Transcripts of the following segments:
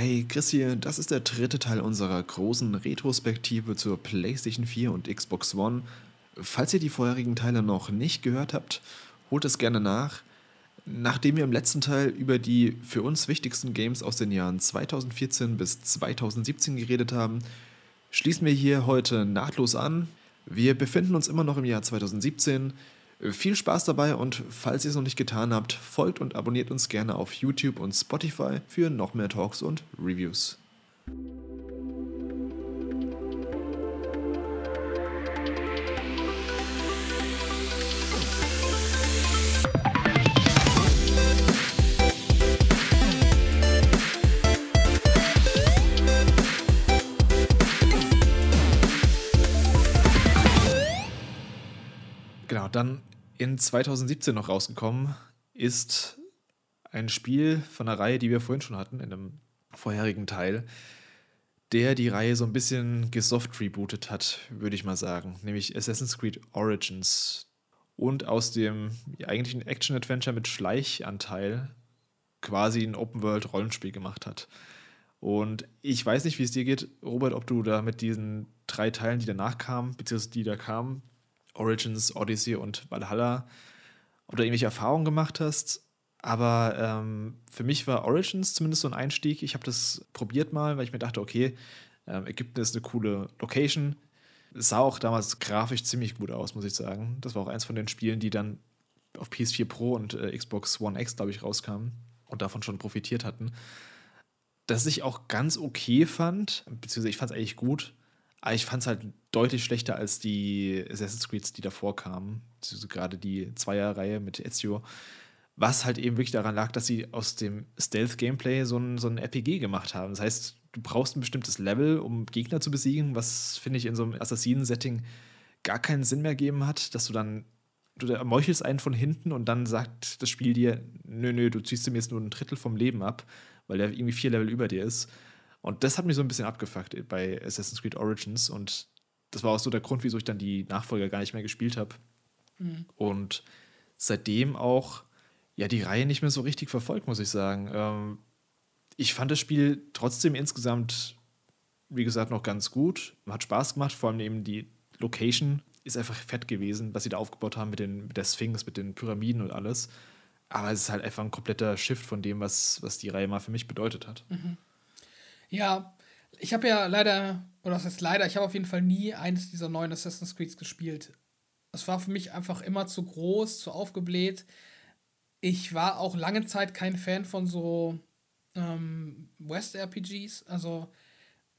Hey, Chris hier, das ist der dritte Teil unserer großen Retrospektive zur PlayStation 4 und Xbox One. Falls ihr die vorherigen Teile noch nicht gehört habt, holt es gerne nach. Nachdem wir im letzten Teil über die für uns wichtigsten Games aus den Jahren 2014 bis 2017 geredet haben, schließen wir hier heute nahtlos an. Wir befinden uns immer noch im Jahr 2017. Viel Spaß dabei und falls ihr es noch nicht getan habt, folgt und abonniert uns gerne auf YouTube und Spotify für noch mehr Talks und Reviews. Genau, dann in 2017 noch rausgekommen ist ein Spiel von einer Reihe, die wir vorhin schon hatten, in einem vorherigen Teil, der die Reihe so ein bisschen gesoft rebootet hat, würde ich mal sagen, nämlich Assassin's Creed Origins und aus dem eigentlichen Action-Adventure mit Schleichanteil quasi ein Open-World-Rollenspiel gemacht hat. Und ich weiß nicht, wie es dir geht, Robert, ob du da mit diesen drei Teilen, die danach kamen, beziehungsweise die da kamen, Origins, Odyssey und Valhalla, ob du irgendwelche Erfahrungen gemacht hast. Aber ähm, für mich war Origins zumindest so ein Einstieg. Ich habe das probiert mal, weil ich mir dachte, okay, ähm, Ägypten ist eine coole Location. Es sah auch damals grafisch ziemlich gut aus, muss ich sagen. Das war auch eins von den Spielen, die dann auf PS4 Pro und äh, Xbox One X, glaube ich, rauskamen und davon schon profitiert hatten. Das ich auch ganz okay fand, beziehungsweise ich fand es eigentlich gut, aber ich fand es halt deutlich schlechter als die Assassin's Creed, die davor kamen. Also gerade die Zweierreihe mit Ezio. Was halt eben wirklich daran lag, dass sie aus dem Stealth-Gameplay so ein, so ein RPG gemacht haben. Das heißt, du brauchst ein bestimmtes Level, um Gegner zu besiegen, was, finde ich, in so einem Assassinen-Setting gar keinen Sinn mehr gegeben hat, dass du dann, du meuchelst einen von hinten und dann sagt das Spiel dir, nö, nö, du ziehst ihm jetzt nur ein Drittel vom Leben ab, weil er irgendwie vier Level über dir ist. Und das hat mich so ein bisschen abgefuckt bei Assassin's Creed Origins und das war auch so der Grund, wieso ich dann die Nachfolger gar nicht mehr gespielt habe. Mhm. Und seitdem auch ja die Reihe nicht mehr so richtig verfolgt, muss ich sagen. Ähm, ich fand das Spiel trotzdem insgesamt, wie gesagt, noch ganz gut. Hat Spaß gemacht, vor allem eben die Location ist einfach fett gewesen, was sie da aufgebaut haben mit, den, mit der Sphinx, mit den Pyramiden und alles. Aber es ist halt einfach ein kompletter Shift von dem, was, was die Reihe mal für mich bedeutet hat. Mhm. Ja, ich habe ja leider, oder das heißt leider, ich habe auf jeden Fall nie eines dieser neuen Assassin's Creeds gespielt. Es war für mich einfach immer zu groß, zu aufgebläht. Ich war auch lange Zeit kein Fan von so ähm, West-RPGs. Also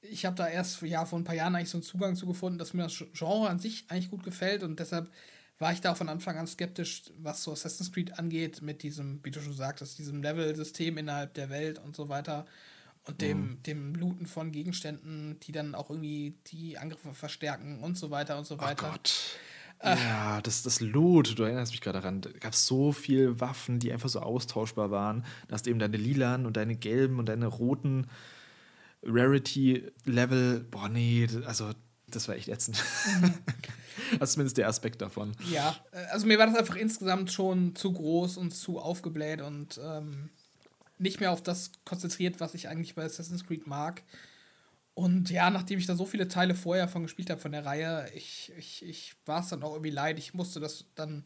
ich habe da erst ja, vor ein paar Jahren eigentlich so einen Zugang zu gefunden, dass mir das Genre an sich eigentlich gut gefällt und deshalb war ich da von Anfang an skeptisch, was so Assassin's Creed angeht, mit diesem, wie du schon sagtest, diesem Level-System innerhalb der Welt und so weiter und dem, mhm. dem Looten von Gegenständen, die dann auch irgendwie die Angriffe verstärken und so weiter und so weiter. Oh Gott. Äh, ja, das, das Loot, du erinnerst mich gerade daran, da gab es so viele Waffen, die einfach so austauschbar waren. Da hast du eben deine lilanen und deine gelben und deine roten Rarity-Level. Boah, nee, also das war echt ätzend. Mhm. das ist zumindest der Aspekt davon. Ja, äh, also mir war das einfach insgesamt schon zu groß und zu aufgebläht und ähm, nicht mehr auf das konzentriert, was ich eigentlich bei Assassin's Creed mag. Und ja, nachdem ich da so viele Teile vorher von gespielt habe von der Reihe, ich, ich, ich war es dann auch irgendwie leid. Ich musste das dann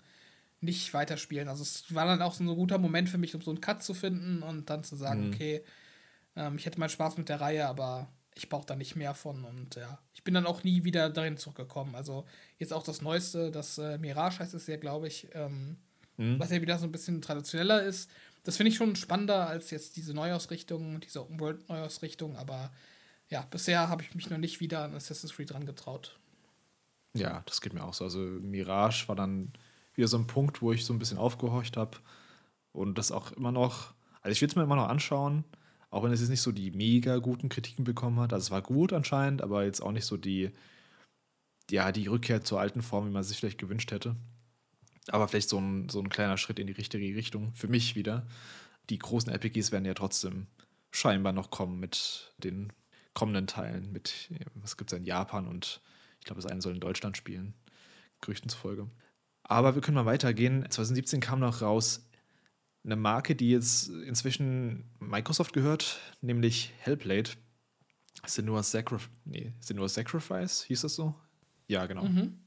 nicht weiterspielen. Also es war dann auch so ein guter Moment für mich, um so einen Cut zu finden und dann zu sagen, mhm. okay, ähm, ich hätte mal Spaß mit der Reihe, aber ich brauche da nicht mehr von. Und ja, ich bin dann auch nie wieder dahin zurückgekommen. Also jetzt auch das Neueste, das äh, Mirage heißt es ja, glaube ich, ähm, mhm. was ja wieder so ein bisschen traditioneller ist das finde ich schon spannender als jetzt diese Neuausrichtung, diese Open World Neuausrichtung, aber ja, bisher habe ich mich noch nicht wieder an Assassin's Creed dran getraut. Ja, das geht mir auch so. Also Mirage war dann wieder so ein Punkt, wo ich so ein bisschen aufgehorcht habe und das auch immer noch, also ich will es mir immer noch anschauen, auch wenn es jetzt nicht so die mega guten Kritiken bekommen hat. Also es war gut anscheinend, aber jetzt auch nicht so die, ja, die Rückkehr zur alten Form, wie man sich vielleicht gewünscht hätte. Aber vielleicht so ein, so ein kleiner Schritt in die richtige Richtung. Für mich wieder. Die großen RPGs werden ja trotzdem scheinbar noch kommen mit den kommenden Teilen. Mit, was gibt es in Japan und ich glaube, das eine soll in Deutschland spielen. Gerüchten zufolge. Aber wir können mal weitergehen. 2017 kam noch raus eine Marke, die jetzt inzwischen Microsoft gehört, nämlich Hellblade. Senua, Sacrif nee, Sacrifice, hieß das so? Ja, genau. Mhm.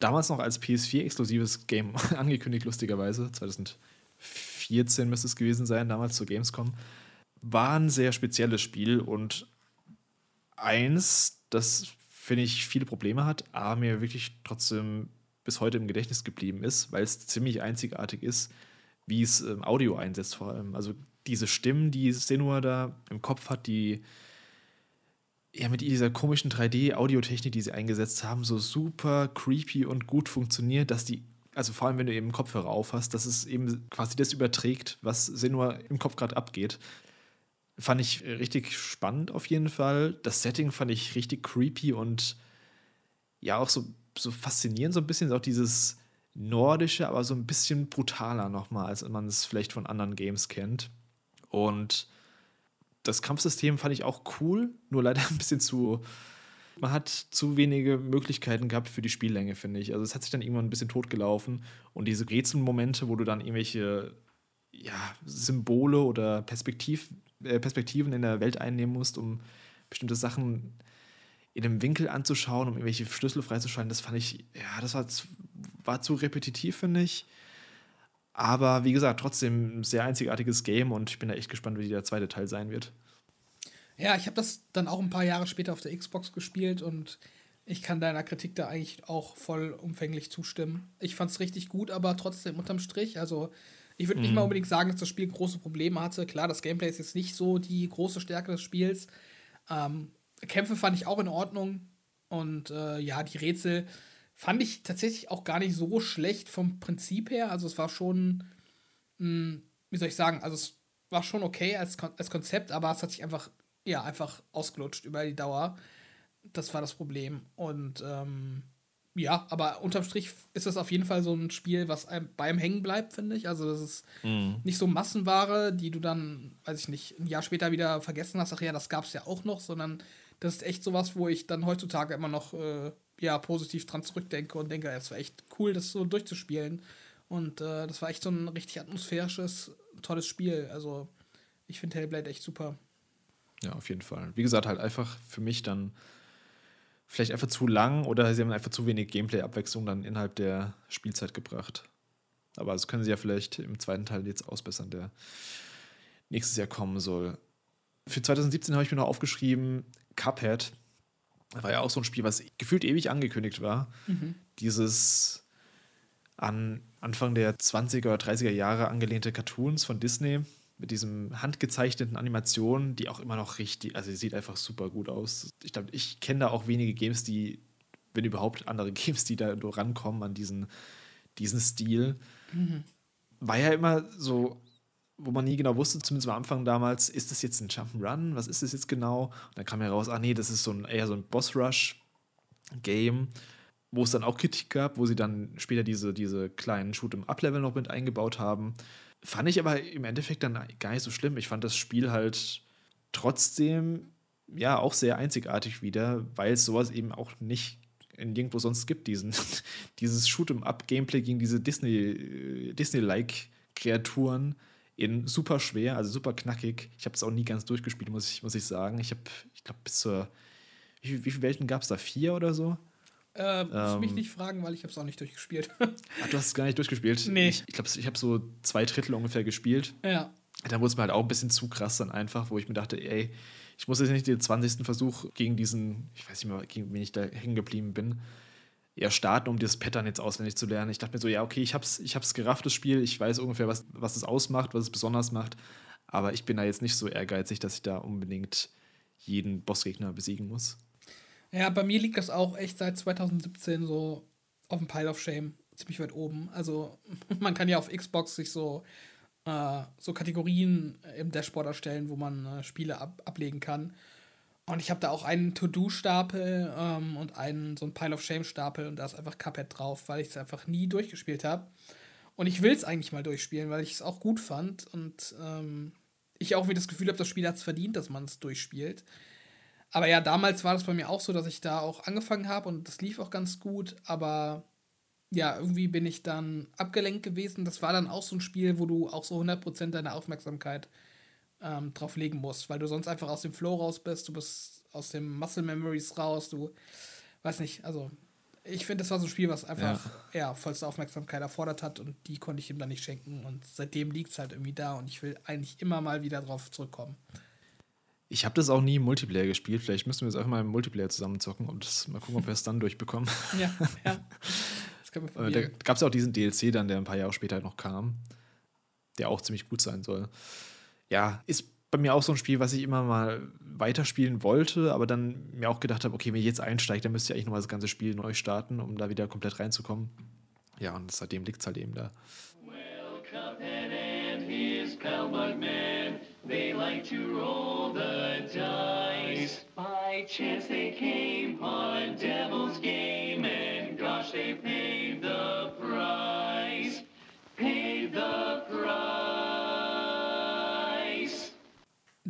Damals noch als PS4-exklusives Game angekündigt, lustigerweise. 2014 müsste es gewesen sein, damals zur Gamescom. War ein sehr spezielles Spiel und eins, das finde ich viele Probleme hat, aber mir wirklich trotzdem bis heute im Gedächtnis geblieben ist, weil es ziemlich einzigartig ist, wie es ähm, Audio einsetzt vor allem. Also diese Stimmen, die Senua da im Kopf hat, die ja mit dieser komischen 3D-Audiotechnik, die sie eingesetzt haben, so super creepy und gut funktioniert, dass die, also vor allem wenn du eben Kopfhörer auf hast, dass es eben quasi das überträgt, was Senua im Kopf gerade abgeht. Fand ich richtig spannend auf jeden Fall. Das Setting fand ich richtig creepy und ja auch so, so faszinierend, so ein bisschen auch dieses nordische, aber so ein bisschen brutaler nochmal, als man es vielleicht von anderen Games kennt. Und das Kampfsystem fand ich auch cool, nur leider ein bisschen zu. Man hat zu wenige Möglichkeiten gehabt für die Spiellänge, finde ich. Also es hat sich dann irgendwann ein bisschen totgelaufen. Und diese Rätselmomente, wo du dann irgendwelche ja, Symbole oder Perspektiv, äh, Perspektiven in der Welt einnehmen musst, um bestimmte Sachen in einem Winkel anzuschauen, um irgendwelche Schlüssel freizuschalten, das fand ich, ja, das war war zu repetitiv, finde ich. Aber wie gesagt, trotzdem ein sehr einzigartiges Game und ich bin da echt gespannt, wie der zweite Teil sein wird. Ja, ich habe das dann auch ein paar Jahre später auf der Xbox gespielt und ich kann deiner Kritik da eigentlich auch vollumfänglich zustimmen. Ich fand es richtig gut, aber trotzdem unterm Strich, also ich würde nicht mhm. mal unbedingt sagen, dass das Spiel große Probleme hatte. Klar, das Gameplay ist jetzt nicht so die große Stärke des Spiels. Ähm, Kämpfe fand ich auch in Ordnung und äh, ja, die Rätsel Fand ich tatsächlich auch gar nicht so schlecht vom Prinzip her. Also es war schon, mh, hm, wie soll ich sagen, also es war schon okay als, als Konzept, aber es hat sich einfach, ja, einfach ausgelutscht über die Dauer. Das war das Problem. Und ähm, ja, aber unterm Strich ist das auf jeden Fall so ein Spiel, was einem beim Hängen bleibt, finde ich. Also das ist mhm. nicht so Massenware, die du dann, weiß ich nicht, ein Jahr später wieder vergessen hast, ach ja, das gab es ja auch noch, sondern das ist echt sowas, wo ich dann heutzutage immer noch äh, ja, positiv dran zurückdenke und denke, es war echt cool, das so durchzuspielen. Und äh, das war echt so ein richtig atmosphärisches, tolles Spiel. Also ich finde Hellblade echt super. Ja, auf jeden Fall. Wie gesagt, halt einfach für mich dann vielleicht einfach zu lang oder sie haben einfach zu wenig Gameplay-Abwechslung dann innerhalb der Spielzeit gebracht. Aber das können sie ja vielleicht im zweiten Teil jetzt ausbessern, der nächstes Jahr kommen soll. Für 2017 habe ich mir noch aufgeschrieben, Cuphead das war ja auch so ein Spiel, was gefühlt ewig angekündigt war. Mhm. Dieses an Anfang der 20er oder 30er Jahre angelehnte Cartoons von Disney mit diesem handgezeichneten Animationen, die auch immer noch richtig, also sie sieht einfach super gut aus. Ich glaube, ich kenne da auch wenige Games, die, wenn überhaupt andere Games, die da rankommen an diesen, diesen Stil. Mhm. War ja immer so wo man nie genau wusste, zumindest am Anfang damals, ist das jetzt ein Jump'n'Run? Was ist das jetzt genau? Und dann kam heraus, ah nee, das ist so ein, eher so ein Boss-Rush-Game, wo es dann auch Kritik gab, wo sie dann später diese, diese kleinen Shoot-em-Up-Level noch mit eingebaut haben. Fand ich aber im Endeffekt dann gar nicht so schlimm. Ich fand das Spiel halt trotzdem ja auch sehr einzigartig wieder, weil es sowas eben auch nicht in nirgendwo sonst gibt, diesen, dieses Shoot-em-Up-Gameplay gegen diese Disney, Disney-like Kreaturen in super schwer, also super knackig. Ich habe es auch nie ganz durchgespielt, muss ich, muss ich sagen. Ich habe, ich glaube, bis zur. Wie, wie viele Welten gab es da? Vier oder so? Äh, muss ähm, mich nicht fragen, weil ich habe es auch nicht durchgespielt. Ach, du hast es gar nicht durchgespielt? Nee. Ich glaube, ich habe so zwei Drittel ungefähr gespielt. Ja. Da wurde es mir halt auch ein bisschen zu krass dann einfach, wo ich mir dachte, ey, ich muss jetzt nicht den 20. Versuch gegen diesen, ich weiß nicht mehr, gegen wen ich da hängen geblieben bin, eher starten, um das Pattern jetzt auswendig zu lernen. Ich dachte mir so, ja, okay, ich hab's, ich hab's gerafft, das Spiel, ich weiß ungefähr, was, was es ausmacht, was es besonders macht, aber ich bin da jetzt nicht so ehrgeizig, dass ich da unbedingt jeden Bossgegner besiegen muss. Ja, bei mir liegt das auch echt seit 2017 so auf dem Pile of Shame ziemlich weit oben. Also man kann ja auf Xbox sich so, äh, so Kategorien im Dashboard erstellen, wo man äh, Spiele ab ablegen kann. Und ich habe da auch einen To-Do-Stapel ähm, und einen so einen Pile of Shame-Stapel und da ist einfach Cuphead drauf, weil ich es einfach nie durchgespielt habe. Und ich will es eigentlich mal durchspielen, weil ich es auch gut fand und ähm, ich auch wieder das Gefühl habe, das Spiel hat es verdient, dass man es durchspielt. Aber ja, damals war das bei mir auch so, dass ich da auch angefangen habe und das lief auch ganz gut, aber ja, irgendwie bin ich dann abgelenkt gewesen. Das war dann auch so ein Spiel, wo du auch so 100% deiner Aufmerksamkeit ähm, drauf legen musst, weil du sonst einfach aus dem Flow raus bist, du bist aus dem Muscle Memories raus, du weiß nicht, also ich finde, das war so ein Spiel, was einfach ja. ja. vollste Aufmerksamkeit erfordert hat und die konnte ich ihm dann nicht schenken und seitdem liegt es halt irgendwie da und ich will eigentlich immer mal wieder drauf zurückkommen. Ich habe das auch nie im Multiplayer gespielt. Vielleicht müssen wir jetzt einfach mal im Multiplayer zusammenzocken und das, mal gucken, ob wir es dann durchbekommen. Ja, ja. Das können wir Da gab es ja auch diesen DLC dann, der ein paar Jahre später noch kam, der auch ziemlich gut sein soll. Ja, ist bei mir auch so ein Spiel, was ich immer mal weiterspielen wollte, aber dann mir auch gedacht habe, okay, wenn ich jetzt einsteige, dann müsste ich eigentlich nochmal das ganze Spiel neu starten, um da wieder komplett reinzukommen. Ja, und seitdem liegt es halt eben da. Well, Cuphead his pal Bugman, they like to roll the dice. By chance they came on devil's game and gosh, they paid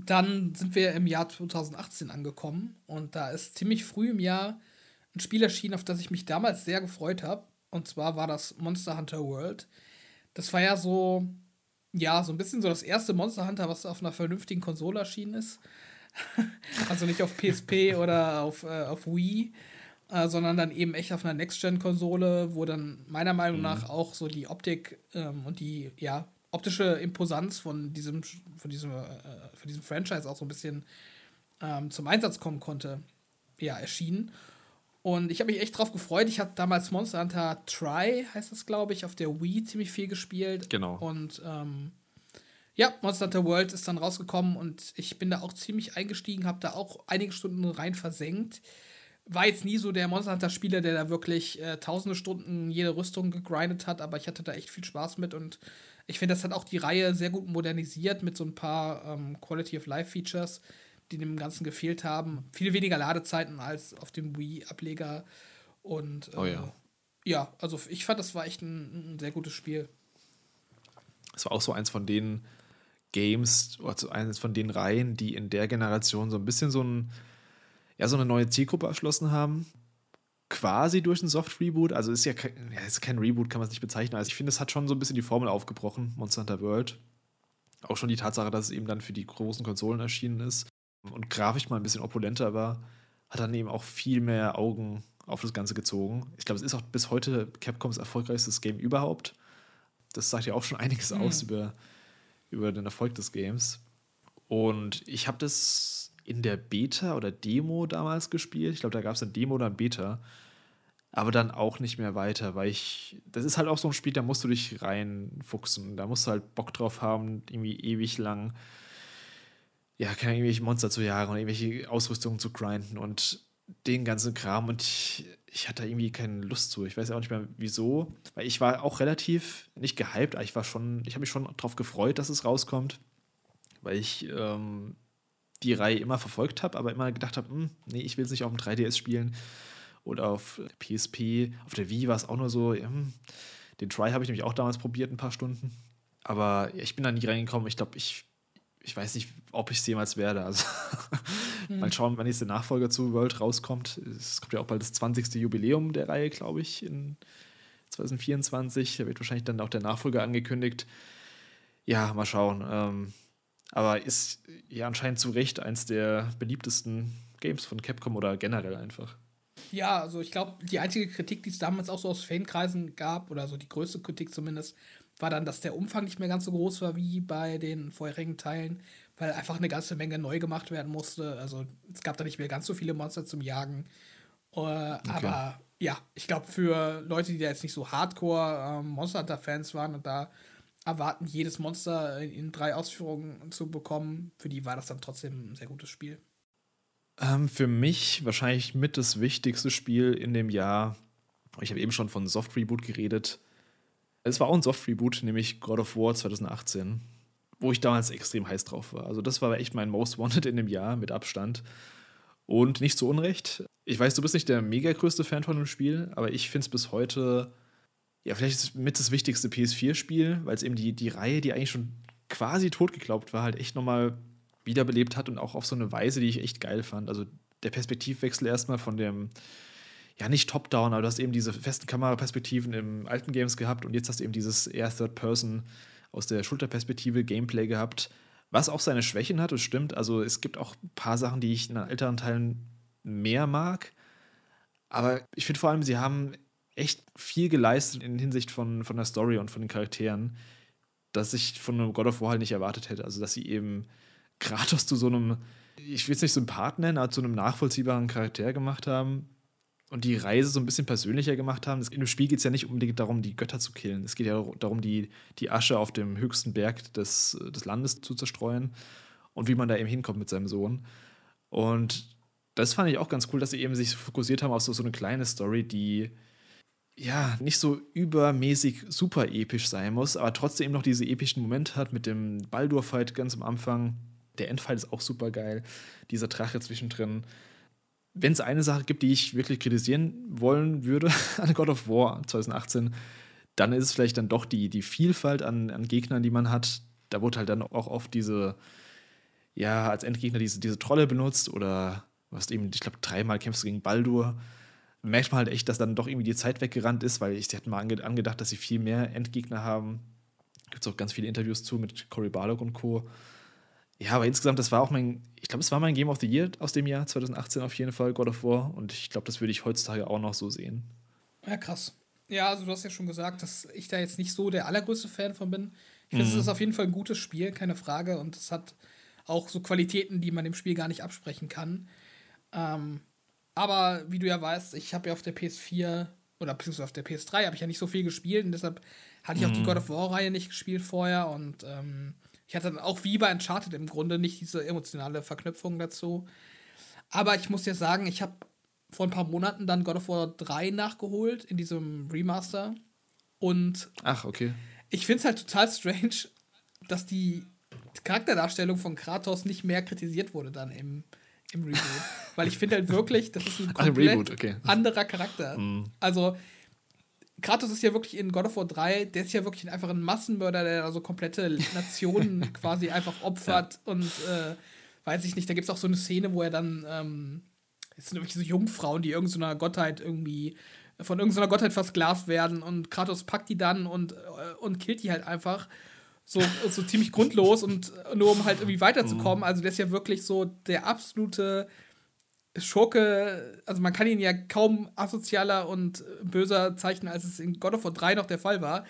Dann sind wir im Jahr 2018 angekommen und da ist ziemlich früh im Jahr ein Spiel erschienen, auf das ich mich damals sehr gefreut habe. Und zwar war das Monster Hunter World. Das war ja so ja, so ein bisschen so das erste Monster Hunter, was auf einer vernünftigen Konsole erschienen ist. also nicht auf PSP oder auf, äh, auf Wii, äh, sondern dann eben echt auf einer Next-Gen-Konsole, wo dann meiner Meinung mhm. nach auch so die Optik ähm, und die ja, optische Imposanz von diesem, von diesem, äh, von diesem Franchise auch so ein bisschen ähm, zum Einsatz kommen konnte, ja, erschienen. Und ich habe mich echt drauf gefreut. Ich hatte damals Monster Hunter Try, heißt das, glaube ich, auf der Wii ziemlich viel gespielt. Genau. Und ähm, ja, Monster Hunter World ist dann rausgekommen und ich bin da auch ziemlich eingestiegen, habe da auch einige Stunden rein versenkt. War jetzt nie so der Monster Hunter-Spieler, der da wirklich äh, tausende Stunden jede Rüstung gegrindet hat, aber ich hatte da echt viel Spaß mit und ich finde, das hat auch die Reihe sehr gut modernisiert mit so ein paar ähm, Quality of Life Features die dem Ganzen gefehlt haben. Viel weniger Ladezeiten als auf dem Wii-Ableger. Und äh, oh ja. ja, also ich fand, das war echt ein, ein sehr gutes Spiel. Es war auch so eins von den Games, oder eines von den Reihen, die in der Generation so ein bisschen so, ein, ja, so eine neue Zielgruppe erschlossen haben. Quasi durch ein Soft-Reboot. Also ist ja kein, ja, ist kein Reboot, kann man es nicht bezeichnen. Also ich finde, es hat schon so ein bisschen die Formel aufgebrochen, Monster Hunter World. Auch schon die Tatsache, dass es eben dann für die großen Konsolen erschienen ist und grafisch mal ein bisschen opulenter war, hat dann eben auch viel mehr Augen auf das Ganze gezogen. Ich glaube, es ist auch bis heute Capcoms erfolgreichstes Game überhaupt. Das sagt ja auch schon einiges mhm. aus über, über den Erfolg des Games. Und ich habe das in der Beta oder Demo damals gespielt. Ich glaube, da gab es eine Demo oder ein Beta. Aber dann auch nicht mehr weiter, weil ich. Das ist halt auch so ein Spiel, da musst du dich reinfuchsen. Da musst du halt Bock drauf haben, irgendwie ewig lang ja, keine irgendwelche Monster zu jagen und irgendwelche Ausrüstungen zu grinden und den ganzen Kram und ich, ich hatte irgendwie keine Lust zu. Ich weiß ja auch nicht mehr wieso, weil ich war auch relativ nicht gehypt, aber ich war schon, ich habe mich schon darauf gefreut, dass es rauskommt, weil ich ähm, die Reihe immer verfolgt habe, aber immer gedacht habe, hm, nee, ich will es nicht auf dem 3DS spielen oder auf PSP, auf der Wii war es auch nur so, hm, den Try habe ich nämlich auch damals probiert, ein paar Stunden, aber ich bin da nie reingekommen. Ich glaube, ich ich weiß nicht, ob ich es jemals werde. Also mhm. mal schauen, wann jetzt der Nachfolger zu World rauskommt. Es kommt ja auch bald das 20. Jubiläum der Reihe, glaube ich, in 2024. Da wird wahrscheinlich dann auch der Nachfolger angekündigt. Ja, mal schauen. Ähm, aber ist ja anscheinend zu Recht eins der beliebtesten Games von Capcom oder generell einfach. Ja, also ich glaube, die einzige Kritik, die es damals auch so aus Fankreisen gab, oder so die größte Kritik zumindest, war dann, dass der Umfang nicht mehr ganz so groß war wie bei den vorherigen Teilen, weil einfach eine ganze Menge neu gemacht werden musste. Also es gab da nicht mehr ganz so viele Monster zum Jagen. Uh, okay. Aber ja, ich glaube, für Leute, die da jetzt nicht so Hardcore ähm, Monster Hunter-Fans waren und da erwarten, jedes Monster in, drei Ausführungen zu bekommen, für die war das dann trotzdem ein sehr gutes Spiel. Ähm, für mich wahrscheinlich mit das wichtigste Spiel in dem Jahr. Ich habe eben schon von Soft Reboot geredet. Es war auch ein Soft-Reboot, nämlich God of War 2018, wo ich damals extrem heiß drauf war. Also, das war echt mein Most Wanted in dem Jahr mit Abstand. Und nicht zu Unrecht. Ich weiß, du bist nicht der mega größte Fan von dem Spiel, aber ich finde es bis heute, ja, vielleicht mit das wichtigste PS4-Spiel, weil es eben die, die Reihe, die eigentlich schon quasi totgeglaubt war, halt echt nochmal wiederbelebt hat und auch auf so eine Weise, die ich echt geil fand. Also der Perspektivwechsel erstmal von dem ja, nicht top-down, aber du hast eben diese festen Kameraperspektiven im alten Games gehabt und jetzt hast du eben dieses eher Third-Person aus der Schulterperspektive Gameplay gehabt, was auch seine Schwächen hat, das stimmt. Also es gibt auch ein paar Sachen, die ich in älteren Teilen mehr mag. Aber ich finde vor allem, sie haben echt viel geleistet in Hinsicht von, von der Story und von den Charakteren, dass ich von einem God of War halt nicht erwartet hätte. Also, dass sie eben Kratos zu so einem, ich will es nicht Sympathen nennen, aber zu einem nachvollziehbaren Charakter gemacht haben und die Reise so ein bisschen persönlicher gemacht haben. In dem Spiel geht es ja nicht unbedingt darum, die Götter zu killen. Es geht ja darum, die, die Asche auf dem höchsten Berg des, des Landes zu zerstreuen und wie man da eben hinkommt mit seinem Sohn. Und das fand ich auch ganz cool, dass sie eben sich fokussiert haben auf so, so eine kleine Story, die ja nicht so übermäßig super episch sein muss, aber trotzdem noch diese epischen Momente hat mit dem Baldur-Fight ganz am Anfang. Der Endfight ist auch super geil. Dieser Drache zwischendrin. Wenn es eine Sache gibt, die ich wirklich kritisieren wollen würde an God of War 2018, dann ist es vielleicht dann doch die, die Vielfalt an, an Gegnern, die man hat. Da wurde halt dann auch oft diese, ja, als Endgegner diese, diese Trolle benutzt oder hast eben, ich glaube, dreimal kämpfst du gegen Baldur. Merkt man halt echt, dass dann doch irgendwie die Zeit weggerannt ist, weil ich hatten mal ange angedacht, dass sie viel mehr Endgegner haben. Gibt es auch ganz viele Interviews zu mit Cory Barlog und Co. Ja, aber insgesamt, das war auch mein, ich glaube, es war mein Game of the Year aus dem Jahr 2018 auf jeden Fall, God of War. Und ich glaube, das würde ich heutzutage auch noch so sehen. Ja, krass. Ja, also du hast ja schon gesagt, dass ich da jetzt nicht so der allergrößte Fan von bin. Ich finde, mhm. es ist auf jeden Fall ein gutes Spiel, keine Frage. Und es hat auch so Qualitäten, die man dem Spiel gar nicht absprechen kann. Ähm, aber wie du ja weißt, ich habe ja auf der PS4 oder beziehungsweise auf der PS3 habe ich ja nicht so viel gespielt und deshalb hatte ich auch die mhm. God of War-Reihe nicht gespielt vorher und ähm, ich hatte dann auch wie bei Uncharted im Grunde nicht diese emotionale Verknüpfung dazu. Aber ich muss dir sagen, ich habe vor ein paar Monaten dann God of War 3 nachgeholt in diesem Remaster. Und Ach, okay. Ich finde es halt total strange, dass die Charakterdarstellung von Kratos nicht mehr kritisiert wurde dann im, im Reboot. Weil ich finde halt wirklich, das ist ein komplett Reboot, okay. anderer Charakter. Mm. Also, Kratos ist ja wirklich in God of War 3, der ist ja wirklich einfach ein Massenmörder, der also komplette Nationen quasi einfach opfert ja. und äh, weiß ich nicht, da gibt es auch so eine Szene, wo er dann, ähm, es sind irgendwelche so Jungfrauen, die irgendeiner Gottheit irgendwie, von irgendeiner Gottheit versklavt werden und Kratos packt die dann und, äh, und killt die halt einfach so, so ziemlich grundlos und nur um halt irgendwie weiterzukommen. Mhm. Also der ist ja wirklich so der absolute Schurke. Also man kann ihn ja kaum asozialer und böser zeichnen, als es in God of War 3 noch der Fall war.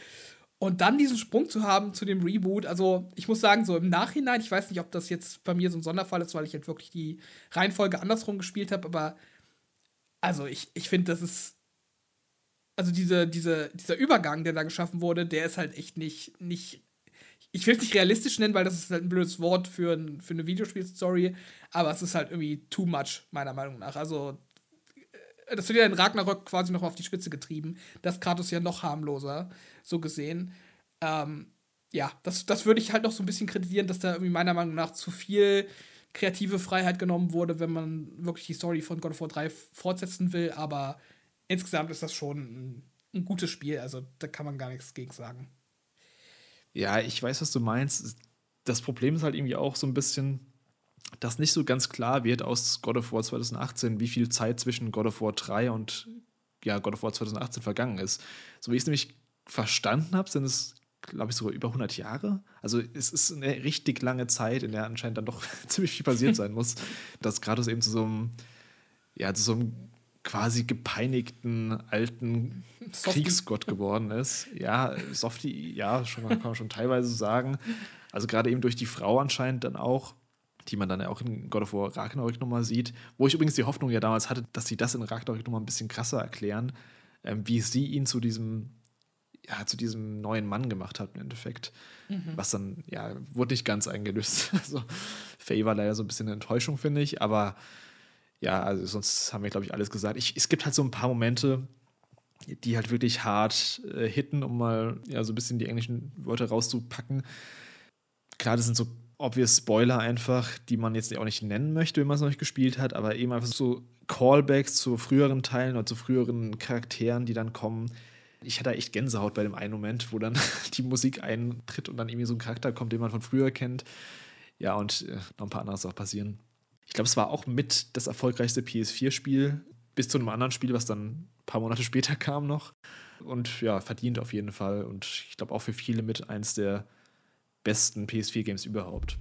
Und dann diesen Sprung zu haben zu dem Reboot, also ich muss sagen, so im Nachhinein, ich weiß nicht, ob das jetzt bei mir so ein Sonderfall ist, weil ich halt wirklich die Reihenfolge andersrum gespielt habe, aber also ich, ich finde, das ist also diese, diese, dieser Übergang, der da geschaffen wurde, der ist halt echt nicht, nicht ich will es nicht realistisch nennen, weil das ist halt ein blödes Wort für, ein, für eine Videospielstory, aber es ist halt irgendwie too much, meiner Meinung nach. Also, äh, das wird ja in Ragnarök quasi noch auf die Spitze getrieben. Das Kratos ja noch harmloser, so gesehen. Ähm, ja, das, das würde ich halt noch so ein bisschen kritisieren, dass da irgendwie meiner Meinung nach zu viel kreative Freiheit genommen wurde, wenn man wirklich die Story von God of War 3 fortsetzen will, aber insgesamt ist das schon ein, ein gutes Spiel, also da kann man gar nichts gegen sagen. Ja, ich weiß, was du meinst. Das Problem ist halt irgendwie auch so ein bisschen, dass nicht so ganz klar wird aus God of War 2018, wie viel Zeit zwischen God of War 3 und ja, God of War 2018 vergangen ist. So wie ich es nämlich verstanden habe, sind es, glaube ich, sogar über 100 Jahre. Also es ist eine richtig lange Zeit, in der anscheinend dann doch ziemlich viel passiert sein muss, dass Kratos eben zu so einem, ja, zu so einem quasi gepeinigten alten Softie. Kriegsgott geworden ist. Ja, Softie, ja, schon, kann man schon teilweise sagen. Also gerade eben durch die Frau anscheinend dann auch, die man dann ja auch in God of War Ragnarök nochmal sieht. Wo ich übrigens die Hoffnung ja damals hatte, dass sie das in Ragnarök nochmal ein bisschen krasser erklären, ähm, wie sie ihn zu diesem, ja, zu diesem neuen Mann gemacht hat im Endeffekt. Mhm. Was dann, ja, wurde nicht ganz eingelöst. Also Faye war leider so ein bisschen eine Enttäuschung, finde ich, aber ja, also sonst haben wir, glaube ich, alles gesagt. Ich, es gibt halt so ein paar Momente, die halt wirklich hart äh, hitten, um mal ja, so ein bisschen die englischen Wörter rauszupacken. Klar, das sind so obvious Spoiler einfach, die man jetzt auch nicht nennen möchte, wenn man es noch nicht gespielt hat, aber eben einfach so Callbacks zu früheren Teilen oder zu früheren Charakteren, die dann kommen. Ich hatte echt Gänsehaut bei dem einen Moment, wo dann die Musik eintritt und dann irgendwie so ein Charakter kommt, den man von früher kennt. Ja, und äh, noch ein paar andere Sachen passieren. Ich glaube, es war auch mit das erfolgreichste PS4-Spiel bis zu einem anderen Spiel, was dann ein paar Monate später kam noch. Und ja, verdient auf jeden Fall. Und ich glaube auch für viele mit eins der besten PS4-Games überhaupt.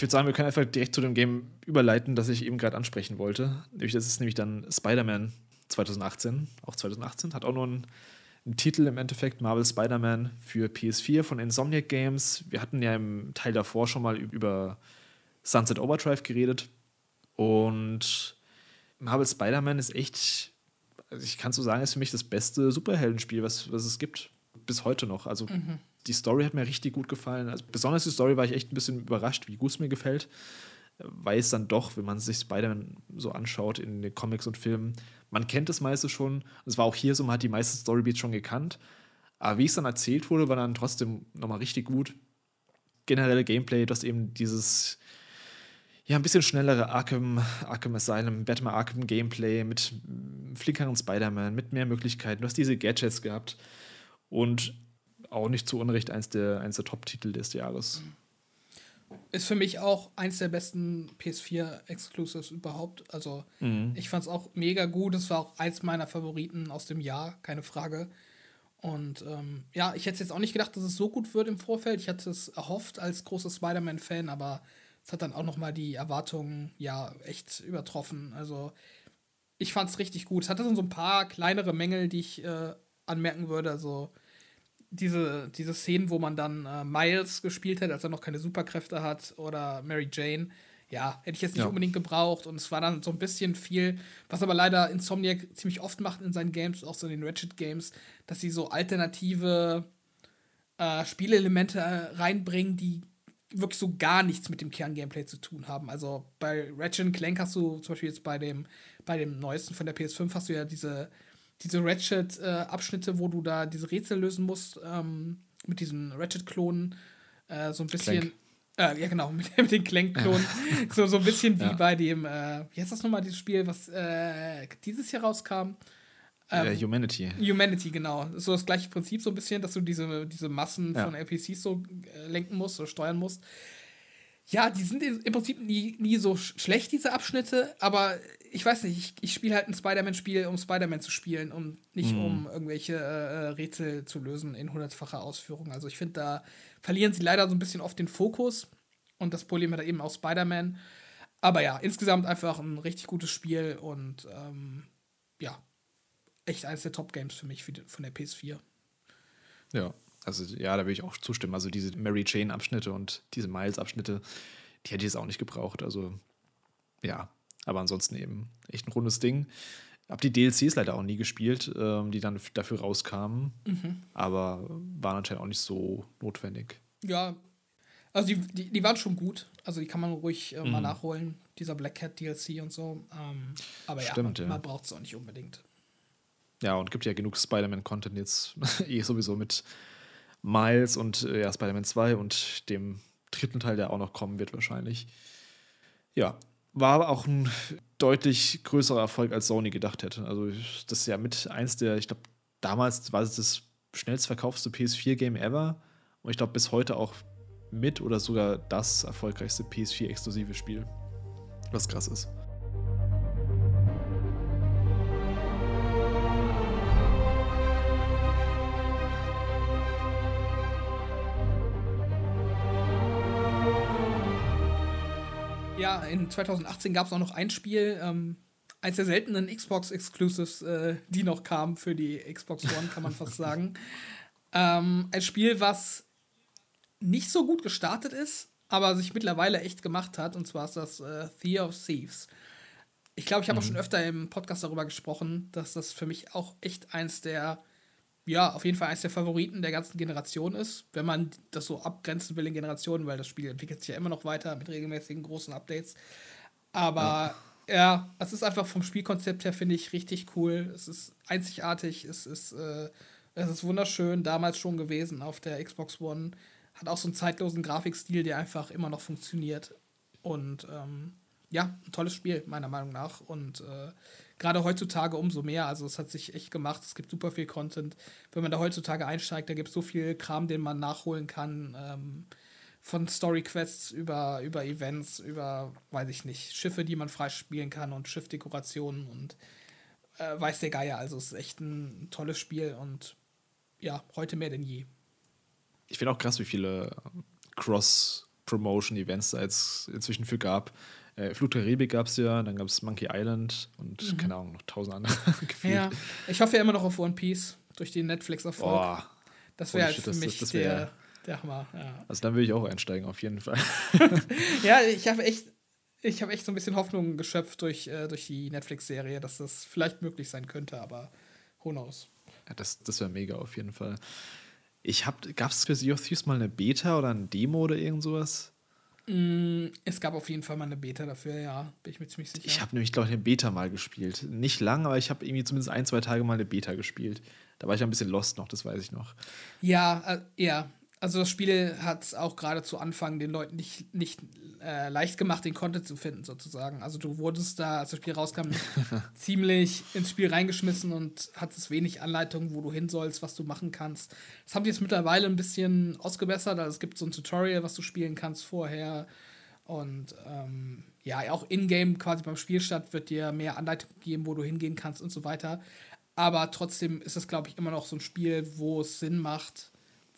Ich würde sagen, wir können einfach direkt zu dem Game überleiten, das ich eben gerade ansprechen wollte. Das ist nämlich dann Spider-Man 2018, auch 2018, hat auch nur einen, einen Titel im Endeffekt, Marvel Spider-Man für PS4 von Insomniac Games. Wir hatten ja im Teil davor schon mal über Sunset Overdrive geredet und Marvel Spider-Man ist echt, also ich kann so sagen, ist für mich das beste Superheldenspiel, was, was es gibt, bis heute noch. Also mhm die Story hat mir richtig gut gefallen. Also besonders die Story war ich echt ein bisschen überrascht, wie gut es mir gefällt. Weil es dann doch, wenn man sich Spider-Man so anschaut in den Comics und Filmen, man kennt das meiste schon. Es war auch hier so, man hat die meisten Storybeats schon gekannt. Aber wie es dann erzählt wurde, war dann trotzdem nochmal richtig gut. Generelle Gameplay, du hast eben dieses, ja, ein bisschen schnellere Arkham, Arkham Asylum, Batman Arkham Gameplay mit flinkeren Spider-Man, mit mehr Möglichkeiten. Du hast diese Gadgets gehabt. Und auch nicht zu Unrecht eins der, eins der Top-Titel des Jahres. Ist für mich auch eins der besten PS4-Exclusives überhaupt. Also, mhm. ich fand es auch mega gut. Es war auch eins meiner Favoriten aus dem Jahr, keine Frage. Und ähm, ja, ich hätte jetzt auch nicht gedacht, dass es so gut wird im Vorfeld. Ich hatte es erhofft als großer Spider-Man-Fan, aber es hat dann auch noch mal die Erwartungen ja echt übertroffen. Also ich fand es richtig gut. Es hatte so ein paar kleinere Mängel, die ich äh, anmerken würde. Also diese, diese Szenen, wo man dann äh, Miles gespielt hat, als er noch keine Superkräfte hat, oder Mary Jane, ja, hätte ich jetzt nicht ja. unbedingt gebraucht. Und es war dann so ein bisschen viel, was aber leider Insomniac ziemlich oft macht in seinen Games, auch so in den Ratchet Games, dass sie so alternative äh, Spielelemente äh, reinbringen, die wirklich so gar nichts mit dem Kern-Gameplay zu tun haben. Also bei Ratchet Clank hast du zum Beispiel jetzt bei dem, bei dem neuesten von der PS5 hast du ja diese diese Ratchet-Abschnitte, äh, wo du da diese Rätsel lösen musst, ähm, mit diesen Ratchet-Klonen, äh, so ein bisschen. Äh, ja, genau, mit, mit den Clank-Klonen. so, so ein bisschen wie ja. bei dem, äh, wie heißt das nochmal, dieses Spiel, was äh, dieses Jahr rauskam? Ähm, Humanity. Humanity, genau. So das gleiche Prinzip, so ein bisschen, dass du diese, diese Massen ja. von NPCs so äh, lenken musst oder steuern musst. Ja, die sind im Prinzip nie, nie so schlecht, diese Abschnitte, aber ich weiß nicht, ich, ich spiele halt ein Spider-Man-Spiel, um Spider-Man zu spielen und nicht mhm. um irgendwelche äh, Rätsel zu lösen in hundertfacher Ausführung. Also ich finde, da verlieren sie leider so ein bisschen oft den Fokus und das Problem hat eben auch Spider-Man. Aber ja, insgesamt einfach ein richtig gutes Spiel und ähm, ja, echt eines der Top-Games für mich für die, von der PS4. Ja, also ja, da will ich auch zustimmen. Also diese Mary Jane-Abschnitte und diese Miles-Abschnitte, die hätte ich jetzt auch nicht gebraucht. Also ja, aber ansonsten eben echt ein rundes Ding. Hab die DLCs leider auch nie gespielt, ähm, die dann dafür rauskamen. Mhm. Aber waren anscheinend auch nicht so notwendig. Ja, also die, die, die waren schon gut. Also die kann man ruhig äh, mhm. mal nachholen, dieser Black Cat DLC und so. Ähm, aber Stimmt, ja, man, ja. man braucht es auch nicht unbedingt. Ja, und gibt ja genug Spider-Man-Content jetzt eh sowieso mit Miles und äh, ja, Spider-Man 2 und dem dritten Teil, der auch noch kommen wird wahrscheinlich. Ja, war aber auch ein deutlich größerer Erfolg, als Sony gedacht hätte. Also, das ist ja mit eins der, ich glaube, damals war es das schnellst verkaufste PS4-Game ever. Und ich glaube, bis heute auch mit oder sogar das erfolgreichste PS4-exklusive Spiel. Was krass ist. Ja, in 2018 gab es auch noch ein Spiel, ähm, eins der seltenen Xbox-Exclusives, äh, die noch kamen für die Xbox One, kann man fast sagen. Ähm, ein Spiel, was nicht so gut gestartet ist, aber sich mittlerweile echt gemacht hat, und zwar ist das äh, Theater of Thieves. Ich glaube, ich habe mhm. auch schon öfter im Podcast darüber gesprochen, dass das für mich auch echt eins der ja, auf jeden Fall eines der Favoriten der ganzen Generation ist, wenn man das so abgrenzen will in Generationen, weil das Spiel entwickelt sich ja immer noch weiter mit regelmäßigen großen Updates. Aber ja, ja es ist einfach vom Spielkonzept her, finde ich, richtig cool. Es ist einzigartig, es ist, äh, es ist wunderschön, damals schon gewesen auf der Xbox One. Hat auch so einen zeitlosen Grafikstil, der einfach immer noch funktioniert. Und ähm, ja, ein tolles Spiel, meiner Meinung nach. Und äh, gerade heutzutage umso mehr. Also es hat sich echt gemacht. Es gibt super viel Content. Wenn man da heutzutage einsteigt, da gibt es so viel Kram, den man nachholen kann. Ähm, von Story-Quests über, über Events, über, weiß ich nicht, Schiffe, die man freispielen kann und Schiffdekorationen und äh, weiß der Geier. Also es ist echt ein tolles Spiel und ja, heute mehr denn je. Ich finde auch krass, wie viele Cross-Promotion-Events da jetzt inzwischen für gab. Äh, Flut der Karibik gab es ja, dann gab es Monkey Island und mhm. keine Ahnung, noch tausend andere. ja, ich hoffe ja immer noch auf One Piece durch den Netflix-Erfolg. Oh, das wäre halt für mich das, das wär, der, der Hammer. Ja. Also dann würde ich auch einsteigen, auf jeden Fall. ja, ich habe echt, ich habe echt so ein bisschen Hoffnung geschöpft durch, äh, durch die Netflix-Serie, dass das vielleicht möglich sein könnte, aber who knows. Ja, das, das wäre mega auf jeden Fall. Ich gab es für Sea of Thieves mal eine Beta oder ein Demo oder irgend sowas? Mm, es gab auf jeden Fall mal eine Beta dafür, ja, bin ich mir ziemlich sicher. Ich habe nämlich, glaube ich, eine Beta mal gespielt. Nicht lang, aber ich habe irgendwie zumindest ein, zwei Tage mal eine Beta gespielt. Da war ich ein bisschen lost noch, das weiß ich noch. Ja, äh, ja. Also das Spiel hat auch gerade zu Anfang den Leuten nicht, nicht äh, leicht gemacht, den Content zu finden, sozusagen. Also du wurdest da, als das Spiel rauskam, ziemlich ins Spiel reingeschmissen und hattest wenig Anleitungen, wo du hin sollst, was du machen kannst. Das haben die jetzt mittlerweile ein bisschen ausgebessert. Also es gibt so ein Tutorial, was du spielen kannst vorher. Und ähm, ja, auch in-game quasi beim Spielstart wird dir mehr Anleitung geben, wo du hingehen kannst und so weiter. Aber trotzdem ist es, glaube ich, immer noch so ein Spiel, wo es Sinn macht,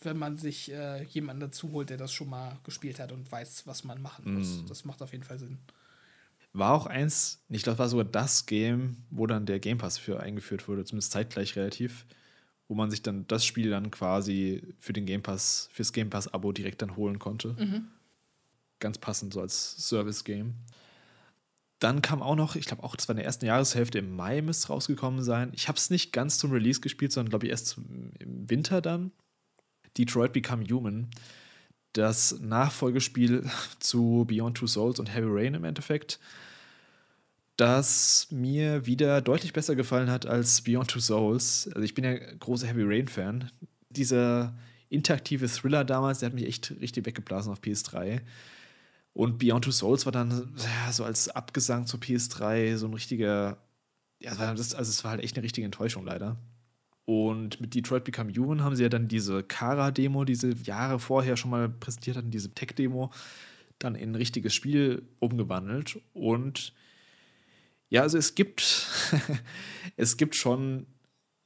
wenn man sich äh, jemanden dazu holt, der das schon mal gespielt hat und weiß, was man machen muss. Mm. Das macht auf jeden Fall Sinn. War auch eins, ich glaube, war sogar das Game, wo dann der Game Pass für eingeführt wurde, zumindest zeitgleich relativ, wo man sich dann das Spiel dann quasi für den Game Pass, fürs Game Pass-Abo direkt dann holen konnte. Mhm. Ganz passend so als Service-Game. Dann kam auch noch, ich glaube auch, das war in der ersten Jahreshälfte im Mai müsste rausgekommen sein. Ich habe es nicht ganz zum Release gespielt, sondern glaube ich erst im Winter dann. Detroit Become Human, das Nachfolgespiel zu Beyond Two Souls und Heavy Rain im Endeffekt, das mir wieder deutlich besser gefallen hat als Beyond Two Souls. Also ich bin ja großer Heavy Rain-Fan. Dieser interaktive Thriller damals, der hat mich echt richtig weggeblasen auf PS3. Und Beyond Two Souls war dann ja, so als Abgesang zur PS3 so ein richtiger, ja, das, also es war halt echt eine richtige Enttäuschung leider. Und mit Detroit Become Human haben sie ja dann diese Kara-Demo, die sie Jahre vorher schon mal präsentiert hatten, diese Tech-Demo, dann in ein richtiges Spiel umgewandelt. Und ja, also es gibt, es gibt schon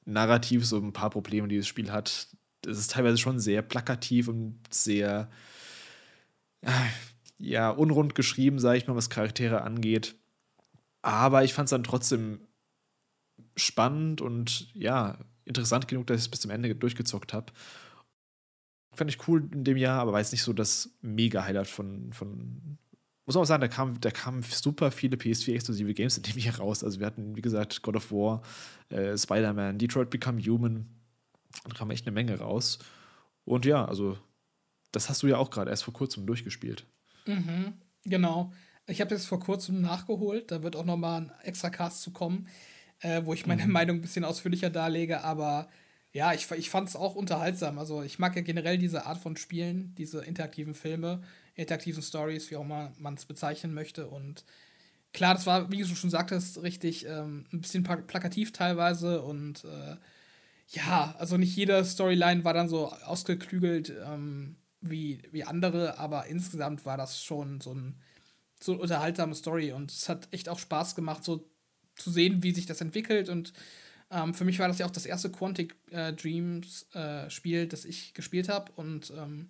narrativ so ein paar Probleme, die das Spiel hat. Es ist teilweise schon sehr plakativ und sehr ja, unrund geschrieben, sage ich mal, was Charaktere angeht. Aber ich fand es dann trotzdem spannend und ja, interessant genug, dass ich es bis zum Ende durchgezockt habe. Fand ich cool in dem Jahr, aber war jetzt nicht so das Mega-Highlight von, von. Muss man auch sagen, da kamen da kam super viele PS4-exklusive Games in dem Jahr raus. Also wir hatten, wie gesagt, God of War, äh, Spider-Man, Detroit Become Human. Da kam echt eine Menge raus. Und ja, also das hast du ja auch gerade erst vor kurzem durchgespielt. Mhm, genau. Ich habe jetzt vor kurzem nachgeholt. Da wird auch noch mal ein extra Cast zu kommen äh, wo ich meine mhm. Meinung ein bisschen ausführlicher darlege, aber ja, ich, ich fand es auch unterhaltsam. Also ich mag ja generell diese Art von Spielen, diese interaktiven Filme, interaktiven Stories, wie auch immer man es bezeichnen möchte. Und klar, das war, wie du schon sagtest, richtig ähm, ein bisschen plakativ teilweise und äh, ja, also nicht jede Storyline war dann so ausgeklügelt ähm, wie, wie andere, aber insgesamt war das schon so ein so eine unterhaltsame Story und es hat echt auch Spaß gemacht, so zu sehen, wie sich das entwickelt. Und ähm, für mich war das ja auch das erste Quantic äh, Dreams äh, Spiel, das ich gespielt habe. Und ähm,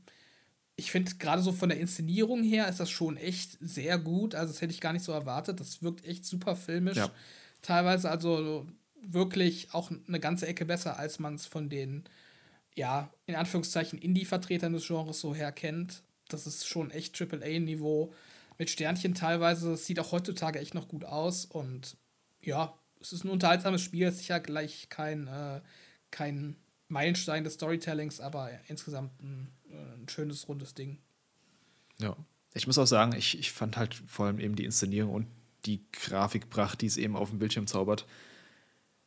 ich finde, gerade so von der Inszenierung her ist das schon echt sehr gut. Also, das hätte ich gar nicht so erwartet. Das wirkt echt super filmisch. Ja. Teilweise also wirklich auch eine ganze Ecke besser, als man es von den, ja, in Anführungszeichen Indie-Vertretern des Genres so her kennt. Das ist schon echt AAA-Niveau mit Sternchen teilweise. Das sieht auch heutzutage echt noch gut aus und ja, es ist ein unterhaltsames Spiel, ist sicher gleich kein, äh, kein Meilenstein des Storytellings, aber insgesamt ein, ein schönes, rundes Ding. Ja. Ich muss auch sagen, ich, ich fand halt vor allem eben die Inszenierung und die Grafikpracht, die es eben auf dem Bildschirm zaubert,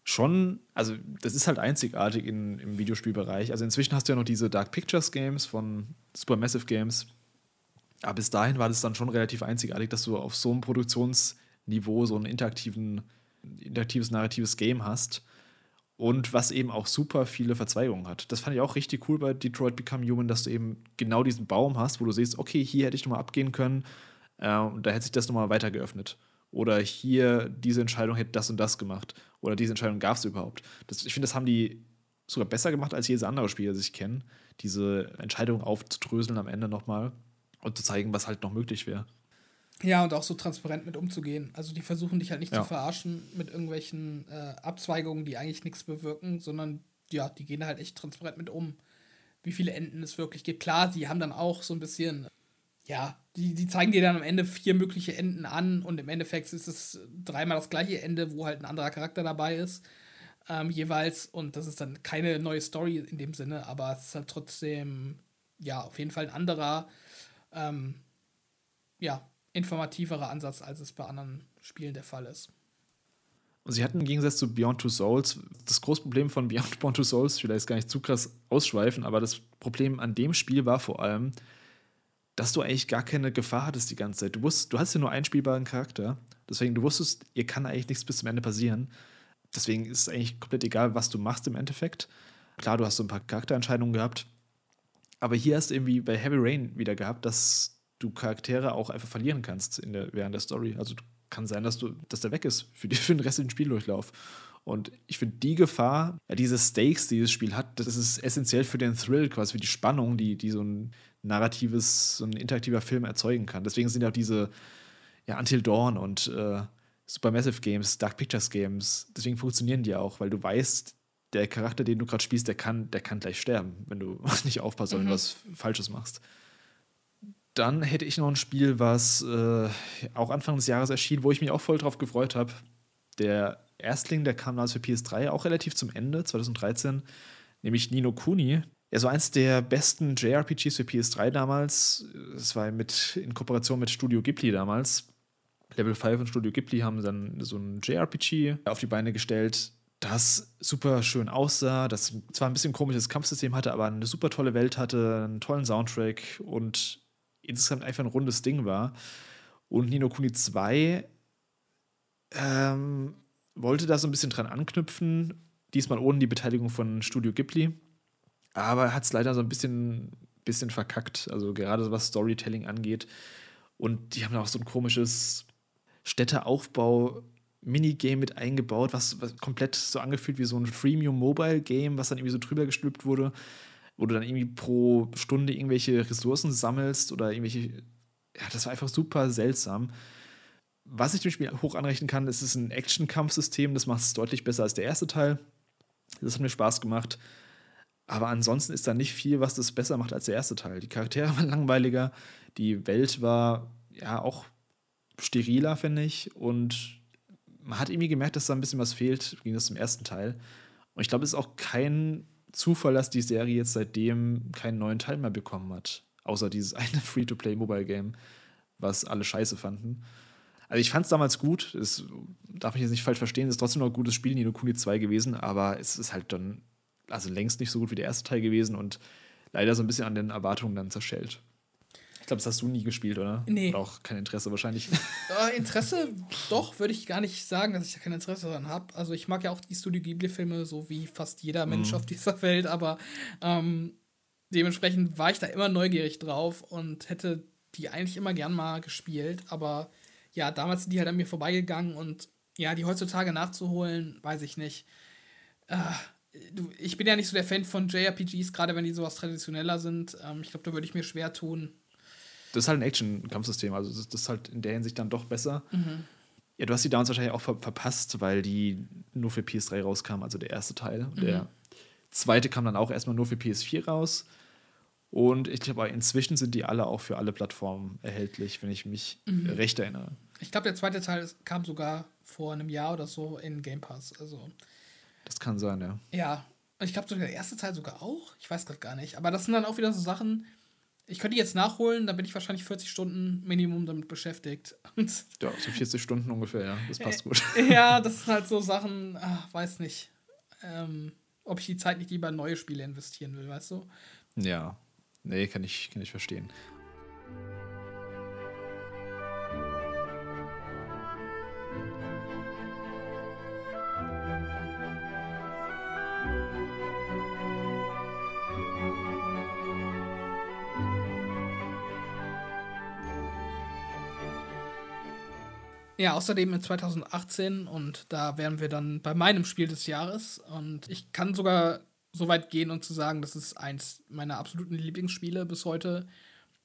schon, also das ist halt einzigartig in, im Videospielbereich. Also inzwischen hast du ja noch diese Dark Pictures Games von Supermassive Games. Aber bis dahin war das dann schon relativ einzigartig, dass du auf so einem Produktionsniveau so ein interaktiven, interaktives, narratives Game hast. Und was eben auch super viele Verzweigungen hat. Das fand ich auch richtig cool bei Detroit Become Human, dass du eben genau diesen Baum hast, wo du siehst, okay, hier hätte ich nochmal abgehen können äh, und da hätte sich das nochmal weiter geöffnet. Oder hier, diese Entscheidung hätte das und das gemacht. Oder diese Entscheidung gab es überhaupt. Das, ich finde, das haben die sogar besser gemacht als jedes andere Spiel, das ich kenne. Diese Entscheidung aufzudröseln am Ende nochmal und zu zeigen, was halt noch möglich wäre. Ja, und auch so transparent mit umzugehen. Also die versuchen dich halt nicht ja. zu verarschen mit irgendwelchen äh, Abzweigungen, die eigentlich nichts bewirken, sondern ja, die gehen halt echt transparent mit um, wie viele Enden es wirklich gibt. Klar, sie haben dann auch so ein bisschen, ja, die, die zeigen dir dann am Ende vier mögliche Enden an und im Endeffekt ist es dreimal das gleiche Ende, wo halt ein anderer Charakter dabei ist, ähm, jeweils. Und das ist dann keine neue Story in dem Sinne, aber es ist halt trotzdem, ja, auf jeden Fall ein anderer, ähm, ja, informativerer Ansatz, als es bei anderen Spielen der Fall ist. Sie hatten im Gegensatz zu Beyond Two Souls das große Problem von Beyond, Beyond Two Souls, jetzt gar nicht zu krass ausschweifen, aber das Problem an dem Spiel war vor allem, dass du eigentlich gar keine Gefahr hattest die ganze Zeit. Du, wusst, du hast ja nur einen spielbaren Charakter, deswegen du wusstest, ihr kann eigentlich nichts bis zum Ende passieren. Deswegen ist es eigentlich komplett egal, was du machst im Endeffekt. Klar, du hast so ein paar Charakterentscheidungen gehabt, aber hier hast du irgendwie bei Heavy Rain wieder gehabt, dass du Charaktere auch einfach verlieren kannst in der, während der Story. Also kann sein, dass, du, dass der weg ist für, die, für den Rest des Spieldurchlauf. Und ich finde die Gefahr, diese Stakes, die dieses Spiel hat, das ist essentiell für den Thrill, quasi für die Spannung, die, die so ein narratives, so ein interaktiver Film erzeugen kann. Deswegen sind ja auch diese ja, Until Dawn und äh, Supermassive Games, Dark Pictures Games, deswegen funktionieren die auch, weil du weißt, der Charakter, den du gerade spielst, der kann, der kann gleich sterben, wenn du nicht aufpasst mhm. und was Falsches machst. Dann hätte ich noch ein Spiel, was äh, auch Anfang des Jahres erschien, wo ich mich auch voll drauf gefreut habe. Der Erstling, der kam damals für PS3, auch relativ zum Ende, 2013, nämlich Nino Kuni. Ja, so eins der besten JRPGs für PS3 damals. Es war mit, in Kooperation mit Studio Ghibli damals. Level 5 und Studio Ghibli haben dann so ein JRPG auf die Beine gestellt, das super schön aussah, das zwar ein bisschen komisches Kampfsystem hatte, aber eine super tolle Welt hatte, einen tollen Soundtrack und insgesamt einfach ein rundes Ding war. Und Nino Kuni 2 ähm, wollte da so ein bisschen dran anknüpfen, diesmal ohne die Beteiligung von Studio Ghibli. Aber hat es leider so ein bisschen, bisschen verkackt, also gerade was Storytelling angeht. Und die haben auch so ein komisches Städteaufbau Minigame mit eingebaut, was, was, komplett so angefühlt wie so ein Freemium Mobile Game, was dann irgendwie so drüber gestülpt wurde wo du dann irgendwie pro Stunde irgendwelche Ressourcen sammelst oder irgendwelche. Ja, das war einfach super seltsam. Was ich dem Spiel hoch anrechnen kann, ist es ein Action-Kampfsystem, das macht es deutlich besser als der erste Teil. Das hat mir Spaß gemacht. Aber ansonsten ist da nicht viel, was das besser macht als der erste Teil. Die Charaktere waren langweiliger, die Welt war ja auch steriler, finde ich. Und man hat irgendwie gemerkt, dass da ein bisschen was fehlt, ging das zum ersten Teil. Und ich glaube, es ist auch kein Zufall, dass die Serie jetzt seitdem keinen neuen Teil mehr bekommen hat. Außer dieses eine Free-to-Play-Mobile-Game, was alle scheiße fanden. Also ich fand es damals gut, es darf mich jetzt nicht falsch verstehen, es ist trotzdem noch ein gutes Spiel, Nino Kuni 2 gewesen, aber es ist halt dann also längst nicht so gut wie der erste Teil gewesen und leider so ein bisschen an den Erwartungen dann zerschellt glaube, das hast du nie gespielt, oder? Nee. Oder auch kein Interesse wahrscheinlich. Äh, Interesse, doch, würde ich gar nicht sagen, dass ich da kein Interesse daran habe. Also ich mag ja auch die Studio Ghibli-Filme, so wie fast jeder Mensch mhm. auf dieser Welt, aber ähm, dementsprechend war ich da immer neugierig drauf und hätte die eigentlich immer gern mal gespielt, aber ja, damals sind die halt an mir vorbeigegangen und ja, die heutzutage nachzuholen, weiß ich nicht. Äh, ich bin ja nicht so der Fan von JRPGs, gerade wenn die sowas traditioneller sind. Ähm, ich glaube, da würde ich mir schwer tun, das ist halt ein Action-Kampfsystem, also das, das, ist halt in der Hinsicht dann doch besser. Mhm. Ja, du hast die damals wahrscheinlich auch ver verpasst, weil die nur für PS3 rauskam, also der erste Teil. Mhm. Der zweite kam dann auch erstmal nur für PS4 raus. Und ich glaube, inzwischen sind die alle auch für alle Plattformen erhältlich, wenn ich mich mhm. recht erinnere. Ich glaube, der zweite Teil kam sogar vor einem Jahr oder so in Game Pass. Also. Das kann sein, ja. Ja, Und ich glaube sogar der erste Teil sogar auch. Ich weiß gerade gar nicht. Aber das sind dann auch wieder so Sachen, ich könnte jetzt nachholen, da bin ich wahrscheinlich 40 Stunden Minimum damit beschäftigt. Und ja, so 40 Stunden ungefähr, ja. Das passt gut. ja, das sind halt so Sachen, ach, weiß nicht. Ähm, ob ich die Zeit nicht lieber in neue Spiele investieren will, weißt du? Ja. Nee, kann ich, kann ich verstehen. Ja, außerdem in 2018 und da wären wir dann bei meinem Spiel des Jahres und ich kann sogar so weit gehen und zu sagen, das ist eins meiner absoluten Lieblingsspiele bis heute.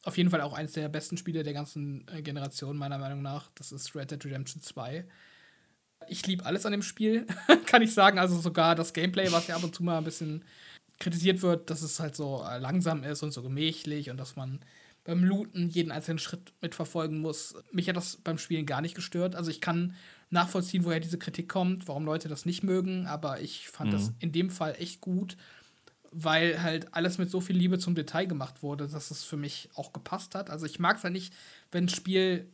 Auf jeden Fall auch eins der besten Spiele der ganzen äh, Generation, meiner Meinung nach. Das ist Red Dead Redemption 2. Ich liebe alles an dem Spiel, kann ich sagen. Also sogar das Gameplay, was ja ab und zu mal ein bisschen kritisiert wird, dass es halt so äh, langsam ist und so gemächlich und dass man beim Looten jeden einzelnen Schritt mitverfolgen muss. Mich hat das beim Spielen gar nicht gestört. Also ich kann nachvollziehen, woher diese Kritik kommt, warum Leute das nicht mögen, aber ich fand mhm. das in dem Fall echt gut, weil halt alles mit so viel Liebe zum Detail gemacht wurde, dass es für mich auch gepasst hat. Also ich mag es halt nicht, wenn ein Spiel,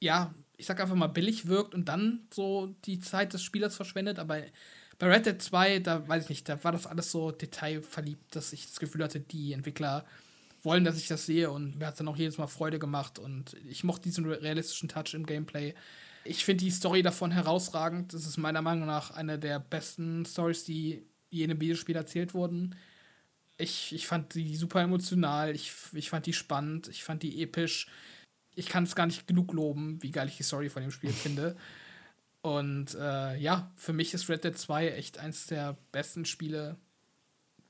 ja, ich sag einfach mal billig wirkt und dann so die Zeit des Spielers verschwendet, aber bei Red Dead 2, da weiß ich nicht, da war das alles so detailverliebt, dass ich das Gefühl hatte, die Entwickler wollen, dass ich das sehe und mir hat es dann auch jedes Mal Freude gemacht und ich mochte diesen realistischen Touch im Gameplay. Ich finde die Story davon herausragend. Das ist meiner Meinung nach eine der besten Stories, die je in einem Videospiel erzählt wurden. Ich, ich fand die super emotional, ich, ich fand die spannend, ich fand die episch. Ich kann es gar nicht genug loben, wie geil ich die Story von dem Spiel finde. Und äh, ja, für mich ist Red Dead 2 echt eins der besten Spiele,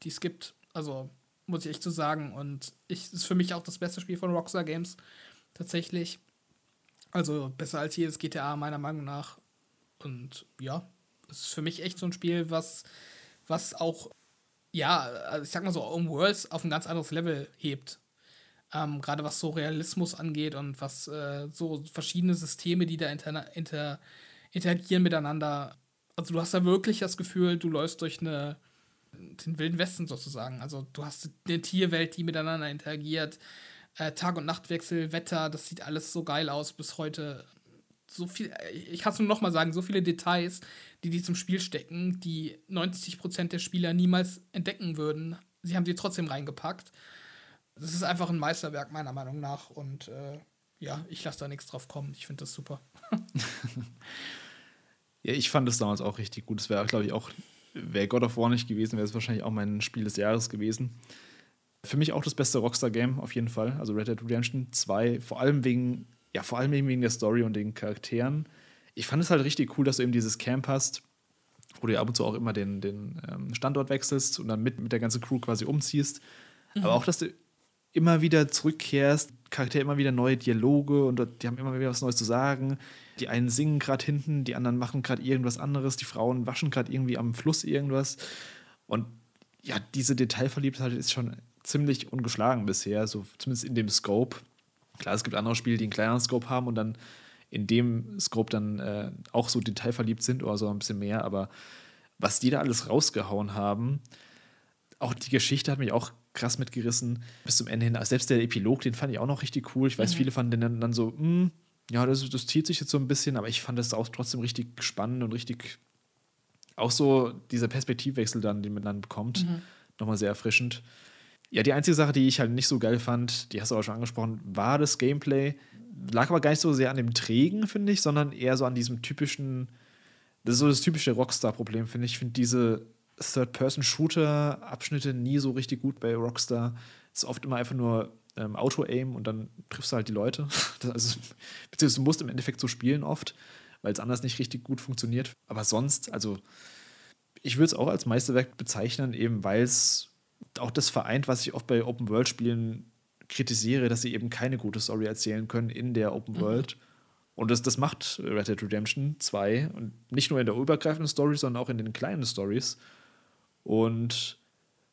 die es gibt. Also muss ich echt so sagen. Und ich ist für mich auch das beste Spiel von Rockstar Games. Tatsächlich. Also besser als jedes GTA, meiner Meinung nach. Und ja, es ist für mich echt so ein Spiel, was, was auch, ja, also ich sag mal so, Own Worlds auf ein ganz anderes Level hebt. Ähm, Gerade was so Realismus angeht und was äh, so verschiedene Systeme, die da inter, inter, interagieren miteinander. Also du hast da wirklich das Gefühl, du läufst durch eine den Wilden Westen sozusagen. Also du hast eine Tierwelt, die miteinander interagiert, äh, Tag- und Nachtwechsel, Wetter, das sieht alles so geil aus bis heute. So viel, ich kann es nur nochmal sagen, so viele Details, die die zum Spiel stecken, die 90% der Spieler niemals entdecken würden. Sie haben sie trotzdem reingepackt. Das ist einfach ein Meisterwerk, meiner Meinung nach. Und äh, ja, ich lasse da nichts drauf kommen. Ich finde das super. ja, ich fand es damals auch richtig gut. Es wäre, glaube ich, auch wäre God of War nicht gewesen, wäre es wahrscheinlich auch mein Spiel des Jahres gewesen. Für mich auch das beste Rockstar-Game auf jeden Fall. Also Red Dead Redemption 2, vor allem wegen, ja, vor allem wegen der Story und den Charakteren. Ich fand es halt richtig cool, dass du eben dieses Camp hast, wo du ja ab und zu auch immer den, den ähm, Standort wechselst und dann mit, mit der ganzen Crew quasi umziehst. Mhm. Aber auch, dass du immer wieder zurückkehrst, Charaktere immer wieder neue Dialoge und die haben immer wieder was Neues zu sagen. Die einen singen gerade hinten, die anderen machen gerade irgendwas anderes, die Frauen waschen gerade irgendwie am Fluss irgendwas. Und ja, diese Detailverliebtheit ist schon ziemlich ungeschlagen bisher, so zumindest in dem Scope. Klar, es gibt andere Spiele, die einen kleineren Scope haben und dann in dem Scope dann äh, auch so detailverliebt sind oder so ein bisschen mehr, aber was die da alles rausgehauen haben, auch die Geschichte hat mich auch krass mitgerissen bis zum Ende hin. Also selbst der Epilog, den fand ich auch noch richtig cool. Ich weiß, mhm. viele fanden den dann, dann so, mh, hm, ja, das, das zieht sich jetzt so ein bisschen, aber ich fand das auch trotzdem richtig spannend und richtig auch so dieser Perspektivwechsel dann, den man dann bekommt, mhm. nochmal sehr erfrischend. Ja, die einzige Sache, die ich halt nicht so geil fand, die hast du auch schon angesprochen, war das Gameplay. Lag aber gar nicht so sehr an dem Trägen, finde ich, sondern eher so an diesem typischen, das ist so das typische Rockstar-Problem, finde ich. Ich finde diese Third-Person-Shooter-Abschnitte nie so richtig gut bei Rockstar. Es ist oft immer einfach nur ähm, Auto-Aim und dann triffst du halt die Leute. Das, also, beziehungsweise du musst im Endeffekt so spielen oft, weil es anders nicht richtig gut funktioniert. Aber sonst, also ich würde es auch als Meisterwerk bezeichnen, eben weil es auch das vereint, was ich oft bei Open-World-Spielen kritisiere, dass sie eben keine gute Story erzählen können in der Open mhm. World. Und das, das macht Red Dead Redemption 2. Und nicht nur in der übergreifenden Story, sondern auch in den kleinen Stories. Und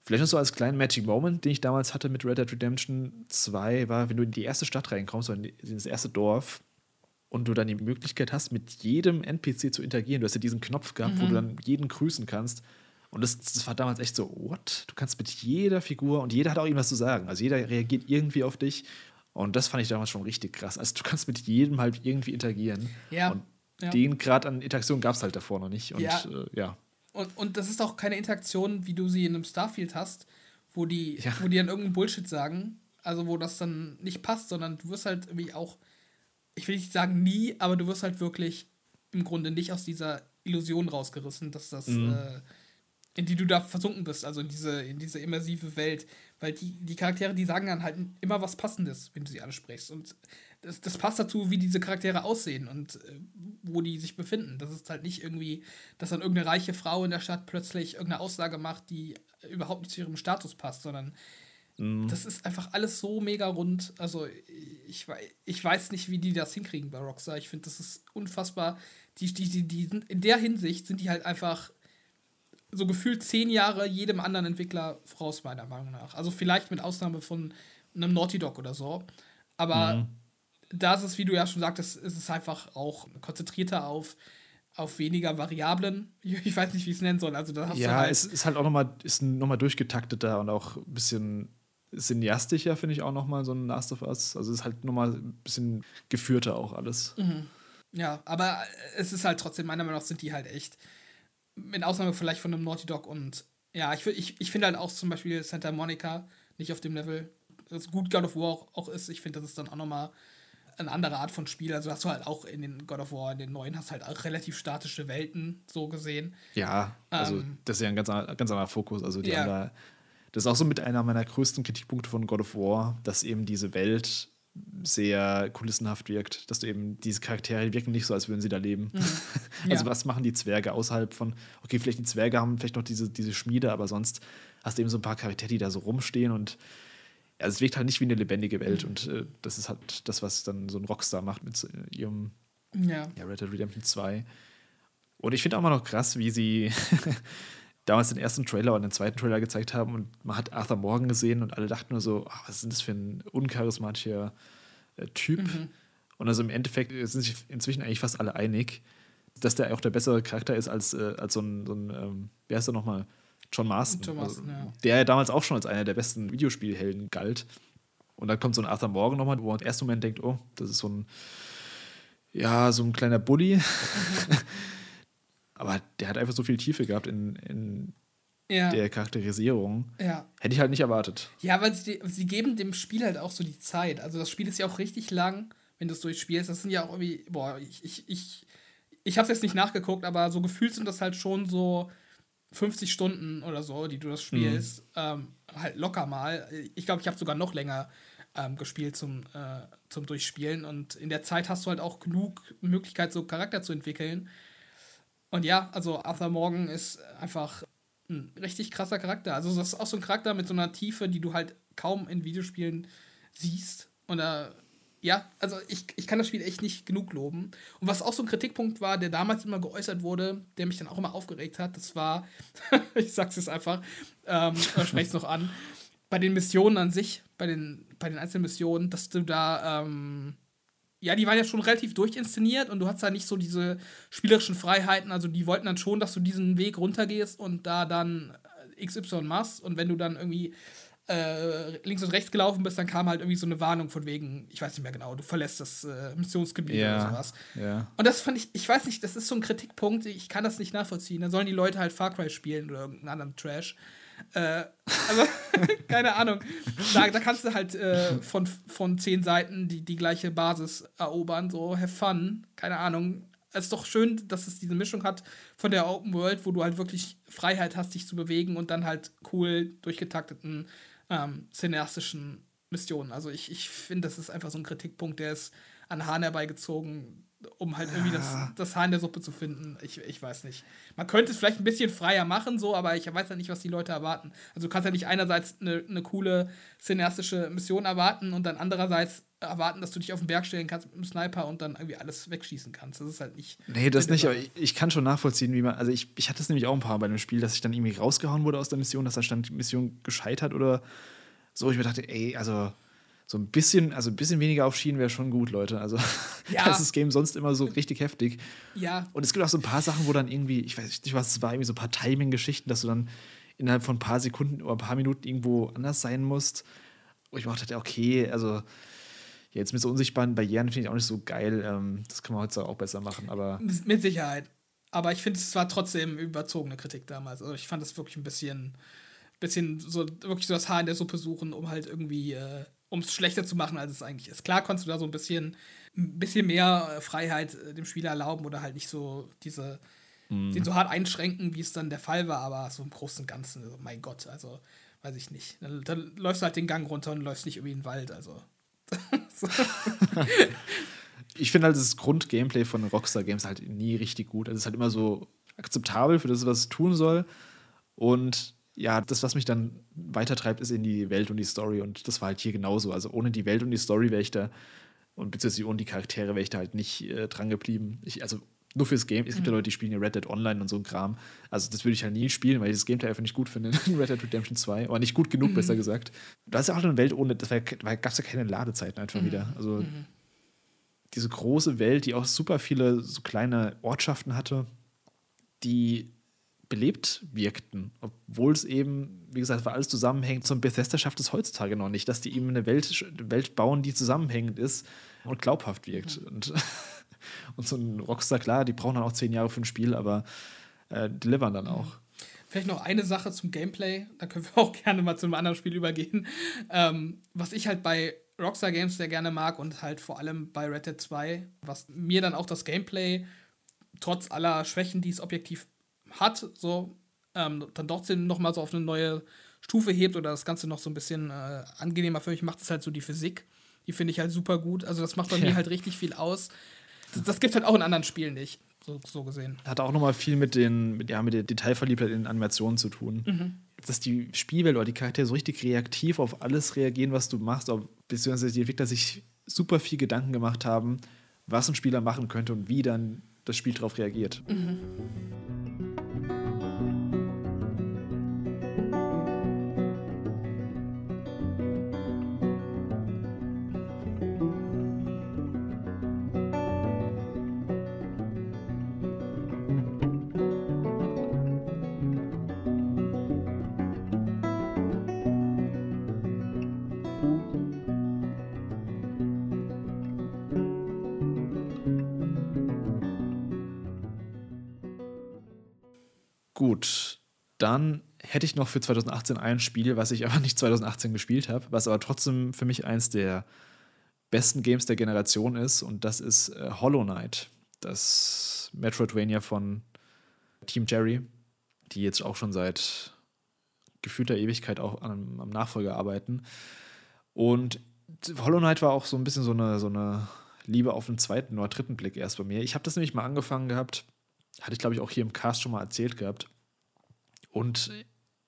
vielleicht noch so als kleinen Magic Moment, den ich damals hatte mit Red Dead Redemption 2, war, wenn du in die erste Stadt reinkommst, oder in das erste Dorf, und du dann die Möglichkeit hast, mit jedem NPC zu interagieren. Du hast ja diesen Knopf gehabt, mhm. wo du mhm. dann jeden grüßen kannst. Und das, das war damals echt so, what? Du kannst mit jeder Figur und jeder hat auch irgendwas zu sagen. Also jeder reagiert irgendwie auf dich. Und das fand ich damals schon richtig krass. Also du kannst mit jedem halt irgendwie interagieren. Ja. Und ja. den Grad an Interaktion gab es halt davor noch nicht. Und Ja. äh, ja. Und, und das ist auch keine Interaktion, wie du sie in einem Starfield hast, wo die, Ja. wo die dann irgendeinen Bullshit sagen. Also wo das dann nicht passt, sondern du wirst halt irgendwie auch, ich will nicht sagen nie, aber du wirst halt wirklich im Grunde nicht aus dieser Illusion rausgerissen, dass das, Mhm. äh, in die du da versunken bist, also in diese, in diese immersive Welt. Weil die, die Charaktere, die sagen dann halt immer was Passendes, wenn du sie ansprichst. Und das, das passt dazu, wie diese Charaktere aussehen und äh, wo die sich befinden. Das ist halt nicht irgendwie, dass dann irgendeine reiche Frau in der Stadt plötzlich irgendeine Aussage macht, die überhaupt nicht zu ihrem Status passt, sondern das ist einfach alles so mega rund. Also ich, ich weiß nicht, wie die das hinkriegen bei Rockstar. Ich finde, das ist unfassbar. Die, die, die, die sind, in der Hinsicht sind die halt einfach so gefühlt zehn Jahre jedem anderen Entwickler voraus, meiner Meinung nach. Also vielleicht mit Ausnahme von einem Naughty Dog oder so. Aber da ist es, wie du ja schon sagtest, ist es einfach auch konzentrierter auf, auf weniger Variablen. Ich, weiß nicht, wie ich es nennen soll. Also da hast du Ja, halt, es ist halt auch nochmal noch mal durchgetakteter und auch ein bisschen cineastischer, finde ich auch nochmal so ein Last of Us. Also es ist halt nochmal ein bisschen geführter auch alles. Ja, aber es ist halt trotzdem, meiner Meinung nach sind die halt echt, mit Ausnahme vielleicht von einem Naughty Dog und ja, ich, ich, ich finde halt auch zum Beispiel Santa Monica nicht auf dem Level, so gut God of War auch, auch ist, ich finde, das ist dann auch nochmal eine andere Art von Spiel. Also hast du halt auch in den God of War, in den neuen, hast halt auch relativ statische Welten so gesehen. Ja, also Ähm, das ist ja ein ganz, an- ganz anderer Fokus. Also die Ja. haben da, das ist auch so mit einer meiner größten Kritikpunkte von God of War, dass eben diese Welt sehr kulissenhaft wirkt, dass du eben diese Charaktere die wirken nicht so, als würden sie da leben. Also Mhm. Ja. was machen die Zwerge außerhalb von, okay, vielleicht die Zwerge haben vielleicht noch diese, diese Schmiede, aber sonst hast du eben so ein paar Charaktere, die da so rumstehen und ja, es wirkt halt nicht wie eine lebendige Welt Mhm. und äh, das ist halt das, was dann so ein Rockstar macht mit so, ihrem Ja. ja, Red Dead Redemption 2. Und ich finde auch immer noch krass, wie sie damals den ersten Trailer und den zweiten Trailer gezeigt haben und man hat Arthur Morgan gesehen und alle dachten nur so, "Ah, was ist denn das für ein uncharismatischer äh, Typ? Und also im Endeffekt äh, sind sich inzwischen eigentlich fast alle einig, dass der auch der bessere Charakter ist als, äh, als so ein, so ein ähm, wer ist der nochmal? John Marston. John Marston, also, ja. Der ja damals auch schon als einer der besten Videospielhelden galt. Und dann kommt so ein Arthur Morgan nochmal, wo man im ersten Moment denkt, oh, das ist so ein, ja, so ein kleiner Bully. Aber der hat einfach so viel Tiefe gehabt in, in Ja. der Charakterisierung. ja. Hätte ich halt nicht erwartet. Ja, weil sie, sie geben dem Spiel halt auch so die Zeit. Also das Spiel ist ja auch richtig lang, wenn du es durchspielst. Das sind ja auch irgendwie, boah, ich, ich, ich, ich habe jetzt nicht nachgeguckt, aber so gefühlt sind das halt schon so 50 Stunden oder so, die du das spielst. Ähm, halt locker mal. Ich glaube, ich habe sogar noch länger ähm, gespielt zum, äh, zum Durchspielen. Und in der Zeit hast du halt auch genug Möglichkeit, so Charakter zu entwickeln. Und ja, also Arthur Morgan ist einfach ein richtig krasser Charakter. Also das ist auch so ein Charakter mit so einer Tiefe, die du halt kaum in Videospielen siehst. Und äh, ja, also ich, ich kann das Spiel echt nicht genug loben. Und was auch so ein Kritikpunkt war, der damals immer geäußert wurde, der mich dann auch immer aufgeregt hat, das war, ich sag's jetzt einfach, ähm, sprech's noch an, bei den Missionen an sich, bei den, bei den einzelnen Missionen, dass du da, ähm, ja, die waren ja schon relativ durchinszeniert und du hast da nicht so diese spielerischen Freiheiten. Also die wollten dann schon, dass du diesen Weg runtergehst und da dann äh, XY machst. Und wenn du dann irgendwie äh, links und rechts gelaufen bist, dann kam halt irgendwie so eine Warnung von wegen, ich weiß nicht mehr genau, du verlässt das äh, Missionsgebiet oder sowas. ja. Und das fand ich, ich weiß nicht, das ist so ein Kritikpunkt, ich kann das nicht nachvollziehen. Dann sollen die Leute halt Far Cry spielen oder irgendeinen anderen Trash. Äh, also, keine Ahnung. Da, da kannst du halt äh, von, von zehn Seiten die, die gleiche Basis erobern, so have fun. Keine Ahnung. Es ist doch schön, dass es diese Mischung hat von der Open World, wo du halt wirklich Freiheit hast, dich zu bewegen und dann halt cool durchgetakteten ähm, cineastischen Missionen. Also ich, ich finde, das ist einfach so ein Kritikpunkt, der ist an Hahn herbeigezogen, um halt irgendwie das, das Haar in der Suppe zu finden. Ich, ich weiß nicht. Man könnte es vielleicht ein bisschen freier machen, so, aber ich weiß ja nicht, was die Leute erwarten. Also du kannst ja nicht einerseits eine, eine coole cineastische Mission erwarten und dann andererseits erwarten, dass du dich auf den Berg stellen kannst mit einem Sniper und dann irgendwie alles wegschießen kannst. Das ist halt nicht. Nee, das nicht, aber ich, ich kann schon nachvollziehen, wie man, also ich, ich hatte es nämlich auch ein paar Mal bei dem Spiel, dass ich dann irgendwie rausgehauen wurde aus der Mission, dass da stand, Mission gescheitert oder so. Ich mir dachte, ey, also so ein bisschen, also ein bisschen weniger auf Schienen wäre schon gut, Leute. Also ja. das ist das Game sonst immer so richtig heftig. Ja. Und es gibt auch so ein paar Sachen, wo dann irgendwie, ich weiß nicht, was es war, irgendwie so ein paar Timing-Geschichten, dass du dann innerhalb von ein paar Sekunden oder ein paar Minuten irgendwo anders sein musst. Wo ich mir auch dachte, okay, also jetzt mit so unsichtbaren Barrieren finde ich auch nicht so geil. Ähm, das kann man heutzutage auch besser machen, aber. Mit Sicherheit. Aber ich finde, es war trotzdem überzogene Kritik damals. Also ich fand es wirklich ein bisschen, bisschen so, wirklich so das Haar in der Suppe suchen, um halt irgendwie, äh, um es schlechter zu machen, als es eigentlich ist. Klar konntest du da so ein bisschen, ein bisschen mehr äh, Freiheit äh, dem Spieler erlauben oder halt nicht so diese, mhm. den so hart einschränken, wie es dann der Fall war, aber so im Großen und Ganzen, also mein Gott, also weiß ich nicht. Dann, dann läufst du halt den Gang runter und läufst nicht irgendwie in den Wald, also. ich finde halt das Grundgameplay von Rockstar Games halt nie richtig gut. Also es ist halt immer so akzeptabel für das, was es tun soll. Und ja, das, was mich dann weitertreibt, ist in die Welt und die Story. Und das war halt hier genauso. Also ohne die Welt und die Story wäre ich da, und beziehungsweise ohne die Charaktere wäre ich da halt nicht äh, dran geblieben. Ich, also nur fürs Game. Es gibt ja mhm. Leute, die spielen ja Red Dead Online und so ein Kram. Also das würde ich halt nie spielen, weil ich das Gameplay einfach nicht gut finde in Red Dead Redemption 2. Aber nicht gut genug, mhm. besser gesagt. Da ist ja auch eine Welt ohne, da gab es ja keine Ladezeiten einfach mhm. wieder. Also mhm. diese große Welt, die auch super viele so kleine Ortschaften hatte, die belebt wirkten, obwohl es eben, wie gesagt, weil alles zusammenhängt. So ein Bethesda schafft es heutzutage noch nicht, dass die eben eine Welt, Welt bauen, die zusammenhängend ist und glaubhaft wirkt. Mhm. Und Und so ein Rockstar, klar, die brauchen dann auch zehn Jahre für ein Spiel, aber äh, delivern dann auch. Vielleicht noch eine Sache zum Gameplay, da können wir auch gerne mal zu einem anderen Spiel übergehen. Ähm, was ich halt bei Rockstar Games sehr gerne mag und halt vor allem bei Red Dead 2, was mir dann auch das Gameplay trotz aller Schwächen, die es objektiv hat, so ähm, dann trotzdem nochmal so auf eine neue Stufe hebt oder das Ganze noch so ein bisschen äh, angenehmer für mich macht, ist halt so die Physik. Die finde ich halt super gut. Also das macht bei ja. mir halt richtig viel aus das, das gibt es halt auch in anderen Spielen nicht, so, so gesehen. Hat auch nochmal viel mit, den, mit, ja, mit der Detailverliebtheit in Animationen zu tun. Mhm. Dass die Spielwelt oder die Charaktere so richtig reaktiv auf alles reagieren, was du machst, ob, beziehungsweise die Entwickler sich super viel Gedanken gemacht haben, was ein Spieler machen könnte und wie dann das Spiel darauf reagiert. Mhm. Hätte ich noch für 2018 ein Spiel, was ich aber nicht 2018 gespielt habe, was aber trotzdem für mich eins der besten Games der Generation ist, und das ist äh, Hollow Knight, das Metroidvania von Team Jerry, die jetzt auch schon seit gefühlter Ewigkeit auch am, am Nachfolger arbeiten. Und Hollow Knight war auch so ein bisschen so eine, so eine Liebe auf den zweiten oder dritten Blick erst bei mir. Ich habe das nämlich mal angefangen gehabt hatte ich, glaube ich, auch hier im Cast schon mal erzählt gehabt. Und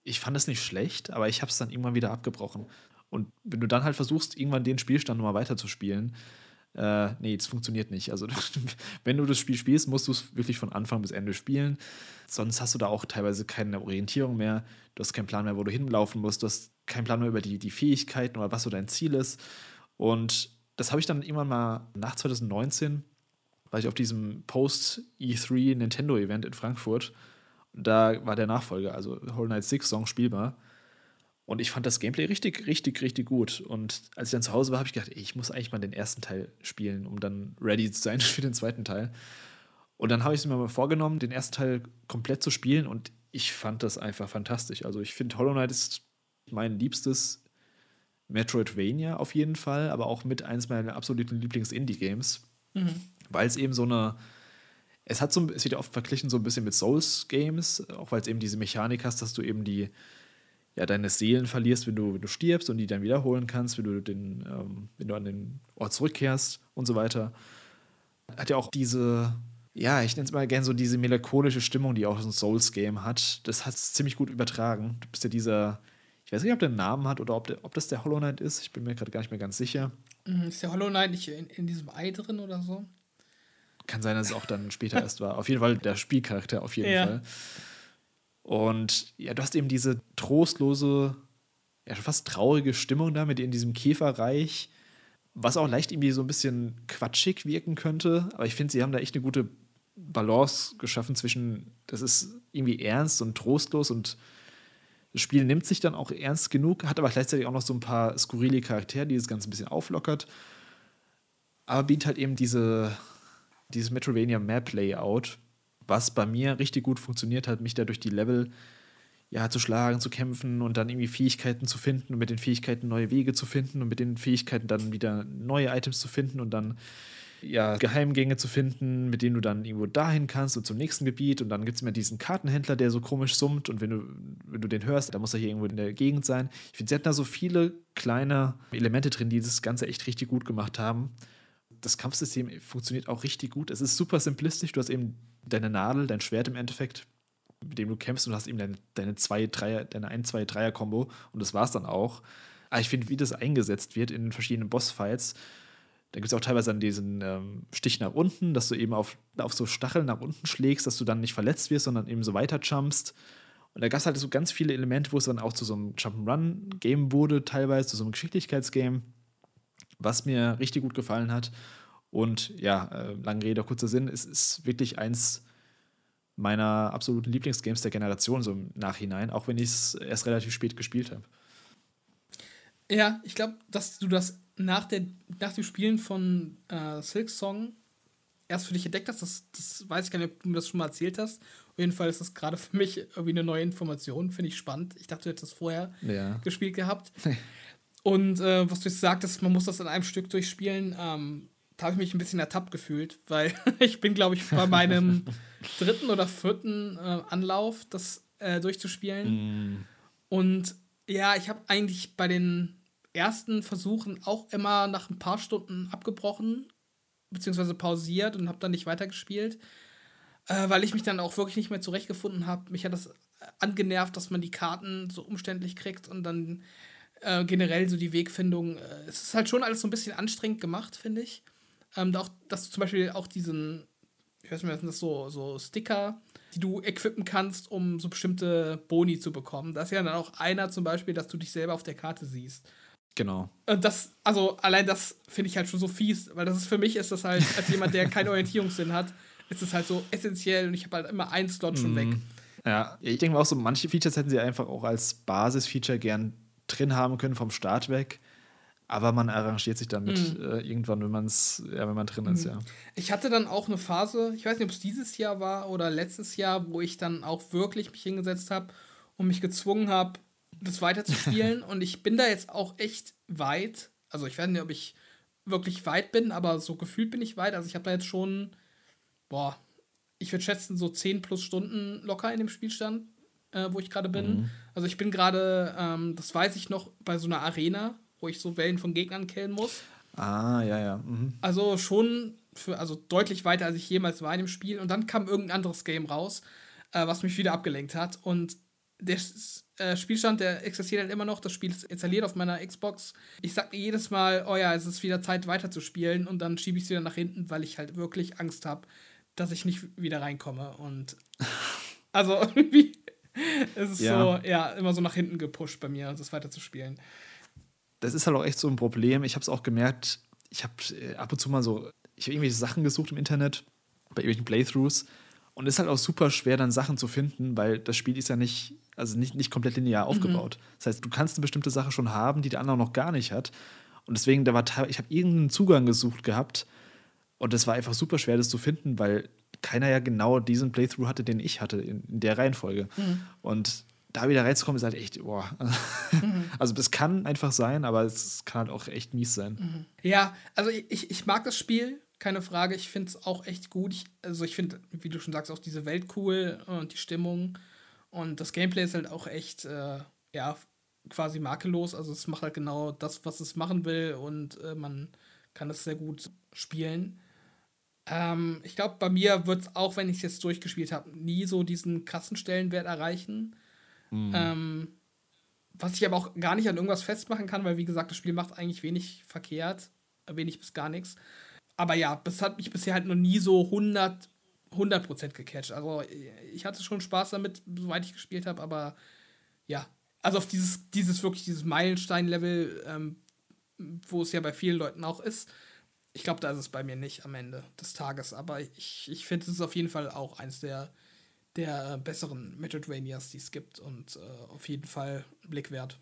ich fand es nicht schlecht, aber ich habe es dann irgendwann wieder abgebrochen. Und wenn du dann halt versuchst, irgendwann den Spielstand nochmal weiterzuspielen, äh, nee, das funktioniert nicht. Also, wenn du das Spiel spielst, musst du es wirklich von Anfang bis Ende spielen. Sonst hast du da auch teilweise keine Orientierung mehr. Du hast keinen Plan mehr, wo du hinlaufen musst. Du hast keinen Plan mehr über die, die Fähigkeiten oder was so dein Ziel ist. Und das habe ich dann irgendwann mal nach 2019 war ich auf diesem Post-E3 Nintendo-Event in Frankfurt. Da war der Nachfolger, also Hollow Knight 6 Song spielbar. Und ich fand das Gameplay richtig, richtig, richtig gut. Und als ich dann zu Hause war, habe ich gedacht, ey, ich muss eigentlich mal den ersten Teil spielen, um dann ready zu sein für den zweiten Teil. Und dann habe ich es mir mal vorgenommen, den ersten Teil komplett zu spielen. Und ich fand das einfach fantastisch. Also ich finde, Hollow Knight ist mein liebstes Metroidvania auf jeden Fall, aber auch mit eins meiner absoluten Lieblings-Indie-Games. Mhm weil es eben so eine. Es hat so, es wird ja oft verglichen so ein bisschen mit Souls-Games, auch weil es eben diese Mechanik hast, dass du eben die, ja, deine Seelen verlierst, wenn du, wenn du stirbst und die dann wiederholen kannst, wenn du den, ähm, wenn du an den Ort zurückkehrst und so weiter. Hat ja auch diese, ja, ich nenne es mal gerne so diese melancholische Stimmung, die auch so ein Souls-Game hat. Das hat es ziemlich gut übertragen. Du bist ja dieser, ich weiß nicht, ob der einen Namen hat oder ob, der, ob das der Hollow Knight ist. Ich bin mir gerade gar nicht mehr ganz sicher. Mhm, ist der Hollow Knight nicht in, in diesem Ei drin oder so? Kann sein, dass es auch dann später erst war. Auf jeden Fall der Spielcharakter, auf jeden ja. Fall. Und ja, du hast eben diese trostlose, ja, schon fast traurige Stimmung da mit in diesem Käferreich, was auch leicht irgendwie so ein bisschen quatschig wirken könnte. Aber ich finde, sie haben da echt eine gute Balance geschaffen zwischen, das ist irgendwie ernst und trostlos und das Spiel nimmt sich dann auch ernst genug, hat aber gleichzeitig auch noch so ein paar skurrile Charaktere, die das Ganze ein bisschen auflockert. Aber bietet halt eben diese, dieses Metrovania Map Layout, was bei mir richtig gut funktioniert hat, mich da durch die Level ja, zu schlagen, zu kämpfen und dann irgendwie Fähigkeiten zu finden und mit den Fähigkeiten neue Wege zu finden und mit den Fähigkeiten dann wieder neue Items zu finden und dann ja, Geheimgänge zu finden, mit denen du dann irgendwo dahin kannst und zum nächsten Gebiet. Und dann gibt es immer diesen Kartenhändler, der so komisch summt. Und wenn du, wenn du den hörst, dann muss er hier irgendwo in der Gegend sein. Ich finde, sie hatten da so viele kleine Elemente drin, die das Ganze echt richtig gut gemacht haben. Das Kampfsystem funktioniert auch richtig gut. Es ist super simplistisch. Du hast eben deine Nadel, dein Schwert im Endeffekt, mit dem du kämpfst und hast eben deine, deine zwei, Dreier, deine 1-2-3er-Kombo. Und das war es dann auch. Aber ich finde, wie das eingesetzt wird in verschiedenen Bossfights, da gibt es auch teilweise dann diesen ähm, Stich nach unten, dass du eben auf, auf so Stacheln nach unten schlägst, dass du dann nicht verletzt wirst, sondern eben so weiter jumpst. Und da gab es halt so ganz viele Elemente, wo es dann auch zu so einem Jump'n'Run-Game wurde, teilweise zu so einem Geschicklichkeitsgame, was mir richtig gut gefallen hat. Und ja, äh, lange Rede, kurzer Sinn, es ist wirklich eins meiner absoluten Lieblingsgames der Generation, so im Nachhinein, auch wenn ich es erst relativ spät gespielt habe. Ja, ich glaube, dass du das nach, der, nach dem Spielen von äh, Silk Song erst für dich entdeckt hast. Das, das weiß ich gar nicht, ob du mir das schon mal erzählt hast. Auf jeden Fall ist das gerade für mich irgendwie eine neue Information. Finde ich spannend. Ich dachte, du hättest das vorher ja. gespielt gehabt. Und äh, was du jetzt sagtest, man muss das in einem Stück durchspielen, ähm, da habe ich mich ein bisschen ertappt gefühlt, weil ich bin, glaube ich, bei meinem dritten oder vierten äh, Anlauf, das äh, durchzuspielen. Mm. Und ja, ich habe eigentlich bei den ersten Versuchen auch immer nach ein paar Stunden abgebrochen, beziehungsweise pausiert und habe dann nicht weitergespielt, äh, weil ich mich dann auch wirklich nicht mehr zurechtgefunden habe. Mich hat das angenervt, dass man die Karten so umständlich kriegt und dann äh, generell so die Wegfindung. Äh, es ist halt schon alles so ein bisschen anstrengend gemacht, finde ich. Ähm, auch, dass du zum Beispiel auch diesen, ich weiß nicht, das so, so Sticker, die du equippen kannst, um so bestimmte Boni zu bekommen. Da ist ja dann auch einer zum Beispiel, dass du dich selber auf der Karte siehst. Genau. Und das, also allein das finde ich halt schon so fies, weil das ist für mich ist das halt, als jemand, der keinen Orientierungssinn hat, ist es halt so essentiell und ich habe halt immer einen Slot schon mm. weg. Ja, ich denke auch so, manche Features hätten sie einfach auch als Basisfeature gern drin haben können vom Start weg. Aber man arrangiert sich damit mhm. äh, irgendwann, wenn man es, ja, wenn man drin ist, mhm. ja. Ich hatte dann auch eine Phase, ich weiß nicht, ob es dieses Jahr war oder letztes Jahr, wo ich dann auch wirklich mich hingesetzt habe und mich gezwungen habe, das weiterzuspielen. und ich bin da jetzt auch echt weit. Also ich weiß nicht, ob ich wirklich weit bin, aber so gefühlt bin ich weit. Also ich habe da jetzt schon, boah, ich würde schätzen, so 10 plus Stunden locker in dem Spielstand, äh, wo ich gerade bin. Mhm. Also ich bin gerade, ähm, das weiß ich noch, bei so einer Arena, wo ich so Wellen von Gegnern killen muss. Ah, ja, ja. Mhm. Also schon für, also deutlich weiter, als ich jemals war in dem Spiel. Und dann kam irgendein anderes Game raus, äh, was mich wieder abgelenkt hat. Und der äh, Spielstand, der existiert halt immer noch. Das Spiel ist installiert auf meiner Xbox. Ich sag mir jedes Mal, oh ja, es ist wieder Zeit weiterzuspielen und dann schiebe ich es wieder nach hinten, weil ich halt wirklich Angst habe, dass ich nicht wieder reinkomme. Und also irgendwie ist es ja. so, ja, immer so nach hinten gepusht bei mir, das weiterzuspielen. Das ist halt auch echt so ein Problem. Ich habe es auch gemerkt, ich habe äh, ab und zu mal so, ich habe irgendwelche Sachen gesucht im Internet, bei irgendwelchen Playthroughs. Und es ist halt auch super schwer, dann Sachen zu finden, weil das Spiel ist ja nicht also nicht, nicht komplett linear mhm. aufgebaut. Mhm. Das heißt, du kannst eine bestimmte Sache schon haben, die der andere noch gar nicht hat. Und deswegen, da war ich habe irgendeinen Zugang gesucht gehabt und es war einfach super schwer, das zu finden, weil keiner ja genau diesen Playthrough hatte, den ich hatte, in, in der Reihenfolge. Mhm. Und da wieder reinzukommen, ist halt echt, boah. Mhm. Also das kann einfach sein, aber es kann halt auch echt mies sein. Mhm. Ja, also ich, ich mag das Spiel, keine Frage. Ich finde es auch echt gut. Ich, also ich finde, wie du schon sagst, auch diese Welt cool und die Stimmung. Und das Gameplay ist halt auch echt, äh, ja, quasi makellos. Also es macht halt genau das, was es machen will und äh, man kann es sehr gut spielen. Ähm, ich glaube, bei mir wird es auch, wenn ich es jetzt durchgespielt habe, nie so diesen krassen Stellenwert erreichen. Mhm. Ähm, was ich aber auch gar nicht an irgendwas festmachen kann, weil wie gesagt, das Spiel macht eigentlich wenig verkehrt, wenig bis gar nichts. Aber ja, es hat mich bisher halt noch nie so 100 100% gecatcht. Also ich hatte schon Spaß damit, soweit ich gespielt habe, aber ja. Also auf dieses, dieses wirklich, dieses Meilenstein-Level, ähm, wo es ja bei vielen Leuten auch ist. Ich glaube, da ist es bei mir nicht am Ende des Tages. Aber ich, ich finde, es ist auf jeden Fall auch eins der, der besseren Metroidvanias, die es gibt. Und äh, auf jeden Fall Blick wert.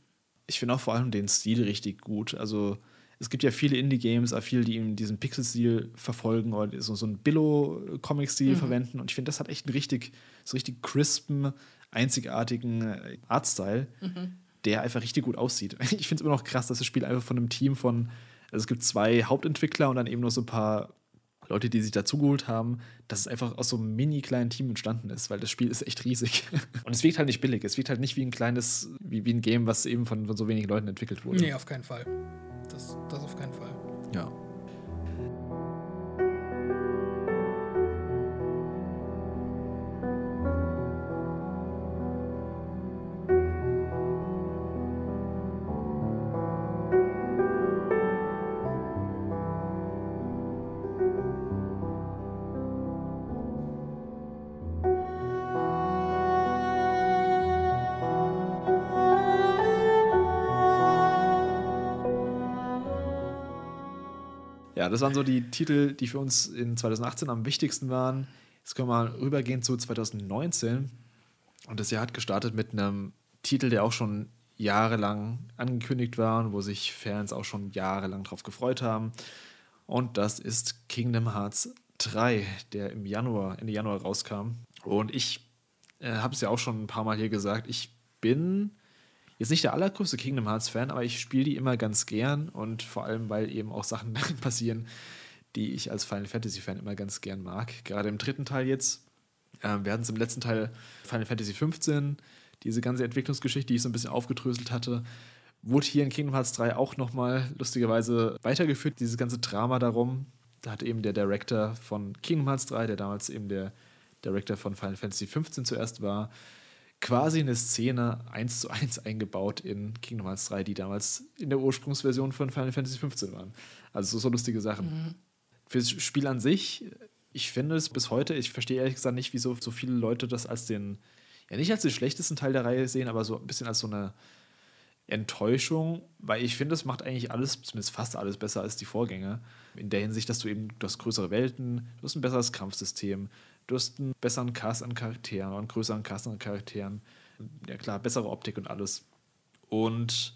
Ich finde auch vor allem den Stil richtig gut. Also es gibt ja viele Indie-Games, auch viele, die eben diesen Pixel-Stil verfolgen oder so, so einen Billo-Comic-Stil mhm. verwenden. Und ich finde, das hat echt einen richtig, so richtig crispen, einzigartigen äh, Artstyle, mhm. der einfach richtig gut aussieht. Ich finde es immer noch krass, dass das Spiel einfach von einem Team von, also es gibt zwei Hauptentwickler und dann eben noch so ein paar Leute, die sich dazugeholt haben, dass es einfach aus so einem mini kleinen Team entstanden ist, weil das Spiel ist echt riesig. Und es wirkt halt nicht billig. Es wirkt halt nicht wie ein kleines, wie, wie ein Game, was eben von, von so wenigen Leuten entwickelt wurde. Nee, auf keinen Fall. Das, das auf keinen Fall. Das waren so die Titel, die für uns in 2018 am wichtigsten waren. Jetzt können wir mal rübergehen zu 2019. Und das Jahr hat gestartet mit einem Titel, der auch schon jahrelang angekündigt war und wo sich Fans auch schon jahrelang drauf gefreut haben. Und das ist Kingdom Hearts 3, der im Januar, Ende Januar rauskam. Und ich äh, habe es ja auch schon ein paar Mal hier gesagt, ich bin jetzt nicht der allergrößte Kingdom Hearts-Fan, aber ich spiele die immer ganz gern und vor allem, weil eben auch Sachen passieren, die ich als Final Fantasy-Fan immer ganz gern mag. Gerade im dritten Teil jetzt. Äh, wir hatten es im letzten Teil Final Fantasy 15, diese ganze Entwicklungsgeschichte, die ich so ein bisschen aufgedröselt hatte, wurde hier in Kingdom Hearts 3 auch nochmal lustigerweise weitergeführt, dieses ganze Drama darum. Da hat eben der Director von Kingdom Hearts 3, der damals eben der Director von Final Fantasy 15 zuerst war, quasi eine Szene eins zu eins eingebaut in Kingdom Hearts 3, die damals in der Ursprungsversion von Final Fantasy 15 waren. Also so, so lustige Sachen. Mhm. Fürs Spiel an sich, ich finde es bis heute, ich verstehe ehrlich gesagt nicht, wieso so viele Leute das als den, ja nicht als den schlechtesten Teil der Reihe sehen, aber so ein bisschen als so eine Enttäuschung, weil ich finde, es macht eigentlich alles, zumindest fast alles besser als die Vorgänger. In der Hinsicht, dass du eben, du hast größere Welten, du hast ein besseres Kampfsystem, Du hast einen besseren Cast an Charakteren oder einen größeren Cast an Charakteren. Ja klar, bessere Optik und alles. Und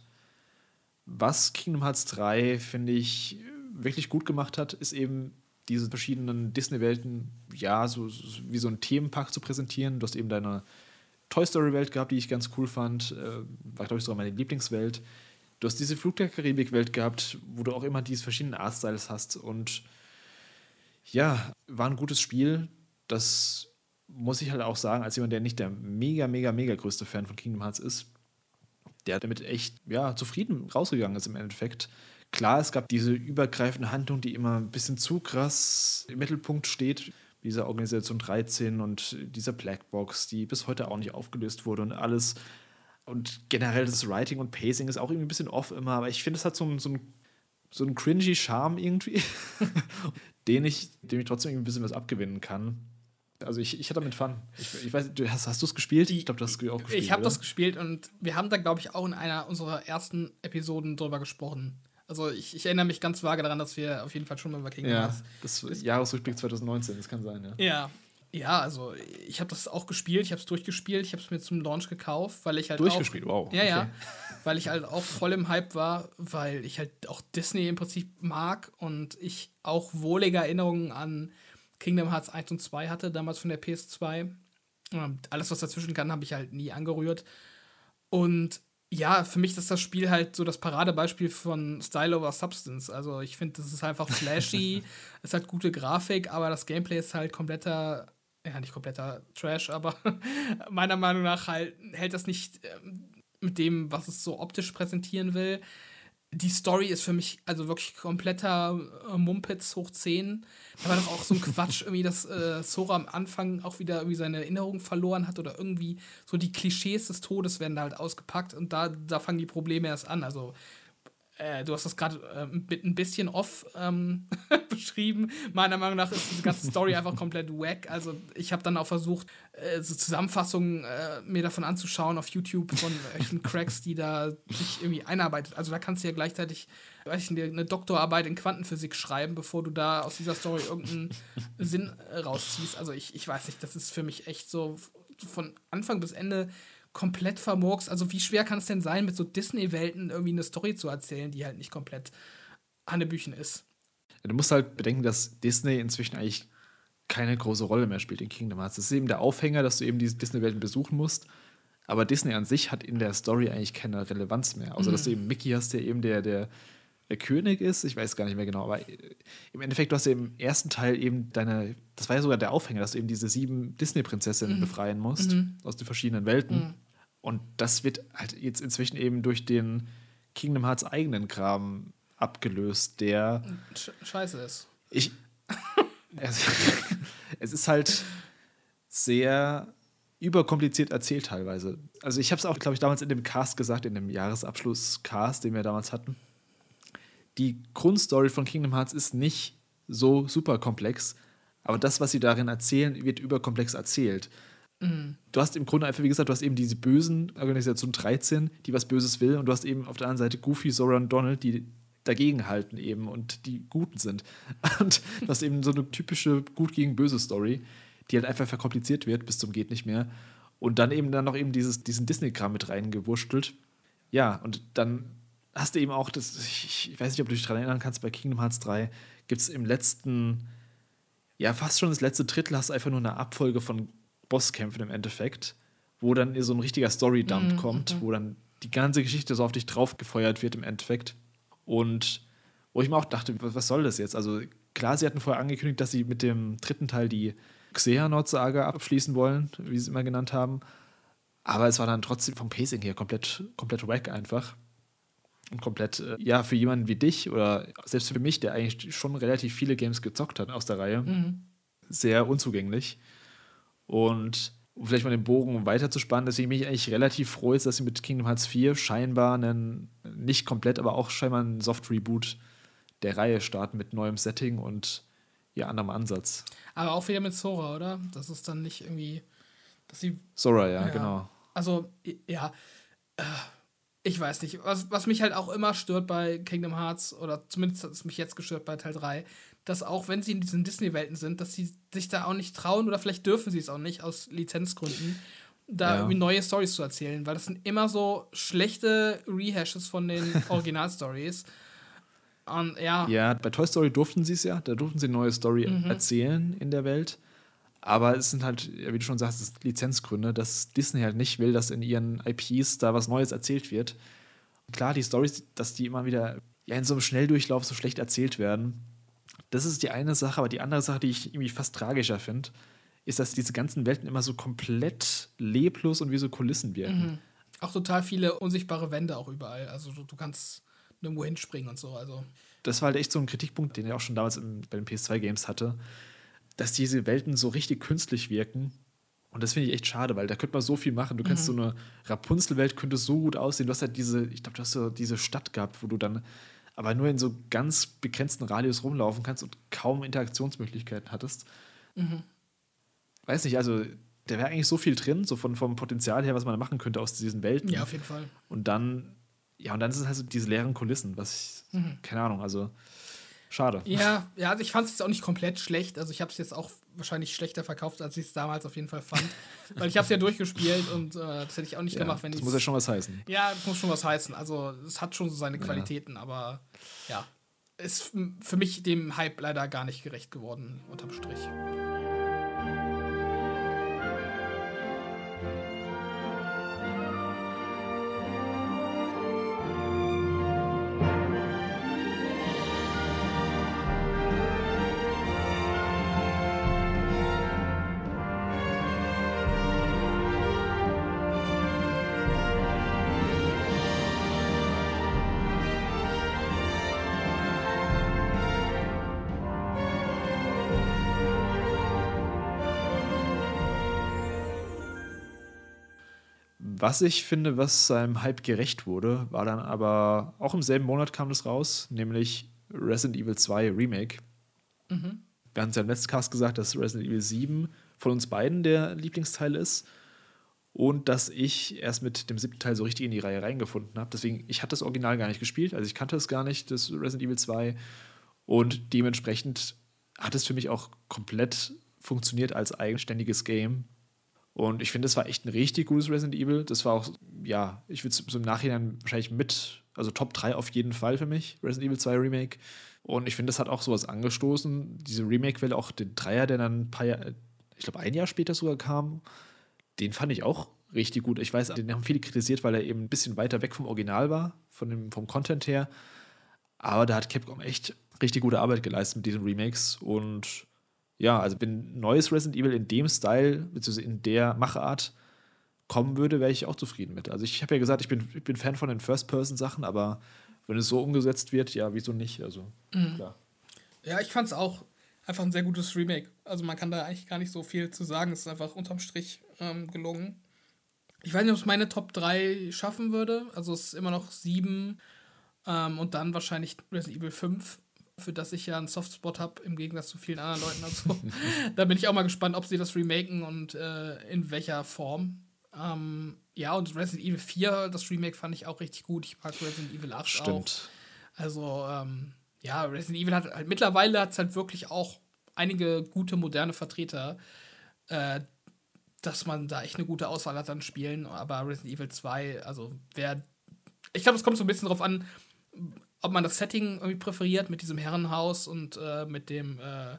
was Kingdom Hearts 3, finde ich, wirklich gut gemacht hat, ist eben diese verschiedenen Disney-Welten, ja, so, so, wie so ein Themenpark zu präsentieren. Du hast eben deine Toy Story-Welt gehabt, die ich ganz cool fand. Äh, war, glaube ich, sogar meine Lieblingswelt. Du hast diese Flug der Karibik-Welt gehabt, wo du auch immer diese verschiedenen Artstyles hast. Und ja, war ein gutes Spiel das muss ich halt auch sagen, als jemand, der nicht der mega, mega, mega größte Fan von Kingdom Hearts ist, der damit echt ja, zufrieden rausgegangen ist im Endeffekt. Klar, es gab diese übergreifende Handlung, die immer ein bisschen zu krass im Mittelpunkt steht. Dieser Organisation 13 und dieser Blackbox, die bis heute auch nicht aufgelöst wurde und alles. Und generell das Writing und Pacing ist auch irgendwie ein bisschen off immer, aber ich finde, es hat so, so, ein, so einen cringy Charme irgendwie, den ich, dem ich trotzdem ein bisschen was abgewinnen kann. Also ich, ich hatte damit Fun. Ich, ich weiß, du, hast, hast du es gespielt? Ich glaube, du hast es auch gespielt. Ich habe das gespielt und wir haben da, glaube ich, auch in einer unserer ersten Episoden drüber gesprochen. Also ich, ich, erinnere mich ganz vage daran, dass wir auf jeden Fall schon mal über Kingdom Hearts. Ja, das, das Jahresrückblick 2019, das kann sein, ja. Ja, ja also ich habe das auch gespielt, ich habe es durchgespielt, ich habe es mir zum Launch gekauft, weil ich halt Durchgespielt, auch, wow. Ja, okay. ja, weil ich halt auch voll im Hype war, weil ich halt auch Disney im Prinzip mag und ich auch wohlige Erinnerungen an Kingdom Hearts 1 und 2 hatte, damals von der PS2. Alles, was dazwischen kann, habe ich halt nie angerührt. Und ja, für mich ist das Spiel halt so das Paradebeispiel von Style over Substance. Also ich finde, das ist einfach flashy, es hat gute Grafik, aber das Gameplay ist halt kompletter, ja nicht kompletter Trash, aber meiner Meinung nach halt hält das nicht ähm, mit dem, was es so optisch präsentieren will die Story ist für mich also wirklich kompletter äh, Mumpitz hoch 10. Da war doch auch so ein Quatsch, irgendwie, dass äh, Sora am Anfang auch wieder irgendwie seine Erinnerung verloren hat oder irgendwie so die Klischees des Todes werden da halt ausgepackt und da, da fangen die Probleme erst an. Also äh, du hast das gerade äh, mit ein bisschen off ähm, beschrieben. Meiner Meinung nach ist diese ganze Story einfach komplett wack. Also ich habe dann auch versucht, äh, so Zusammenfassungen äh, mir davon anzuschauen auf YouTube von echten Cracks, die da sich irgendwie einarbeitet. Also da kannst du ja gleichzeitig weiß ich, eine Doktorarbeit in Quantenphysik schreiben, bevor du da aus dieser Story irgendeinen Sinn äh, rausziehst. Also ich, ich weiß nicht, das ist für mich echt so von Anfang bis Ende komplett vermurkst. Also wie schwer kann es denn sein, mit so Disney-Welten irgendwie eine Story zu erzählen, die halt nicht komplett Hannebüchen ist? Du musst halt bedenken, dass Disney inzwischen eigentlich keine große Rolle mehr spielt in Kingdom Hearts. Das ist eben der Aufhänger, dass du eben diese Disney-Welten besuchen musst. Aber Disney an sich hat in der Story eigentlich keine Relevanz mehr. Außer mhm. dass du eben Mickey hast, der eben der, der König ist. Ich weiß gar nicht mehr genau, aber im Endeffekt, du hast ja im ersten Teil eben deine, das war ja sogar der Aufhänger, dass du eben diese sieben Disney-Prinzessinnen mhm. befreien musst mhm. aus den verschiedenen Welten. Mhm. Und das wird halt jetzt inzwischen eben durch den Kingdom Hearts eigenen Kram abgelöst, der. Scheiße ist. Ich. es, es ist halt sehr überkompliziert erzählt teilweise. Also ich habe es auch, glaube ich, damals in dem Cast gesagt, in dem Jahresabschluss-Cast, den wir damals hatten. Die Grundstory von Kingdom Hearts ist nicht so super komplex, aber das, was sie darin erzählen, wird überkomplex erzählt. Mhm. Du hast im Grunde einfach, wie gesagt, du hast eben diese bösen Organisation 13, die was Böses will, und du hast eben auf der anderen Seite Goofy, Zora und Donald, die dagegen halten eben und die Guten sind. Und das ist eben so eine typische Gut gegen Böse Story, die halt einfach verkompliziert wird bis zum geht nicht mehr. Und dann eben dann noch eben dieses, diesen Disney-Kram mit reingewurschtelt. Ja, und dann hast du eben auch, das, ich, ich weiß nicht, ob du dich daran erinnern kannst, bei Kingdom Hearts 3 gibt es im letzten, ja, fast schon das letzte Drittel, hast du einfach nur eine Abfolge von Bosskämpfen im Endeffekt, wo dann so ein richtiger Story-Dump mhm, kommt, mhm. wo dann die ganze Geschichte so auf dich drauf gefeuert wird im Endeffekt. Und wo ich mir auch dachte, was soll das jetzt? Also klar, sie hatten vorher angekündigt, dass sie mit dem dritten Teil die Xehanort-Saga abschließen wollen, wie sie es immer genannt haben. Aber es war dann trotzdem vom Pacing her komplett, komplett wack einfach. Und komplett, äh, ja, für jemanden wie dich oder selbst für mich, der eigentlich schon relativ viele Games gezockt hat aus der Reihe, mhm. sehr unzugänglich. Und um vielleicht mal den Bogen weiter zu spannen, deswegen bin ich eigentlich relativ froh, ist, dass sie mit Kingdom Hearts 4 scheinbar einen, nicht komplett, aber auch scheinbar einen Soft-Reboot der Reihe starten mit neuem Setting und ja, anderem Ansatz. Aber auch wieder mit Sora, oder? Das ist dann nicht irgendwie. Dass sie, Sora, ja, ja. genau. Also, ja. Äh, ich weiß nicht. Was, was mich halt auch immer stört bei Kingdom Hearts, oder zumindest hat es mich jetzt gestört bei Teil 3, dass auch wenn sie in diesen Disney-Welten sind, dass sie sich da auch nicht trauen oder vielleicht dürfen sie es auch nicht aus Lizenzgründen, da ja. irgendwie neue Stories zu erzählen, weil das sind immer so schlechte Rehashes von den Original-Stories. Und ja. Ja, bei Toy Story durften sie es ja, da durften sie eine neue Story mhm. erzählen in der Welt. Aber es sind halt, wie du schon sagst, Lizenzgründe, dass Disney halt nicht will, dass in ihren IPs da was Neues erzählt wird. Klar, die Stories, dass die immer wieder ja, in so einem Schnelldurchlauf so schlecht erzählt werden, das ist die eine Sache, aber die andere Sache, die ich irgendwie fast tragischer finde, ist, dass diese ganzen Welten immer so komplett leblos und wie so Kulissen wirken. Mhm. Auch total viele unsichtbare Wände auch überall. Also du, du kannst nirgendwo hinspringen und so. Also. Das war halt echt so ein Kritikpunkt, den er auch schon damals im, bei den PS2-Games hatte, dass diese Welten so richtig künstlich wirken. Und das finde ich echt schade, weil da könnte man so viel machen. Du kannst mhm. so eine Rapunzel-Welt könnte so gut aussehen. Du hast halt diese, ich glaube, du hast so diese Stadt gehabt, wo du dann aber nur in so ganz begrenzten Radius rumlaufen kannst und kaum Interaktionsmöglichkeiten hattest. Mhm. Weiß nicht, also da wäre eigentlich so viel drin, so von, vom Potenzial her, was man machen könnte aus diesen Welten. Ja, auf jeden Fall. Und dann, ja, und dann ist es halt so diese leeren Kulissen, was ich, mhm. keine Ahnung, also Schade. Ja, ja, also ich fand es jetzt auch nicht komplett schlecht. Also ich habe es jetzt auch wahrscheinlich schlechter verkauft, als ich es damals auf jeden Fall fand. Weil ich habe es ja durchgespielt und äh, das hätte ich auch nicht ja, gemacht, wenn ich. Das muss ja schon was heißen. Ja, das muss schon was heißen. Also es hat schon so seine Qualitäten, ja. aber ja, ist für mich dem Hype leider gar nicht gerecht geworden, unterm Strich. Was ich finde, was seinem Hype gerecht wurde, war dann aber auch im selben Monat kam das raus, nämlich Resident Evil 2 Remake. Mhm. Wir haben es ja im letzten Cast gesagt, dass Resident Evil 7 von uns beiden der Lieblingsteil ist und dass ich erst mit dem siebten Teil so richtig in die Reihe reingefunden habe. Deswegen, ich hatte das Original gar nicht gespielt, also ich kannte es gar nicht, das Resident Evil 2 und dementsprechend hat es für mich auch komplett funktioniert als eigenständiges Game. Und ich finde, es war echt ein richtig gutes Resident Evil. Das war auch, ja, ich würde es so im Nachhinein wahrscheinlich mit, also Top 3 auf jeden Fall für mich, Resident Evil 2 Remake. Und ich finde, das hat auch sowas angestoßen. Diese Remake-Welle, auch den Dreier, der dann ein paar Jahre, ich glaube, ein Jahr später sogar kam, den fand ich auch richtig gut. Ich weiß, den haben viele kritisiert, weil er eben ein bisschen weiter weg vom Original war, von dem, vom Content her. Aber da hat Capcom echt richtig gute Arbeit geleistet mit diesen Remakes. Und ja, also wenn neues Resident Evil in dem Style, beziehungsweise in der Machart kommen würde, wäre ich auch zufrieden mit. Also ich habe ja gesagt, ich bin, ich bin Fan von den First-Person-Sachen, aber wenn es so umgesetzt wird, ja, wieso nicht? Also, mhm. klar. Ja, ich fand es auch einfach ein sehr gutes Remake. Also man kann da eigentlich gar nicht so viel zu sagen. Es ist einfach unterm Strich ähm, gelungen. Ich weiß nicht, ob es meine Top 3 schaffen würde. Also es ist immer noch 7 ähm, und dann wahrscheinlich Resident Evil 5 für das ich ja einen Softspot habe, im Gegensatz zu vielen anderen Leuten. Also, da bin ich auch mal gespannt, ob sie das remaken und äh, in welcher Form. Ähm, ja, und Resident Evil 4, das Remake fand ich auch richtig gut. Ich mag Resident Evil 8 Stimmt. auch. Also, ähm, ja, Resident Evil hat halt mittlerweile hat es halt wirklich auch einige gute moderne Vertreter, äh, dass man da echt eine gute Auswahl hat an Spielen. Aber Resident Evil 2, also wer. Ich glaube, es kommt so ein bisschen drauf an, ob man das Setting irgendwie präferiert mit diesem Herrenhaus und äh, mit dem äh,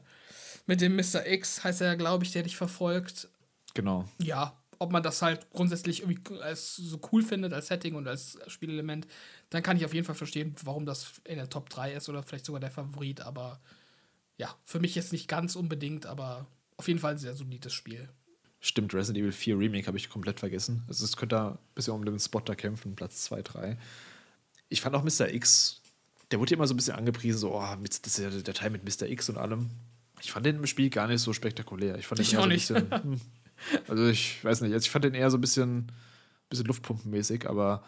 mit dem Mr. X heißt er ja, glaube ich, der dich verfolgt. Genau. Ja, ob man das halt grundsätzlich irgendwie als so cool findet als Setting und als Spielelement, dann kann ich auf jeden Fall verstehen, warum das in der Top 3 ist oder vielleicht sogar der Favorit, aber ja, für mich jetzt nicht ganz unbedingt, aber auf jeden Fall ein sehr solides Spiel. Stimmt, Resident Evil 4 Remake habe ich komplett vergessen. Also es könnte da ein bisschen um den Spot da kämpfen, Platz 2, 3. Ich fand auch Mr. X der wurde immer so ein bisschen angepriesen, so, oh, das ist ja der Teil mit Mr. X und allem. Ich fand den im Spiel gar nicht so spektakulär. Ich fand den ich auch so nicht. Bisschen, hm. also ich weiß nicht, also ich fand den eher so ein bisschen, bisschen Luftpumpenmäßig, aber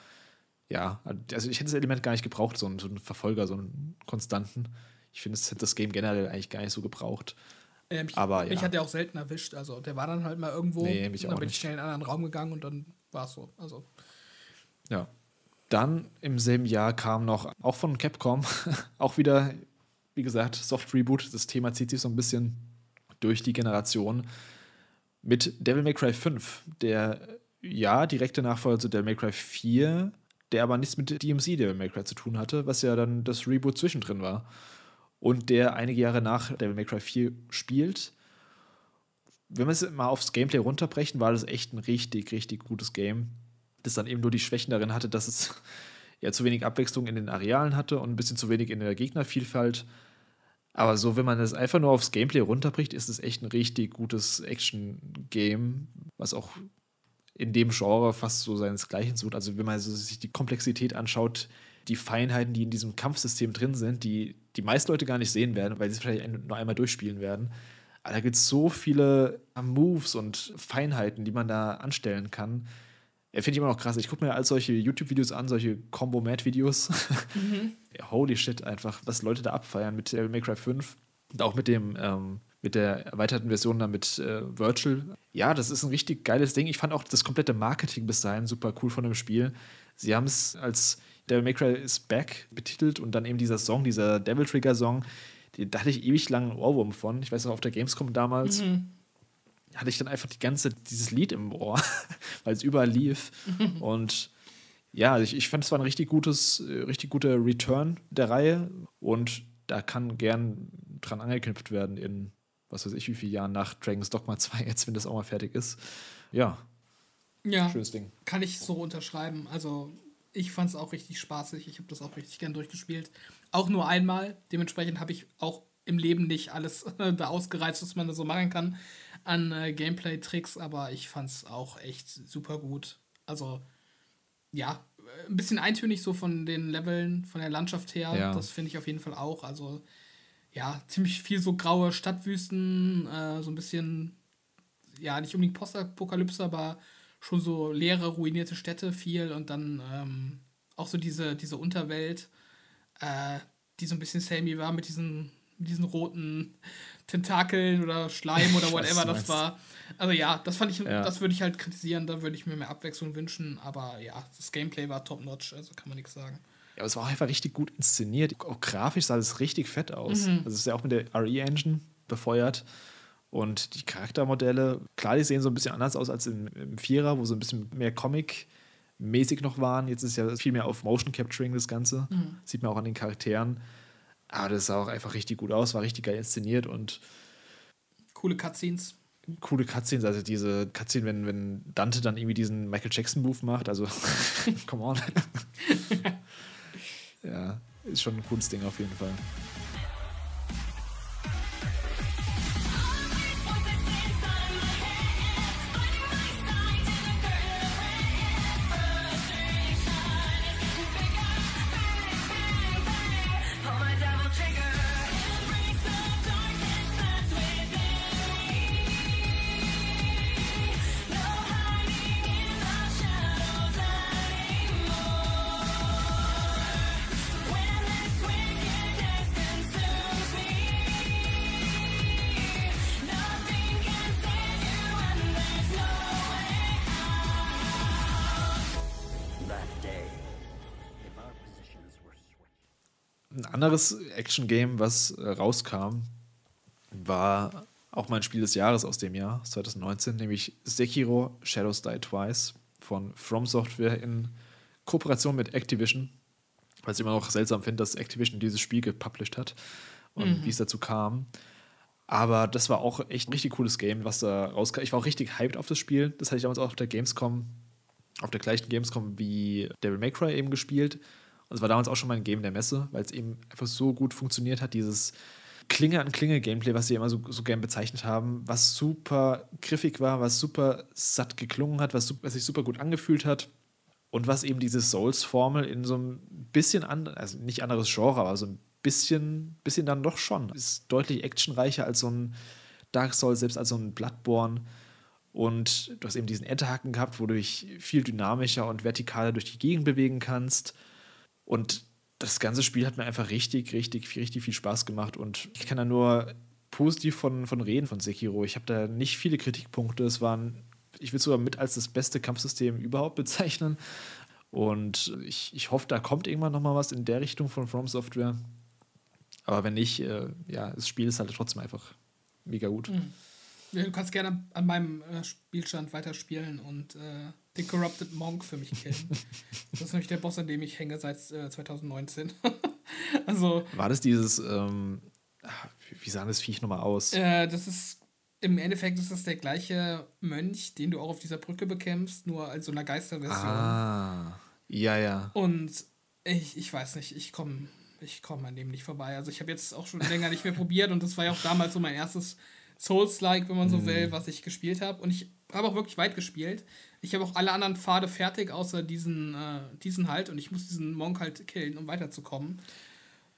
ja, also ich hätte das Element gar nicht gebraucht, so einen, so einen Verfolger, so einen konstanten. Ich finde, es hätte das Game generell eigentlich gar nicht so gebraucht. Äh, mich, aber, mich ja. hat der auch selten erwischt. Also der war dann halt mal irgendwo. Nee, mich und dann bin ich schnell in einen anderen Raum gegangen und dann war es so. Also. Ja, dann im selben Jahr kam noch, auch von Capcom, auch wieder, wie gesagt, Soft Reboot. Das Thema zieht sich so ein bisschen durch die Generation mit Devil May Cry 5, der ja direkte Nachfolger zu Devil May Cry 4, der aber nichts mit DMC Devil May Cry zu tun hatte, was ja dann das Reboot zwischendrin war. Und der einige Jahre nach Devil May Cry 4 spielt. Wenn wir es mal aufs Gameplay runterbrechen, war das echt ein richtig, richtig gutes Game das dann eben nur die Schwächen darin hatte, dass es ja zu wenig Abwechslung in den Arealen hatte und ein bisschen zu wenig in der Gegnervielfalt. Aber so, wenn man das einfach nur aufs Gameplay runterbricht, ist es echt ein richtig gutes Action-Game, was auch in dem Genre fast so seinesgleichen sucht. Also, wenn man so sich die Komplexität anschaut, die Feinheiten, die in diesem Kampfsystem drin sind, die die meisten Leute gar nicht sehen werden, weil sie es vielleicht nur einmal durchspielen werden. Aber da gibt es so viele Moves und Feinheiten, die man da anstellen kann. Finde ich immer noch krass. Ich gucke mir all solche YouTube-Videos an, solche Combo-Mat-Videos. Mhm. ja, holy shit, einfach, was Leute da abfeiern mit Devil May Cry 5 und auch mit dem, ähm, mit der erweiterten Version dann mit äh, Virtual. Ja, das ist ein richtig geiles Ding. Ich fand auch das komplette Marketing bis dahin super cool von dem Spiel. Sie haben es als Devil May Cry is Back betitelt und dann eben dieser Song, dieser Devil Trigger Song, da hatte ich ewig lang einen Ohrwurm von. Ich weiß noch, auf der Gamescom damals. Mhm hatte ich dann einfach die ganze, dieses Lied im Ohr, weil es überall lief. und ja, ich, ich fand, es war ein richtig gutes, äh, richtig guter Return der Reihe und da kann gern dran angeknüpft werden in was weiß ich, wie viele Jahren nach Dragon's Dogma 2, jetzt, wenn das auch mal fertig ist. Ja. Ja. Schönes Ding. Kann ich so unterschreiben. Also, ich fand es auch richtig spaßig. Ich habe das auch richtig gern durchgespielt. Auch nur einmal. Dementsprechend habe ich auch im Leben nicht alles da ausgereizt, was man da so machen kann an äh, Gameplay-Tricks, aber ich fand es auch echt super gut. Also, ja, ein bisschen eintönig so von den Leveln, von der Landschaft her. Ja. Das finde ich auf jeden Fall auch. Also, ja, ziemlich viel so graue Stadtwüsten, äh, so ein bisschen, ja, nicht unbedingt Postapokalypse, aber schon so leere, ruinierte Städte viel und dann ähm, auch so diese, diese Unterwelt, äh, die so ein bisschen samey war mit diesen, diesen roten Tentakeln oder Schleim oder whatever das war. Also ja, das fand ich, ja. das würde ich halt kritisieren, da würde ich mir mehr Abwechslung wünschen, aber ja, das Gameplay war top-notch, also kann man nichts sagen. Ja, aber es war auch einfach richtig gut inszeniert. Auch grafisch sah es richtig fett aus. Mhm. Also es ist ja auch mit der RE-Engine befeuert. Und die Charaktermodelle, klar, die sehen so ein bisschen anders aus als im, im Vierer, wo so ein bisschen mehr Comic-mäßig noch waren. Jetzt ist ja viel mehr auf Motion Capturing das Ganze. Mhm. Sieht man auch an den Charakteren. Aber das sah auch einfach richtig gut aus, war richtig geil inszeniert und. Coole Cutscenes. Coole Cutscenes, also diese Cutscene, wenn, wenn Dante dann irgendwie diesen Michael Jackson-Move macht, also, come on. ja, ist schon ein cooles Ding auf jeden Fall. Anderes Action-Game, was äh, rauskam, war auch mein Spiel des Jahres aus dem Jahr, 2019, nämlich Sekiro Shadows Die Twice von From Software in Kooperation mit Activision. Was ich immer noch seltsam finde, dass Activision dieses Spiel gepublished hat und mhm. wie es dazu kam. Aber das war auch echt ein richtig cooles Game, was da rauskam. Ich war auch richtig hyped auf das Spiel. Das hatte ich damals auch auf der Gamescom, auf der gleichen Gamescom wie Devil May Cry eben gespielt. Und es war damals auch schon mein Game der Messe, weil es eben einfach so gut funktioniert hat, dieses Klinge an Klinge Gameplay, was sie immer so, so gern bezeichnet haben, was super griffig war, was super satt geklungen hat, was, was sich super gut angefühlt hat und was eben diese Souls-Formel in so ein bisschen anders, also nicht anderes Genre, aber so ein bisschen, bisschen dann doch schon. Ist deutlich actionreicher als so ein Dark Souls, selbst als so ein Bloodborne. Und du hast eben diesen Enterhaken gehabt, wo du dich viel dynamischer und vertikaler durch die Gegend bewegen kannst. Und das ganze Spiel hat mir einfach richtig, richtig, richtig viel Spaß gemacht. Und ich kann da nur positiv von, von reden von Sekiro. Ich habe da nicht viele Kritikpunkte. Es waren, ich will es sogar mit als das beste Kampfsystem überhaupt bezeichnen. Und ich, ich hoffe, da kommt irgendwann noch mal was in der Richtung von From Software. Aber wenn nicht, äh, ja, das Spiel ist halt trotzdem einfach mega gut. Mhm. Du kannst gerne an meinem äh, Spielstand weiterspielen und äh, den Corrupted Monk für mich killen. das ist nämlich der Boss, an dem ich hänge seit äh, 2019. also. War das dieses, ähm, wie sah das Viech nochmal aus? Äh, das ist, im Endeffekt ist das der gleiche Mönch, den du auch auf dieser Brücke bekämpfst, nur als so einer Geisterversion. Ah, ja, ja. Und ich, ich weiß nicht, ich komme ich komm an dem nicht vorbei. Also ich habe jetzt auch schon länger nicht mehr probiert und das war ja auch damals so mein erstes Souls-like, wenn man so mm. will, was ich gespielt habe. Und ich habe auch wirklich weit gespielt. Ich habe auch alle anderen Pfade fertig, außer diesen, äh, diesen halt. Und ich muss diesen Monk halt killen, um weiterzukommen.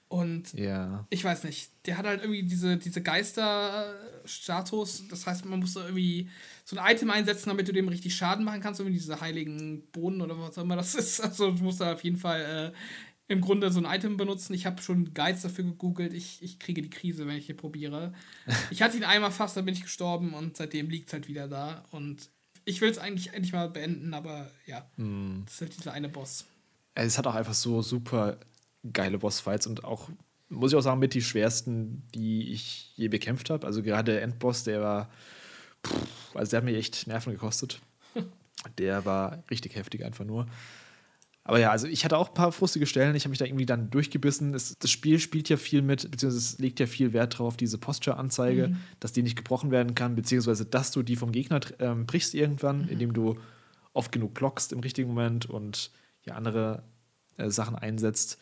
Und ja. ich weiß nicht, der hat halt irgendwie diese, diese Geister-Status. Das heißt, man muss da irgendwie so ein Item einsetzen, damit du dem richtig Schaden machen kannst. Irgendwie diese heiligen Bohnen oder was auch immer das ist. Also du musst da auf jeden Fall äh, im Grunde so ein Item benutzen. Ich habe schon Guides dafür gegoogelt. Ich, ich kriege die Krise, wenn ich hier probiere. ich hatte ihn einmal fast, dann bin ich gestorben und seitdem liegt es halt wieder da. Und ich will es eigentlich endlich mal beenden, aber ja, mm. das ist halt dieser eine Boss. Es hat auch einfach so super geile Bossfights und auch, muss ich auch sagen, mit die schwersten, die ich je bekämpft habe. Also gerade der Endboss, der war, pff, also der hat mir echt Nerven gekostet. der war richtig heftig einfach nur. Aber ja, also ich hatte auch ein paar frustige Stellen. Ich habe mich da irgendwie dann durchgebissen. Es, das Spiel spielt ja viel mit, beziehungsweise es legt ja viel Wert drauf, diese Posture-Anzeige, mhm. dass die nicht gebrochen werden kann, beziehungsweise dass du die vom Gegner ähm, brichst irgendwann, mhm. indem du oft genug blockst im richtigen Moment und ja andere äh, Sachen einsetzt.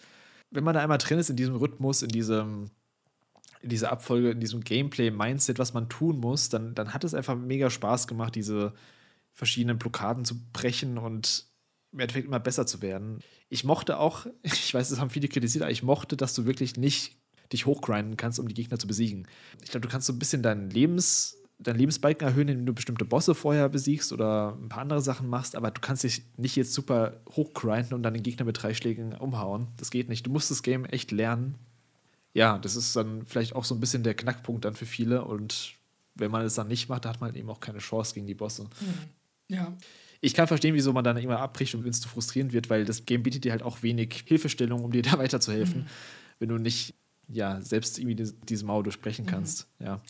Wenn man da einmal drin ist in diesem Rhythmus, in diesem in dieser Abfolge, in diesem Gameplay-Mindset, was man tun muss, dann, dann hat es einfach mega Spaß gemacht, diese verschiedenen Blockaden zu brechen und im Endeffekt immer besser zu werden. Ich mochte auch, ich weiß, das haben viele kritisiert, aber ich mochte, dass du wirklich nicht dich hochgrinden kannst, um die Gegner zu besiegen. Ich glaube, du kannst so ein bisschen dein Lebens, deinen Lebensbalken erhöhen, indem du bestimmte Bosse vorher besiegst oder ein paar andere Sachen machst, aber du kannst dich nicht jetzt super hochgrinden und dann den Gegner mit drei Schlägen umhauen. Das geht nicht. Du musst das Game echt lernen. Ja, das ist dann vielleicht auch so ein bisschen der Knackpunkt dann für viele und wenn man es dann nicht macht, hat man eben auch keine Chance gegen die Bosse. Ja. Ich kann verstehen, wieso man dann immer abbricht und wenn es zu frustrierend wird, weil das Game bietet dir halt auch wenig Hilfestellung, um dir da weiterzuhelfen, mhm. wenn du nicht ja, selbst irgendwie die, diese Mauer durchbrechen mhm. kannst. Mhm. Ja.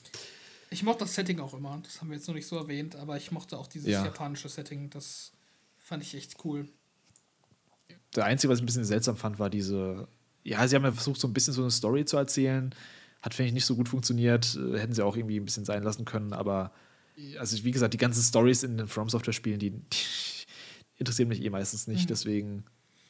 Ich mochte das Setting auch immer. Das haben wir jetzt noch nicht so erwähnt, aber ich mochte auch dieses ja. japanische Setting. Das fand ich echt cool. Der Einzige, was ich ein bisschen seltsam fand, war diese. Ja, sie haben ja versucht, so ein bisschen so eine Story zu erzählen. Hat, finde ich, nicht so gut funktioniert. Hätten sie auch irgendwie ein bisschen sein lassen können, aber. Also, wie gesagt, die ganzen Stories in den From Software-Spielen, die, die, interessieren mich eh meistens nicht. Mhm. Deswegen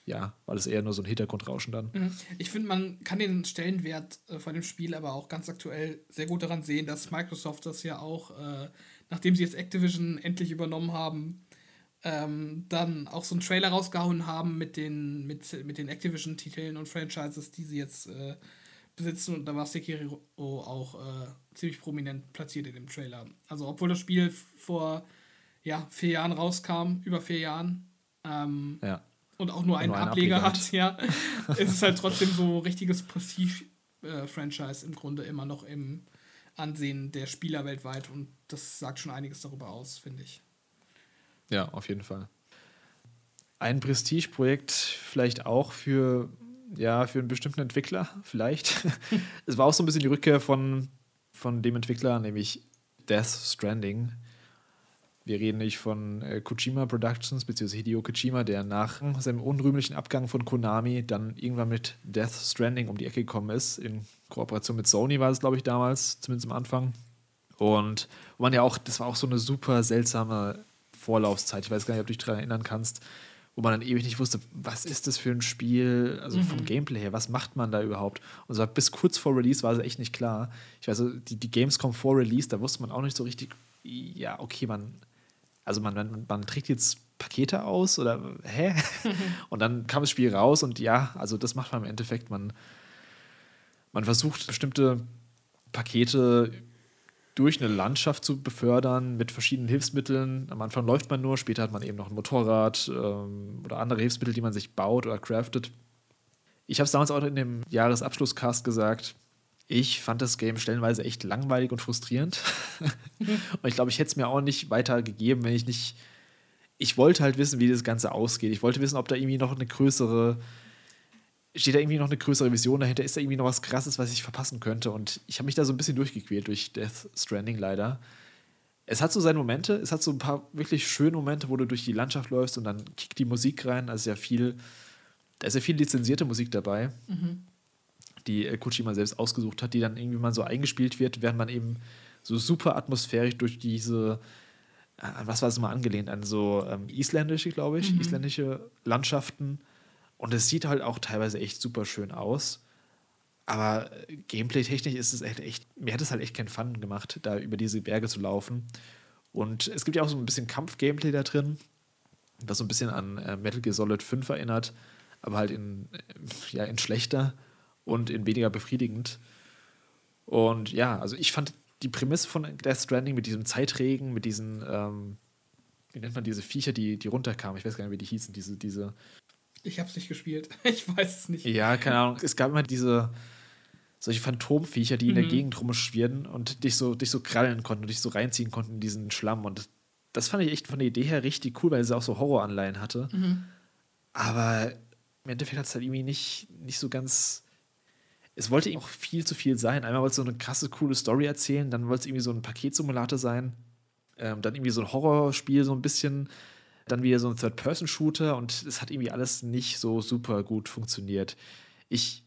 ja, war das eher nur so ein Hintergrundrauschen dann. Mhm. Ich finde, man kann den Stellenwert äh, von dem Spiel aber auch ganz aktuell sehr gut daran sehen, dass Microsoft das ja auch, äh, nachdem sie jetzt Activision endlich übernommen haben, ähm, dann auch so einen Trailer rausgehauen haben mit den, mit, mit den Activision-Titeln und Franchises, die sie jetzt äh, besitzen. Und da war Sekiro auch äh, ziemlich prominent platziert in dem Trailer. Also, obwohl das Spiel vor ja, vier Jahren rauskam, über vier Jahren, ähm, ja und auch nur einen, nur einen Ableger, Ableger, hat, ja, ist es halt trotzdem so richtiges Prestige-Franchise im Grunde immer noch im Ansehen der Spieler weltweit und das sagt schon einiges darüber aus, finde ich. Ja, auf jeden Fall. Ein Prestige-Projekt vielleicht auch für, ja, für einen bestimmten Entwickler, vielleicht. es war auch so ein bisschen die Rückkehr von, von dem Entwickler, nämlich Death Stranding. Wir reden nicht von äh, Kojima Productions, beziehungsweise Hideo Kojima, der nach seinem unrühmlichen Abgang von Konami dann irgendwann mit Death Stranding um die Ecke gekommen ist. In Kooperation mit Sony war es, glaube ich, damals, zumindest am Anfang. Und man ja auch, das war auch so eine super seltsame Vorlaufzeit. Ich weiß gar nicht, ob du dich daran erinnern kannst, wo man dann ewig nicht wusste, was ist das für ein Spiel, also mhm. vom Gameplay her, was macht man da überhaupt? Und so bis kurz vor Release war es echt nicht klar. Ich weiß, die, die Gamescom vor Release, da wusste man auch nicht so richtig, ja, okay, man also man, man, man trägt jetzt Pakete aus oder hä? und dann kam das Spiel raus und ja, also das macht man im Endeffekt, man, man versucht bestimmte Pakete durch eine Landschaft zu befördern mit verschiedenen Hilfsmitteln. Am Anfang läuft man nur, später hat man eben noch ein Motorrad ähm, oder andere Hilfsmittel, die man sich baut oder craftet. Ich habe es damals auch in dem Jahresabschlusscast gesagt, ich fand das Game stellenweise echt langweilig und frustrierend. und ich glaube, ich hätte es mir auch nicht weiter gegeben, wenn ich nicht. Ich wollte halt wissen, wie das Ganze ausgeht. Ich wollte wissen, ob da irgendwie noch eine größere. Steht da irgendwie noch eine größere Vision dahinter? Ist da irgendwie noch was Krasses, was ich verpassen könnte? Und ich habe mich da so ein bisschen durchgequält durch Death Stranding leider. Es hat so seine Momente, es hat so ein paar wirklich schöne Momente, wo du durch die Landschaft läufst und dann kickt die Musik rein. Also ja viel, da ist ja viel lizenzierte Musik dabei. Mhm die äh, Kojima selbst ausgesucht hat, die dann irgendwie mal so eingespielt wird, während man eben so super atmosphärisch durch diese, äh, was war es mal angelehnt, an so ähm, isländische, glaube ich, mhm. isländische Landschaften. Und es sieht halt auch teilweise echt super schön aus. Aber äh, gameplay-technisch ist es echt, echt, mir hat es halt echt keinen Fun gemacht, da über diese Berge zu laufen. Und es gibt ja auch so ein bisschen Kampf-Gameplay da drin, was so ein bisschen an äh, Metal Gear Solid 5 erinnert, aber halt in, äh, ja, in schlechter und in weniger befriedigend. Und ja, also ich fand die Prämisse von Death Stranding mit diesem Zeitregen, mit diesen, ähm, wie nennt man diese Viecher, die, die runterkamen, ich weiß gar nicht, wie die hießen, diese, diese. Ich hab's nicht gespielt, ich weiß es nicht. Ja, keine Ahnung. Es gab immer diese, solche Phantomviecher, die in der mhm. Gegend rumschwirren und dich so, dich so krallen konnten und dich so reinziehen konnten in diesen Schlamm. Und das, fand ich echt von der Idee her richtig cool, weil sie auch so Horroranleihen hatte. Mhm. Aber im Endeffekt hat es halt irgendwie nicht, nicht so ganz es wollte eben auch viel zu viel sein. Einmal wollte es so eine krasse, coole Story erzählen, dann wollte es irgendwie so ein Paketsimulator sein, ähm, dann irgendwie so ein Horrorspiel, so ein bisschen, dann wieder so ein Third-Person-Shooter und es hat irgendwie alles nicht so super gut funktioniert. Ich,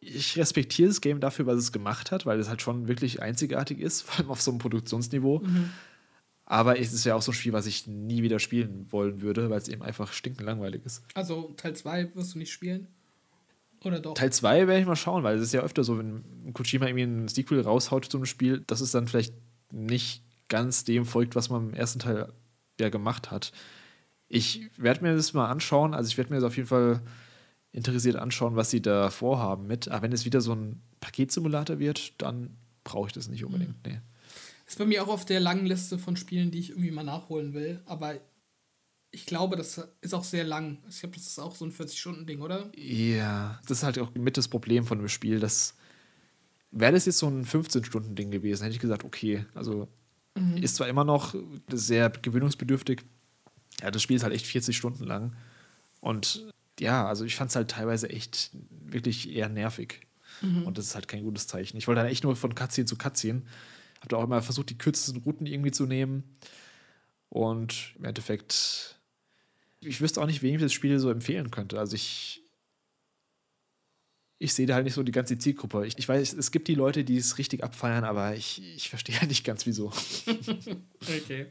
ich respektiere das Game dafür, was es gemacht hat, weil es halt schon wirklich einzigartig ist, vor allem auf so einem Produktionsniveau. Mhm. Aber es ist ja auch so ein Spiel, was ich nie wieder spielen wollen würde, weil es eben einfach stinkend langweilig ist. Also Teil 2 wirst du nicht spielen? Oder doch? Teil 2 werde ich mal schauen, weil es ist ja öfter so, wenn Kojima irgendwie ein Sequel raushaut zu einem Spiel, dass es dann vielleicht nicht ganz dem folgt, was man im ersten Teil ja gemacht hat. Ich werde mir das mal anschauen, also ich werde mir das auf jeden Fall interessiert anschauen, was sie da vorhaben mit. Aber wenn es wieder so ein Paketsimulator wird, dann brauche ich das nicht unbedingt. Mhm. Nee. Ist bei mir auch auf der langen Liste von Spielen, die ich irgendwie mal nachholen will. Aber ich glaube, das ist auch sehr lang. Ich glaube, das ist auch so ein 40-Stunden-Ding, oder? Ja, das ist halt auch mit das Problem von dem Spiel. Das wäre das jetzt so ein 15-Stunden-Ding gewesen, hätte ich gesagt, okay. Also mhm. ist zwar immer noch sehr gewöhnungsbedürftig. Ja, das Spiel ist halt echt 40 Stunden lang. Und ja, also ich fand es halt teilweise echt wirklich eher nervig. Mhm. Und das ist halt kein gutes Zeichen. Ich wollte dann echt nur von Cutscene zu Cutscene. Hab da auch immer versucht, die kürzesten Routen irgendwie zu nehmen. Und im Endeffekt, ich wüsste auch nicht, wem ich das Spiel so empfehlen könnte. Also ich, ich sehe da halt nicht so die ganze Zielgruppe. Ich, ich, weiß, es gibt die Leute, die es richtig abfeiern, aber ich, ich verstehe halt nicht ganz, wieso. okay.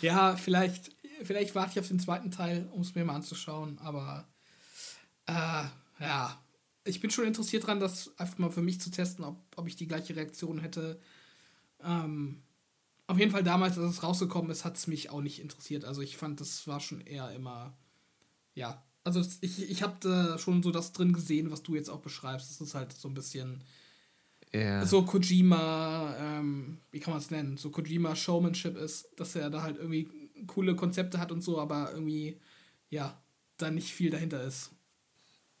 Ja, vielleicht, vielleicht warte ich auf den zweiten Teil, um es mir mal anzuschauen, aber äh, ja, ich bin schon interessiert daran, das einfach mal für mich zu testen, ob, ob ich die gleiche Reaktion hätte. Ähm, auf jeden Fall damals, als es rausgekommen ist, hat es mich auch nicht interessiert. Also ich fand, das war schon eher immer, ja. Also ich, ich habe da schon so das drin gesehen, was du jetzt auch beschreibst. Das ist halt so ein bisschen yeah. so Kojima, ähm, wie kann man es nennen, so Kojima Showmanship ist, dass er da halt irgendwie coole Konzepte hat und so, aber irgendwie, ja, da nicht viel dahinter ist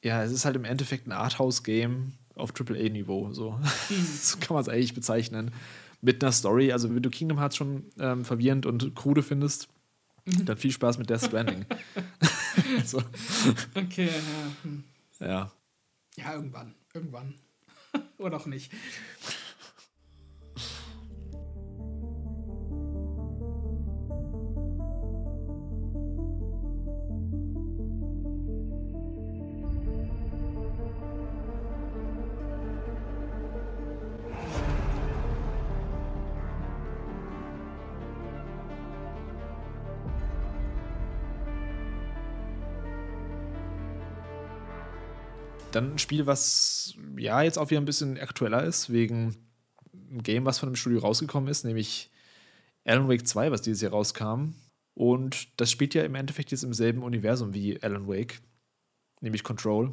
ja, es ist halt im Endeffekt ein Arthouse-Game auf AAA-Niveau. So. so kann man es eigentlich bezeichnen. Mit einer Story. Also, wenn du Kingdom Hearts schon ähm, verwirrend und krude findest, mhm. dann viel Spaß mit Death Stranding. so. Okay, ja. Hm. Ja. Ja, irgendwann. Irgendwann. Oder auch nicht. Dann ein Spiel, was ja jetzt auch wieder ein bisschen aktueller ist, wegen einem Game, was von dem Studio rausgekommen ist, nämlich Alan Wake 2, was dieses Jahr rauskam. Und das spielt ja im Endeffekt jetzt im selben Universum wie Alan Wake, nämlich Control.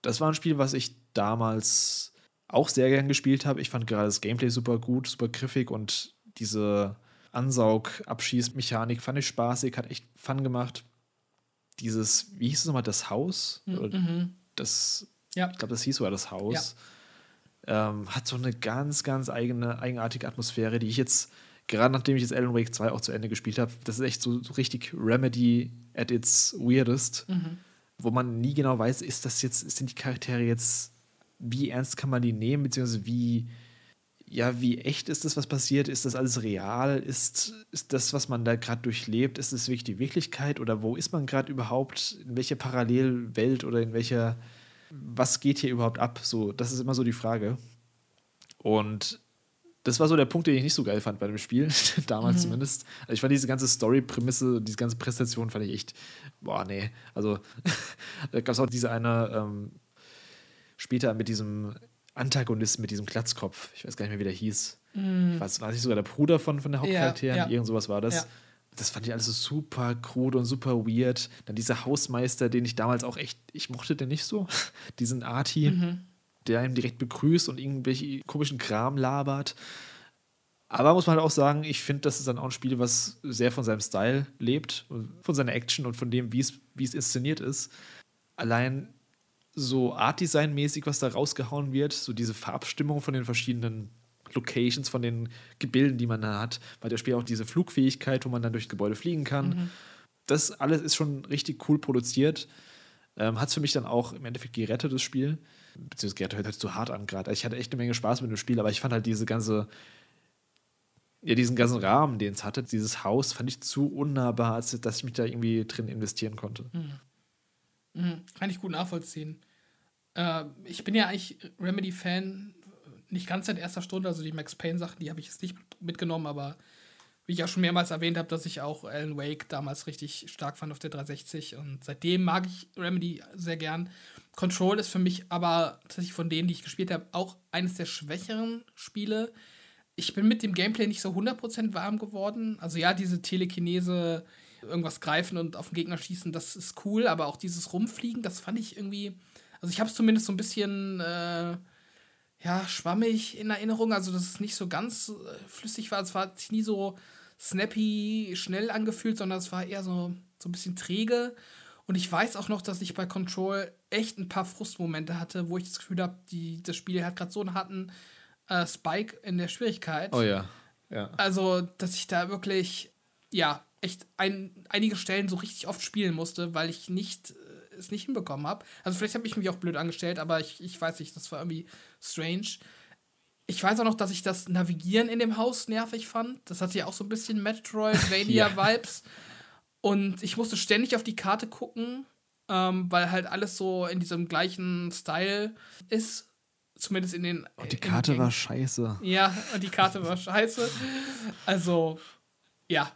Das war ein Spiel, was ich damals auch sehr gern gespielt habe. Ich fand gerade das Gameplay super gut, super griffig und diese Ansaug-Abschießmechanik fand ich spaßig, hat echt Fun gemacht. Dieses, wie hieß es nochmal, das Haus? Mhm das, ja. ich glaube, das hieß sogar das Haus, ja. ähm, hat so eine ganz, ganz eigene, eigenartige Atmosphäre, die ich jetzt, gerade nachdem ich jetzt Alan Wake 2 auch zu Ende gespielt habe, das ist echt so, so richtig Remedy at its weirdest, mhm. wo man nie genau weiß, ist das jetzt, sind die Charaktere jetzt, wie ernst kann man die nehmen, beziehungsweise wie, ja, wie echt ist das, was passiert? Ist das alles real? Ist, ist das, was man da gerade durchlebt, ist das wirklich die Wirklichkeit? Oder wo ist man gerade überhaupt? In welcher Parallelwelt oder in welcher, was geht hier überhaupt ab? So, das ist immer so die Frage. Und das war so der Punkt, den ich nicht so geil fand bei dem Spiel, damals mhm. zumindest. Also ich fand diese ganze Story-Prämisse, diese ganze Präsentation fand ich echt, boah, nee. Also da gab es auch diese eine ähm, später mit diesem Antagonist mit diesem Glatzkopf. Ich weiß gar nicht mehr, wie der hieß. Mm. Was war nicht sogar der Bruder von, von der Hauptcharakteren? Ja, ja. Irgend sowas war das. Ja. Das fand ich alles so super krude und super weird. Dann dieser Hausmeister, den ich damals auch echt, ich mochte den nicht so. Diesen Arti, mhm. der einen direkt begrüßt und irgendwelche komischen Kram labert. Aber muss man halt auch sagen, ich finde, das ist dann auch ein Spiel, was sehr von seinem Style lebt, von seiner Action und von dem, wie es inszeniert ist. Allein so Art-Design-mäßig, was da rausgehauen wird, so diese Farbstimmung von den verschiedenen Locations, von den Gebilden, die man da hat, weil der Spiel auch diese Flugfähigkeit, wo man dann durch Gebäude fliegen kann. Mhm. Das alles ist schon richtig cool produziert. Ähm, hat es für mich dann auch im Endeffekt gerettet, das Spiel. Beziehungsweise gerettet hört halt zu hart an gerade. Ich hatte echt eine Menge Spaß mit dem Spiel, aber ich fand halt diese ganze, ja, diesen ganzen Rahmen, den es hatte, dieses Haus, fand ich zu unnahbar, als dass ich mich da irgendwie drin investieren konnte. Mhm. Mhm. Kann ich gut nachvollziehen. Äh, ich bin ja eigentlich Remedy-Fan, nicht ganz seit erster Stunde, also die Max Payne-Sachen, die habe ich jetzt nicht mitgenommen, aber wie ich auch schon mehrmals erwähnt habe, dass ich auch Alan Wake damals richtig stark fand auf der 360 und seitdem mag ich Remedy sehr gern. Control ist für mich aber tatsächlich von denen, die ich gespielt habe, auch eines der schwächeren Spiele. Ich bin mit dem Gameplay nicht so 100% warm geworden. Also ja, diese Telekinese, irgendwas greifen und auf den Gegner schießen, das ist cool, aber auch dieses Rumfliegen, das fand ich irgendwie also ich habe es zumindest so ein bisschen, äh, ja, schwammig in Erinnerung, also dass es nicht so ganz äh, flüssig war. Es war nie so snappy, schnell angefühlt, sondern es war eher so, so ein bisschen träge. Und ich weiß auch noch, dass ich bei Control echt ein paar Frustmomente hatte, wo ich das Gefühl habe, das Spiel hat gerade so einen harten äh, Spike in der Schwierigkeit. Oh ja. ja. Also, dass ich da wirklich, ja, echt ein, einige Stellen so richtig oft spielen musste, weil ich nicht es nicht hinbekommen habe. Also vielleicht habe ich mich auch blöd angestellt, aber ich, ich weiß nicht, das war irgendwie strange. Ich weiß auch noch, dass ich das Navigieren in dem Haus nervig fand. Das hatte ja auch so ein bisschen Metroidvania-Vibes. ja. Und ich musste ständig auf die Karte gucken, ähm, weil halt alles so in diesem gleichen Style ist. Zumindest in den. Und die Karte war scheiße. Ja, und die Karte war scheiße. Also, ja.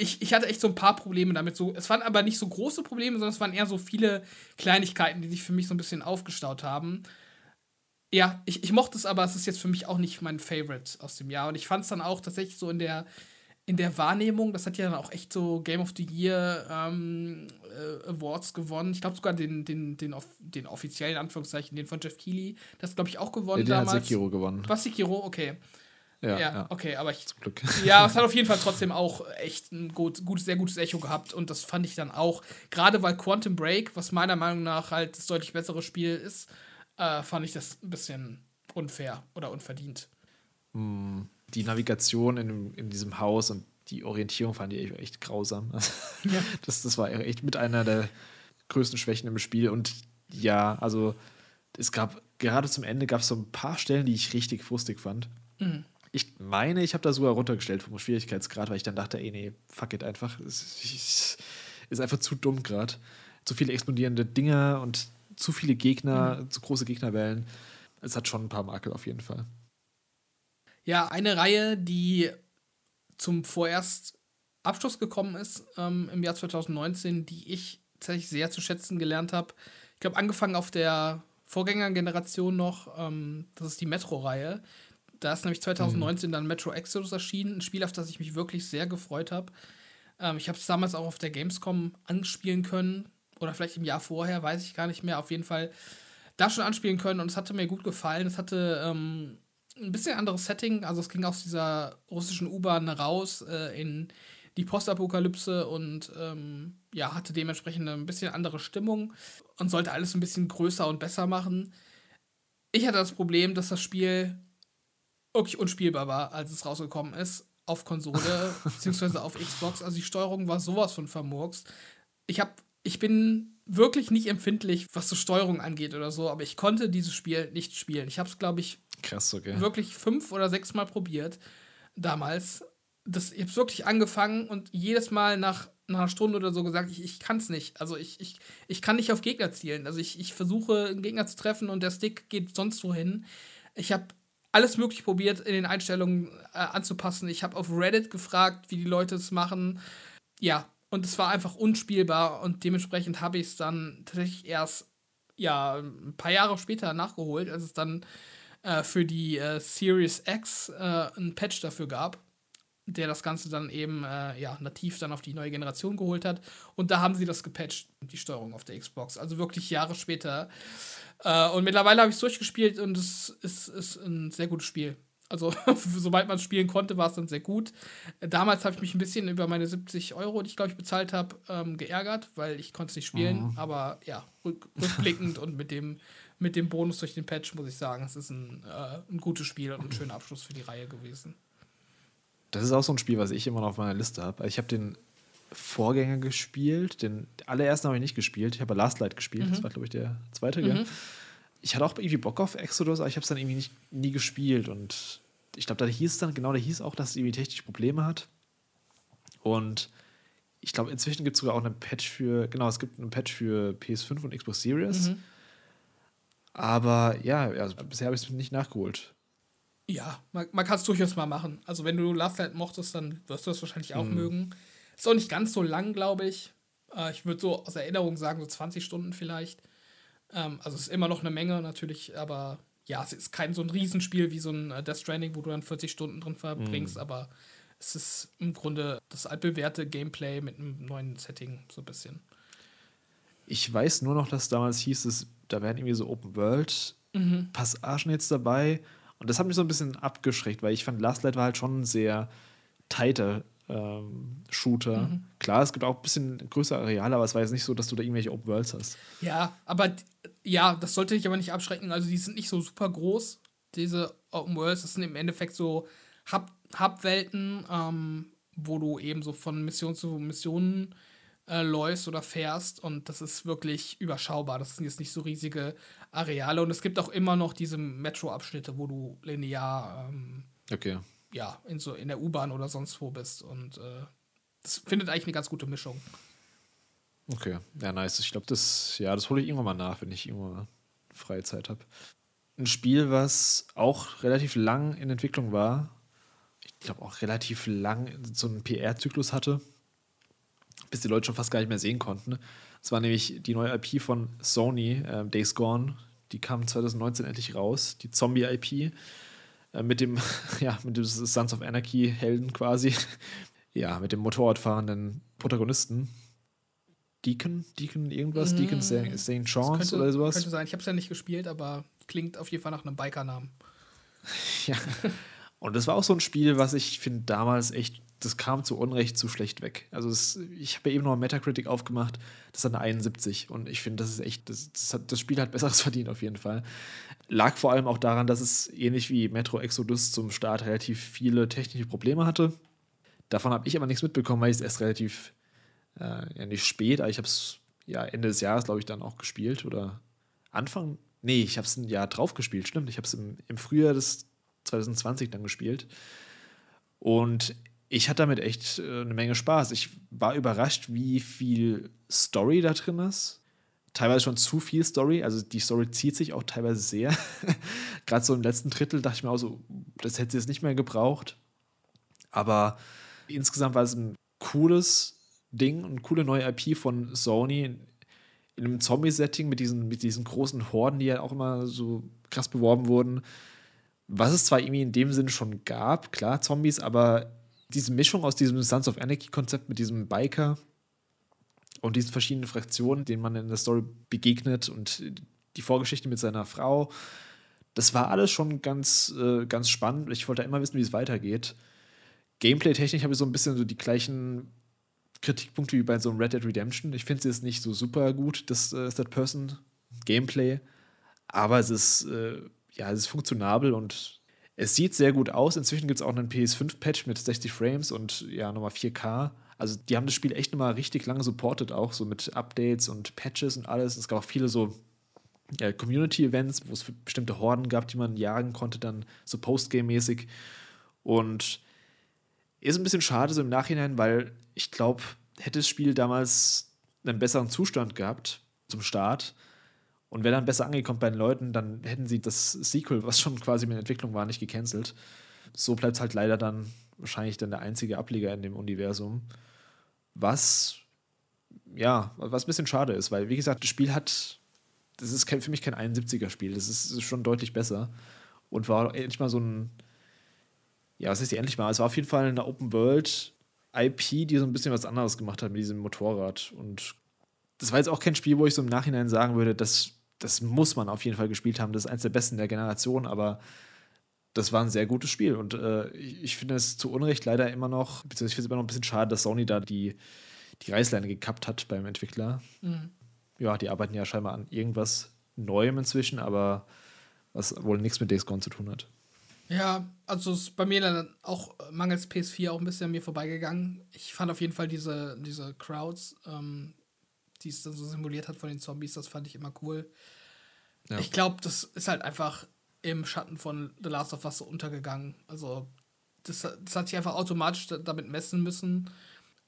Ich, ich hatte echt so ein paar Probleme damit. So, es waren aber nicht so große Probleme, sondern es waren eher so viele Kleinigkeiten, die sich für mich so ein bisschen aufgestaut haben. Ja, ich, ich mochte es, aber es ist jetzt für mich auch nicht mein Favorite aus dem Jahr. Und ich fand es dann auch tatsächlich so in der in der Wahrnehmung, das hat ja dann auch echt so Game of the Year ähm, äh, Awards gewonnen. Ich glaube sogar den, den, den, den offiziellen Anführungszeichen, den von Jeff Keighley. Das glaube ich auch gewonnen ja, den damals. hat Sekiro gewonnen. Was Sekiro? Okay. Ja, ja, okay, aber ich. Zum Glück. Ja, es hat auf jeden Fall trotzdem auch echt ein gut, gut, sehr gutes Echo gehabt und das fand ich dann auch, gerade weil Quantum Break, was meiner Meinung nach halt das deutlich bessere Spiel ist, äh, fand ich das ein bisschen unfair oder unverdient. Mm die Navigation in, in diesem Haus und die Orientierung fand ich echt grausam. ja. das, das war echt mit einer der größten Schwächen im Spiel. Und ja, also es gab gerade zum Ende gab es so ein paar Stellen, die ich richtig frustig fand. Mhm. Ich meine, ich habe da sogar runtergestellt vom Schwierigkeitsgrad, weil ich dann dachte, ey, nee, fuck it einfach. Es ist einfach zu dumm gerade. Zu viele explodierende Dinger und zu viele Gegner, mhm. zu große Gegnerwellen. Es hat schon ein paar Makel auf jeden Fall. Ja, eine Reihe, die zum vorerst Abschluss gekommen ist ähm, im Jahr 2019, die ich tatsächlich sehr zu schätzen gelernt habe. Ich glaube, angefangen auf der Vorgängergeneration noch, ähm, das ist die Metro-Reihe. Da ist nämlich 2019 mhm. dann Metro Exodus erschienen, ein Spiel, auf das ich mich wirklich sehr gefreut habe. Ähm, ich habe es damals auch auf der Gamescom anspielen können oder vielleicht im Jahr vorher, weiß ich gar nicht mehr. Auf jeden Fall da schon anspielen können und es hatte mir gut gefallen. Es hatte ähm, ein bisschen anderes Setting. Also es ging aus dieser russischen U-Bahn raus äh, in die Postapokalypse und ähm, ja, hatte dementsprechend ein bisschen andere Stimmung und sollte alles ein bisschen größer und besser machen. Ich hatte das Problem, dass das Spiel wirklich unspielbar war, als es rausgekommen ist, auf Konsole beziehungsweise auf Xbox. Also die Steuerung war sowas von vermurkst. Ich habe, ich bin wirklich nicht empfindlich, was so Steuerung angeht oder so, aber ich konnte dieses Spiel nicht spielen. Ich habe es, glaube ich, Krass, okay. Wirklich fünf oder sechs Mal probiert damals. Das, ich habe es wirklich angefangen und jedes Mal nach, nach einer Stunde oder so gesagt, ich, ich kann es nicht. Also ich, ich, ich kann nicht auf Gegner zielen. Also ich, ich versuche, einen Gegner zu treffen und der Stick geht sonst wohin. Ich habe alles mögliche probiert, in den Einstellungen äh, anzupassen. Ich habe auf Reddit gefragt, wie die Leute es machen. Ja, und es war einfach unspielbar und dementsprechend habe ich es dann tatsächlich erst ja, ein paar Jahre später nachgeholt, als es dann äh, für die äh, Series X äh, einen Patch dafür gab, der das Ganze dann eben äh, ja, nativ dann auf die neue Generation geholt hat. Und da haben sie das gepatcht, die Steuerung auf der Xbox. Also wirklich Jahre später. Äh, und mittlerweile habe ich es durchgespielt und es ist, ist ein sehr gutes Spiel. Also, sobald man es spielen konnte, war es dann sehr gut. Damals habe ich mich ein bisschen über meine 70 Euro, die ich glaube ich bezahlt habe, ähm, geärgert, weil ich konnte es nicht spielen. Mhm. Aber ja, rück, rückblickend und mit dem mit dem Bonus durch den Patch, muss ich sagen, es ist ein, äh, ein gutes Spiel und ein schöner Abschluss für die Reihe gewesen. Das ist auch so ein Spiel, was ich immer noch auf meiner Liste habe. Ich habe den Vorgänger gespielt, den allerersten habe ich nicht gespielt. Ich habe Last Light gespielt, mhm. das war, glaube ich, der zweite. Mhm. Ich hatte auch irgendwie Bock auf Exodus, aber ich habe es dann irgendwie nicht, nie gespielt. Und ich glaube, da hieß es dann, genau, da hieß auch, dass es irgendwie technische Probleme hat. Und ich glaube, inzwischen gibt es sogar auch einen Patch für, genau, es gibt einen Patch für PS5 und Xbox Series. Mhm. Aber ja, also bisher habe ich es nicht nachgeholt. Ja, man, man kann es durchaus mal machen. Also, wenn du Last Light mochtest, dann wirst du das wahrscheinlich auch mhm. mögen. Ist auch nicht ganz so lang, glaube ich. Äh, ich würde so aus Erinnerung sagen, so 20 Stunden vielleicht. Ähm, also, es ist immer noch eine Menge natürlich, aber ja, es ist kein so ein Riesenspiel wie so ein äh, Death Stranding, wo du dann 40 Stunden drin verbringst, mhm. aber es ist im Grunde das altbewährte Gameplay mit einem neuen Setting, so ein bisschen. Ich weiß nur noch, dass damals hieß es, da werden irgendwie so Open World mhm. Passagen jetzt dabei. Und das hat mich so ein bisschen abgeschreckt, weil ich fand, Last Light war halt schon ein sehr tighter ähm, Shooter. Mhm. Klar, es gibt auch ein bisschen größere Areale, aber es war jetzt nicht so, dass du da irgendwelche Open Worlds hast. Ja, aber ja, das sollte dich aber nicht abschrecken. Also die sind nicht so super groß, diese Open Worlds. Das sind im Endeffekt so Hub-Welten, ähm, wo du eben so von Mission zu Mission äh, läufst oder fährst und das ist wirklich überschaubar. Das sind jetzt nicht so riesige Areale und es gibt auch immer noch diese Metro-Abschnitte, wo du linear ähm, okay ja, in, so, in der U-Bahn oder sonst wo bist. Und äh, das findet eigentlich eine ganz gute Mischung. Okay, ja, nice. Ich glaube, das, ja, das hole ich irgendwann mal nach, wenn ich irgendwann freie Zeit habe. Ein Spiel, was auch relativ lang in Entwicklung war, ich glaube auch relativ lang so einen PR-Zyklus hatte, bis die Leute schon fast gar nicht mehr sehen konnten. Das war nämlich die neue IP von Sony, äh, Days Gone. Die kam 2019 endlich raus, die Zombie-IP. Äh, mit dem, ja, mit dem Sons of Anarchy-Helden quasi. ja, mit dem Motorradfahrenden Protagonisten. Deacon? Deacon irgendwas? Mm, Deacon St. John's oder sowas? Könnte sein. Ich habe es ja nicht gespielt, aber klingt auf jeden Fall nach einem Bikernamen. ja. Und das war auch so ein Spiel, was ich finde damals echt, das kam zu Unrecht zu schlecht weg. Also das, ich habe ja eben noch Metacritic aufgemacht, das hat eine 71 und ich finde, das ist echt, das, das, hat, das Spiel hat besseres verdient auf jeden Fall. Lag vor allem auch daran, dass es ähnlich wie Metro Exodus zum Start relativ viele technische Probleme hatte. Davon habe ich aber nichts mitbekommen, weil ich es erst relativ, äh, ja nicht spät, aber ich habe es ja Ende des Jahres, glaube ich, dann auch gespielt oder Anfang, nee, ich habe es ein Jahr drauf gespielt, stimmt. Ich habe es im, im Frühjahr des 2020 dann gespielt. Und ich hatte damit echt äh, eine Menge Spaß. Ich war überrascht, wie viel Story da drin ist. Teilweise schon zu viel Story. Also die Story zieht sich auch teilweise sehr. Gerade so im letzten Drittel dachte ich mir auch so, das hätte sie jetzt nicht mehr gebraucht. Aber insgesamt war es ein cooles Ding, eine coole neue IP von Sony in einem Zombie-Setting mit diesen, mit diesen großen Horden, die ja auch immer so krass beworben wurden was es zwar irgendwie in dem Sinne schon gab, klar, Zombies, aber diese Mischung aus diesem Sons of Anarchy-Konzept mit diesem Biker und diesen verschiedenen Fraktionen, denen man in der Story begegnet und die Vorgeschichte mit seiner Frau, das war alles schon ganz, äh, ganz spannend. Ich wollte immer wissen, wie es weitergeht. Gameplay-technisch habe ich so ein bisschen so die gleichen Kritikpunkte wie bei so einem Red Dead Redemption. Ich finde es jetzt nicht so super gut, das äh, Third-Person-Gameplay, aber es ist äh, ja, es ist funktionabel und es sieht sehr gut aus. Inzwischen gibt es auch einen PS5-Patch mit 60 Frames und ja, nochmal 4K. Also die haben das Spiel echt nochmal richtig lange supportet, auch so mit Updates und Patches und alles. Es gab auch viele so ja, Community-Events, wo es bestimmte Horden gab, die man jagen konnte, dann so Postgame-mäßig. Und ist ein bisschen schade so im Nachhinein, weil ich glaube, hätte das Spiel damals einen besseren Zustand gehabt zum Start, und wäre dann besser angekommen bei den Leuten, dann hätten sie das Sequel, was schon quasi in Entwicklung war, nicht gecancelt. So bleibt es halt leider dann wahrscheinlich dann der einzige Ableger in dem Universum. Was, ja, was ein bisschen schade ist, weil, wie gesagt, das Spiel hat, das ist für mich kein 71er-Spiel, das ist, ist schon deutlich besser. Und war endlich mal so ein, ja, was ist die endlich mal? Es war auf jeden Fall eine Open World IP, die so ein bisschen was anderes gemacht hat mit diesem Motorrad. Und das war jetzt auch kein Spiel, wo ich so im Nachhinein sagen würde, dass das muss man auf jeden Fall gespielt haben. Das ist eins der besten der Generation, aber das war ein sehr gutes Spiel. Und äh, ich, ich finde es zu Unrecht leider immer noch, beziehungsweise ich finde es immer noch ein bisschen schade, dass Sony da die, die Reißleine gekappt hat beim Entwickler. Mhm. Ja, die arbeiten ja scheinbar an irgendwas Neuem inzwischen, aber was wohl nichts mit Days Gone zu tun hat. Ja, also ist bei mir dann auch mangels PS4 auch ein bisschen an mir vorbeigegangen. Ich fand auf jeden Fall diese, diese Crowds, ähm, die es dann so simuliert hat von den Zombies, das fand ich immer cool. Ja. Ich glaube, das ist halt einfach im Schatten von The Last of Us so untergegangen. Also, das, das hat sich einfach automatisch damit messen müssen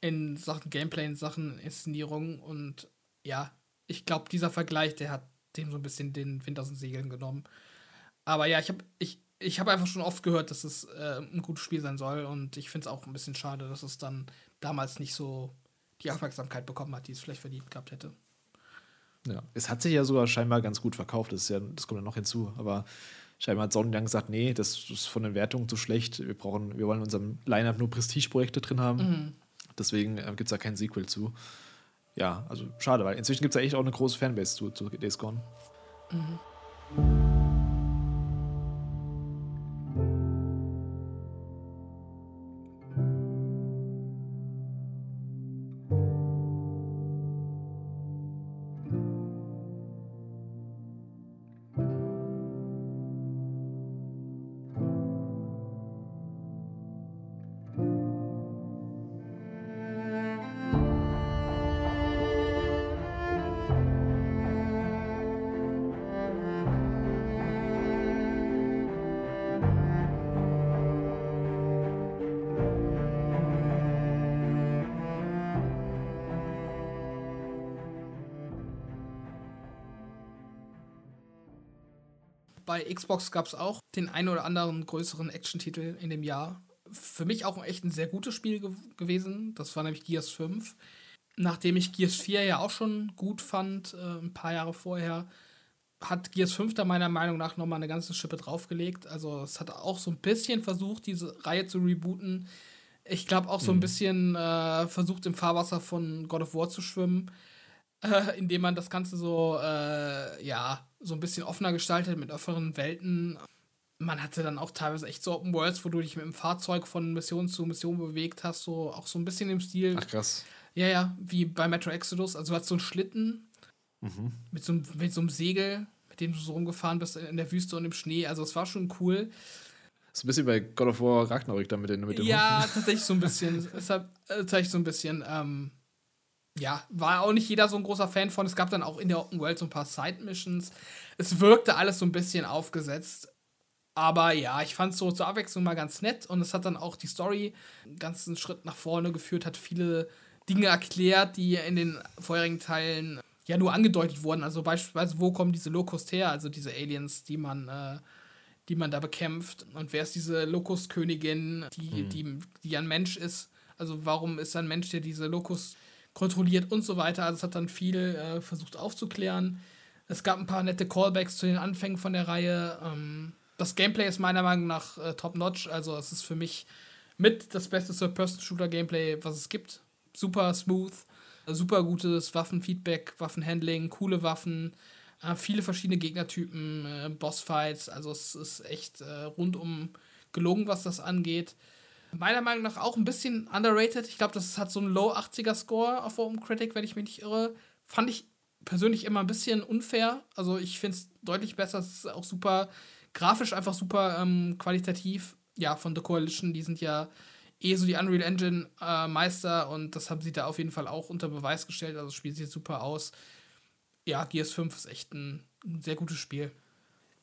in Sachen Gameplay, in Sachen Inszenierung. Und ja, ich glaube, dieser Vergleich, der hat dem so ein bisschen den Wind aus den Segeln genommen. Aber ja, ich habe ich, ich hab einfach schon oft gehört, dass es äh, ein gutes Spiel sein soll. Und ich finde es auch ein bisschen schade, dass es dann damals nicht so die Aufmerksamkeit bekommen hat, die es vielleicht verdient gehabt hätte. Ja, es hat sich ja sogar scheinbar ganz gut verkauft, das, ja, das kommt ja noch hinzu. Aber scheinbar hat Sony dann gesagt, nee, das ist von den Wertungen zu schlecht. Wir brauchen, wir wollen in unserem Lineup nur Prestige-Projekte drin haben. Mhm. Deswegen äh, gibt es da kein Sequel zu. Ja, also schade, weil inzwischen gibt es ja echt auch eine große Fanbase zu, zu Days Gone. Mhm. Xbox gab es auch den einen oder anderen größeren Action-Titel in dem Jahr. Für mich auch echt ein sehr gutes Spiel ge gewesen. Das war nämlich Gears 5. Nachdem ich Gears 4 ja auch schon gut fand, äh, ein paar Jahre vorher, hat Gears 5 da meiner Meinung nach nochmal eine ganze Schippe draufgelegt. Also es hat auch so ein bisschen versucht, diese Reihe zu rebooten. Ich glaube auch so ein mhm. bisschen äh, versucht, im Fahrwasser von God of War zu schwimmen, äh, indem man das Ganze so, äh, ja, so ein bisschen offener gestaltet mit offenen Welten. Man hatte dann auch teilweise echt so Open Worlds, wo du dich mit dem Fahrzeug von Mission zu Mission bewegt hast, so auch so ein bisschen im Stil. Ach krass. Ja, ja, wie bei Metro Exodus. Also du hast so einen Schlitten mhm. mit, so, mit so einem Segel, mit dem du so rumgefahren bist in der Wüste und im Schnee. Also es war schon cool. So ein bisschen bei God of War Ragnarök da mit, den, mit dem Ja, Hund. tatsächlich so ein bisschen. Deshalb äh, tatsächlich so ein bisschen. Ähm, ja, war auch nicht jeder so ein großer Fan von. Es gab dann auch in der Open World so ein paar Side-Missions. Es wirkte alles so ein bisschen aufgesetzt. Aber ja, ich fand es so zur Abwechslung mal ganz nett und es hat dann auch die Story einen ganzen Schritt nach vorne geführt, hat viele Dinge erklärt, die in den vorherigen Teilen ja nur angedeutet wurden. Also beispielsweise, wo kommen diese Locust her, also diese Aliens, die man, äh, die man da bekämpft. Und wer ist diese Locust-Königin, die, mhm. die, die ein Mensch ist? Also warum ist ein Mensch, der diese Locust kontrolliert und so weiter. Also es hat dann viel äh, versucht aufzuklären. Es gab ein paar nette Callbacks zu den Anfängen von der Reihe. Ähm, das Gameplay ist meiner Meinung nach äh, top-notch. Also es ist für mich mit das beste Third-Person-Shooter-Gameplay, was es gibt. Super smooth, super gutes Waffenfeedback, Waffenhandling, coole Waffen, äh, viele verschiedene Gegnertypen, äh, Bossfights. Also es ist echt äh, rundum gelungen, was das angeht meiner Meinung nach auch ein bisschen underrated. Ich glaube, das hat so einen Low 80er Score auf Open Critic, wenn ich mich nicht irre. Fand ich persönlich immer ein bisschen unfair. Also ich finde es deutlich besser. Es ist auch super grafisch, einfach super ähm, qualitativ. Ja, von The Coalition, die sind ja eh so die Unreal Engine äh, Meister und das haben sie da auf jeden Fall auch unter Beweis gestellt. Also spielt sich super aus. Ja, Gears 5 ist echt ein, ein sehr gutes Spiel.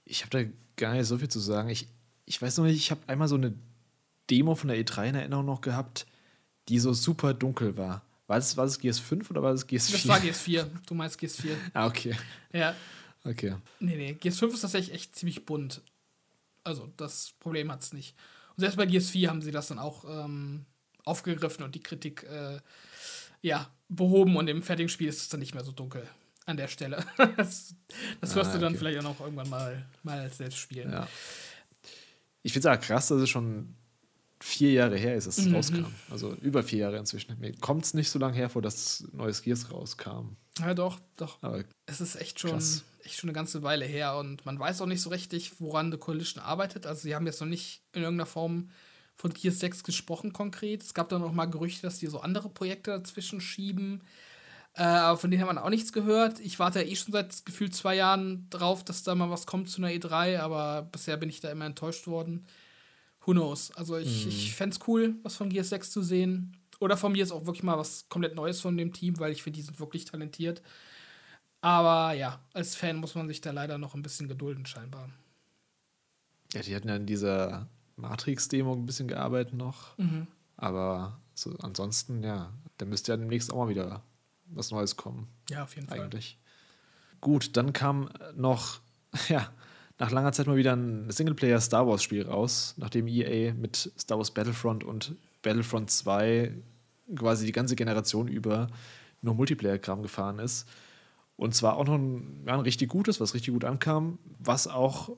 Ich habe da gar nicht so viel zu sagen. Ich, ich weiß noch nicht, ich habe einmal so eine Demo von der E3 in Erinnerung noch gehabt, die so super dunkel war. War es, war es GS5 oder war es GS4? Das war GS4. Du meinst GS4. ah, okay. Ja. Okay. Nee, nee. GS5 ist tatsächlich echt ziemlich bunt. Also, das Problem hat es nicht. Und selbst bei GS4 haben sie das dann auch ähm, aufgegriffen und die Kritik äh, ja, behoben und im fertigen Spiel ist es dann nicht mehr so dunkel an der Stelle. das, das wirst ah, du dann okay. vielleicht auch noch irgendwann mal, mal selbst spielen. Ja. Ich finde es auch krass, dass es schon vier Jahre her ist, dass es mhm. rauskam. Also über vier Jahre inzwischen. Mir kommt es nicht so lange her vor, dass neues Gears rauskam. Ja, doch, doch. Aber es ist echt schon, echt schon eine ganze Weile her und man weiß auch nicht so richtig, woran The Coalition arbeitet. Also sie haben jetzt noch nicht in irgendeiner Form von Gears 6 gesprochen konkret. Es gab dann noch mal Gerüchte, dass die so andere Projekte dazwischen schieben. Äh, aber von denen haben wir auch nichts gehört. Ich warte ja eh schon seit gefühlt zwei Jahren drauf, dass da mal was kommt zu einer E3, aber bisher bin ich da immer enttäuscht worden who knows? Also ich, mhm. ich fände es cool, was von Gears 6 zu sehen. Oder von mir ist auch wirklich mal was komplett Neues von dem Team, weil ich finde, die sind wirklich talentiert. Aber ja, als Fan muss man sich da leider noch ein bisschen gedulden, scheinbar. Ja, die hatten ja in dieser Matrix-Demo ein bisschen gearbeitet noch. Mhm. Aber so ansonsten, ja, da müsste ja demnächst auch mal wieder was Neues kommen. Ja, auf jeden Fall. Eigentlich. Gut, dann kam noch, ja, nach langer Zeit mal wieder ein Singleplayer-Star Wars-Spiel raus, nachdem EA mit Star Wars Battlefront und Battlefront 2 quasi die ganze Generation über nur Multiplayer-Kram gefahren ist. Und zwar auch noch ein, ja, ein richtig gutes, was richtig gut ankam, was auch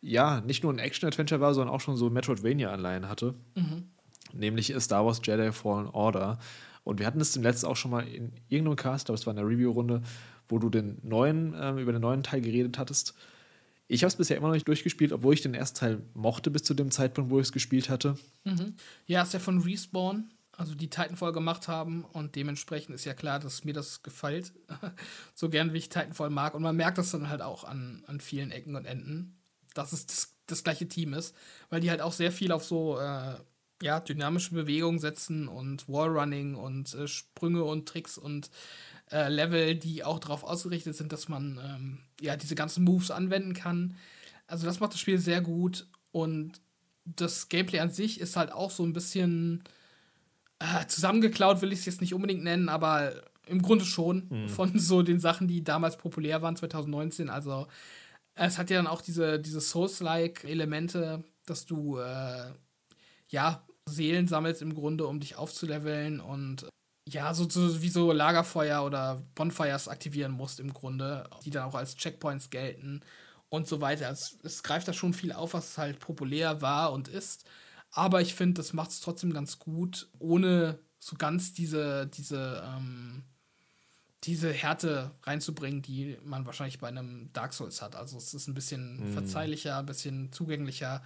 ja nicht nur ein Action-Adventure war, sondern auch schon so Metroidvania-Anleihen hatte. Mhm. Nämlich Star Wars Jedi Fallen Order. Und wir hatten es zum letzten auch schon mal in irgendeinem Cast, aber es war in der Review-Runde, wo du den neuen, äh, über den neuen Teil geredet hattest. Ich habe es bisher immer noch nicht durchgespielt, obwohl ich den ersten Teil mochte bis zu dem Zeitpunkt, wo ich es gespielt hatte. Mhm. Ja, ist ja von Respawn, also die Titanfall gemacht haben und dementsprechend ist ja klar, dass mir das gefällt. so gern wie ich Titanfall mag. Und man merkt das dann halt auch an, an vielen Ecken und Enden, dass es das, das gleiche Team ist, weil die halt auch sehr viel auf so äh, ja, dynamische Bewegungen setzen und Wallrunning und äh, Sprünge und Tricks und äh, Level, die auch darauf ausgerichtet sind, dass man ähm, ja diese ganzen Moves anwenden kann. Also das macht das Spiel sehr gut und das Gameplay an sich ist halt auch so ein bisschen äh, zusammengeklaut, will ich es jetzt nicht unbedingt nennen, aber im Grunde schon mhm. von so den Sachen, die damals populär waren, 2019. Also Es hat ja dann auch diese, diese Souls-like-Elemente, dass du äh, ja Seelen sammelst im Grunde, um dich aufzuleveln und ja, so, so wie so Lagerfeuer oder Bonfires aktivieren musst im Grunde, die dann auch als Checkpoints gelten und so weiter. Es, es greift da schon viel auf, was halt populär war und ist. Aber ich finde, das macht es trotzdem ganz gut, ohne so ganz diese, diese, ähm, diese Härte reinzubringen, die man wahrscheinlich bei einem Dark Souls hat. Also es ist ein bisschen mm. verzeihlicher, ein bisschen zugänglicher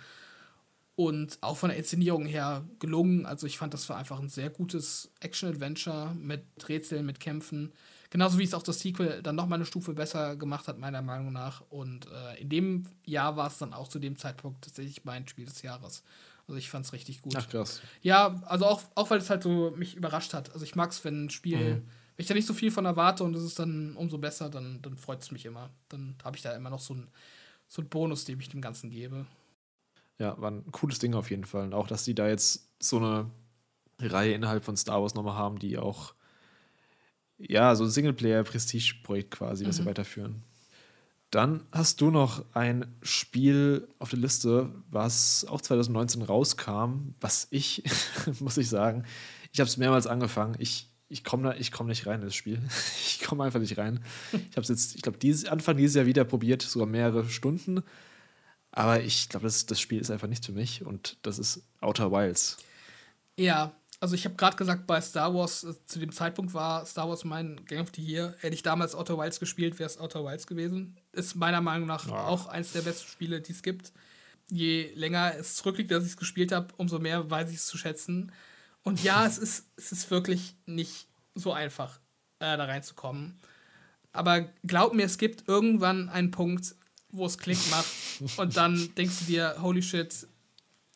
und auch von der Inszenierung her gelungen. Also ich fand, das war einfach ein sehr gutes Action-Adventure mit Rätseln, mit Kämpfen. Genauso wie es auch das Sequel dann nochmal eine Stufe besser gemacht hat, meiner Meinung nach. Und äh, in dem Jahr war es dann auch zu dem Zeitpunkt tatsächlich mein Spiel des Jahres. Also ich fand es richtig gut. Ach krass. Ja, also auch, auch weil es halt so mich überrascht hat. Also ich mag es, wenn ein Spiel, mhm. wenn ich da nicht so viel von erwarte und es ist dann umso besser, dann, dann freut es mich immer. Dann habe ich da immer noch so einen so Bonus, den ich dem Ganzen gebe. Ja, war ein cooles Ding auf jeden Fall. Und auch, dass die da jetzt so eine Reihe innerhalb von Star Wars nochmal haben, die auch, ja, so ein Singleplayer-Prestige-Projekt quasi, was mhm. sie weiterführen. Dann hast du noch ein Spiel auf der Liste, was auch 2019 rauskam, was ich, muss ich sagen, ich habe es mehrmals angefangen. Ich, ich komme komm nicht rein in das Spiel. Ich komme einfach nicht rein. Ich habe es jetzt, ich glaube, Anfang dieses Jahr wieder probiert, sogar mehrere Stunden. Aber ich glaube, das, das Spiel ist einfach nicht für mich und das ist Outer Wilds. Ja, also ich habe gerade gesagt, bei Star Wars, äh, zu dem Zeitpunkt war Star Wars mein Game of the Year. Hätte ich damals Outer Wilds gespielt, wäre es Outer Wilds gewesen. Ist meiner Meinung nach ja. auch eins der besten Spiele, die es gibt. Je länger es zurückliegt, dass ich es gespielt habe, umso mehr weiß ich es zu schätzen. Und ja, es ist, es ist wirklich nicht so einfach, äh, da reinzukommen. Aber glaub mir, es gibt irgendwann einen Punkt, wo es Klick macht. und dann denkst du dir, holy shit,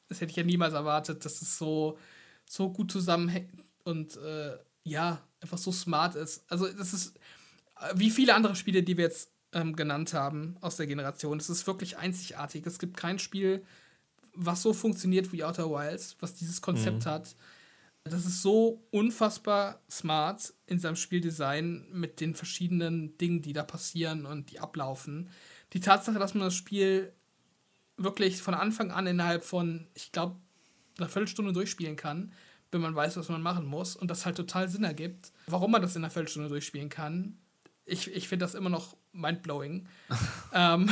das hätte ich ja niemals erwartet, dass es so, so gut zusammenhängt und äh, ja, einfach so smart ist. Also, das ist äh, wie viele andere Spiele, die wir jetzt ähm, genannt haben aus der Generation. Es ist wirklich einzigartig. Es gibt kein Spiel, was so funktioniert wie Outer Wilds, was dieses Konzept mhm. hat. Das ist so unfassbar smart in seinem Spieldesign mit den verschiedenen Dingen, die da passieren und die ablaufen die Tatsache, dass man das Spiel wirklich von Anfang an innerhalb von, ich glaube, einer Viertelstunde durchspielen kann, wenn man weiß, was man machen muss und das halt total Sinn ergibt, warum man das in einer Viertelstunde durchspielen kann. Ich, ich finde das immer noch mindblowing. ähm,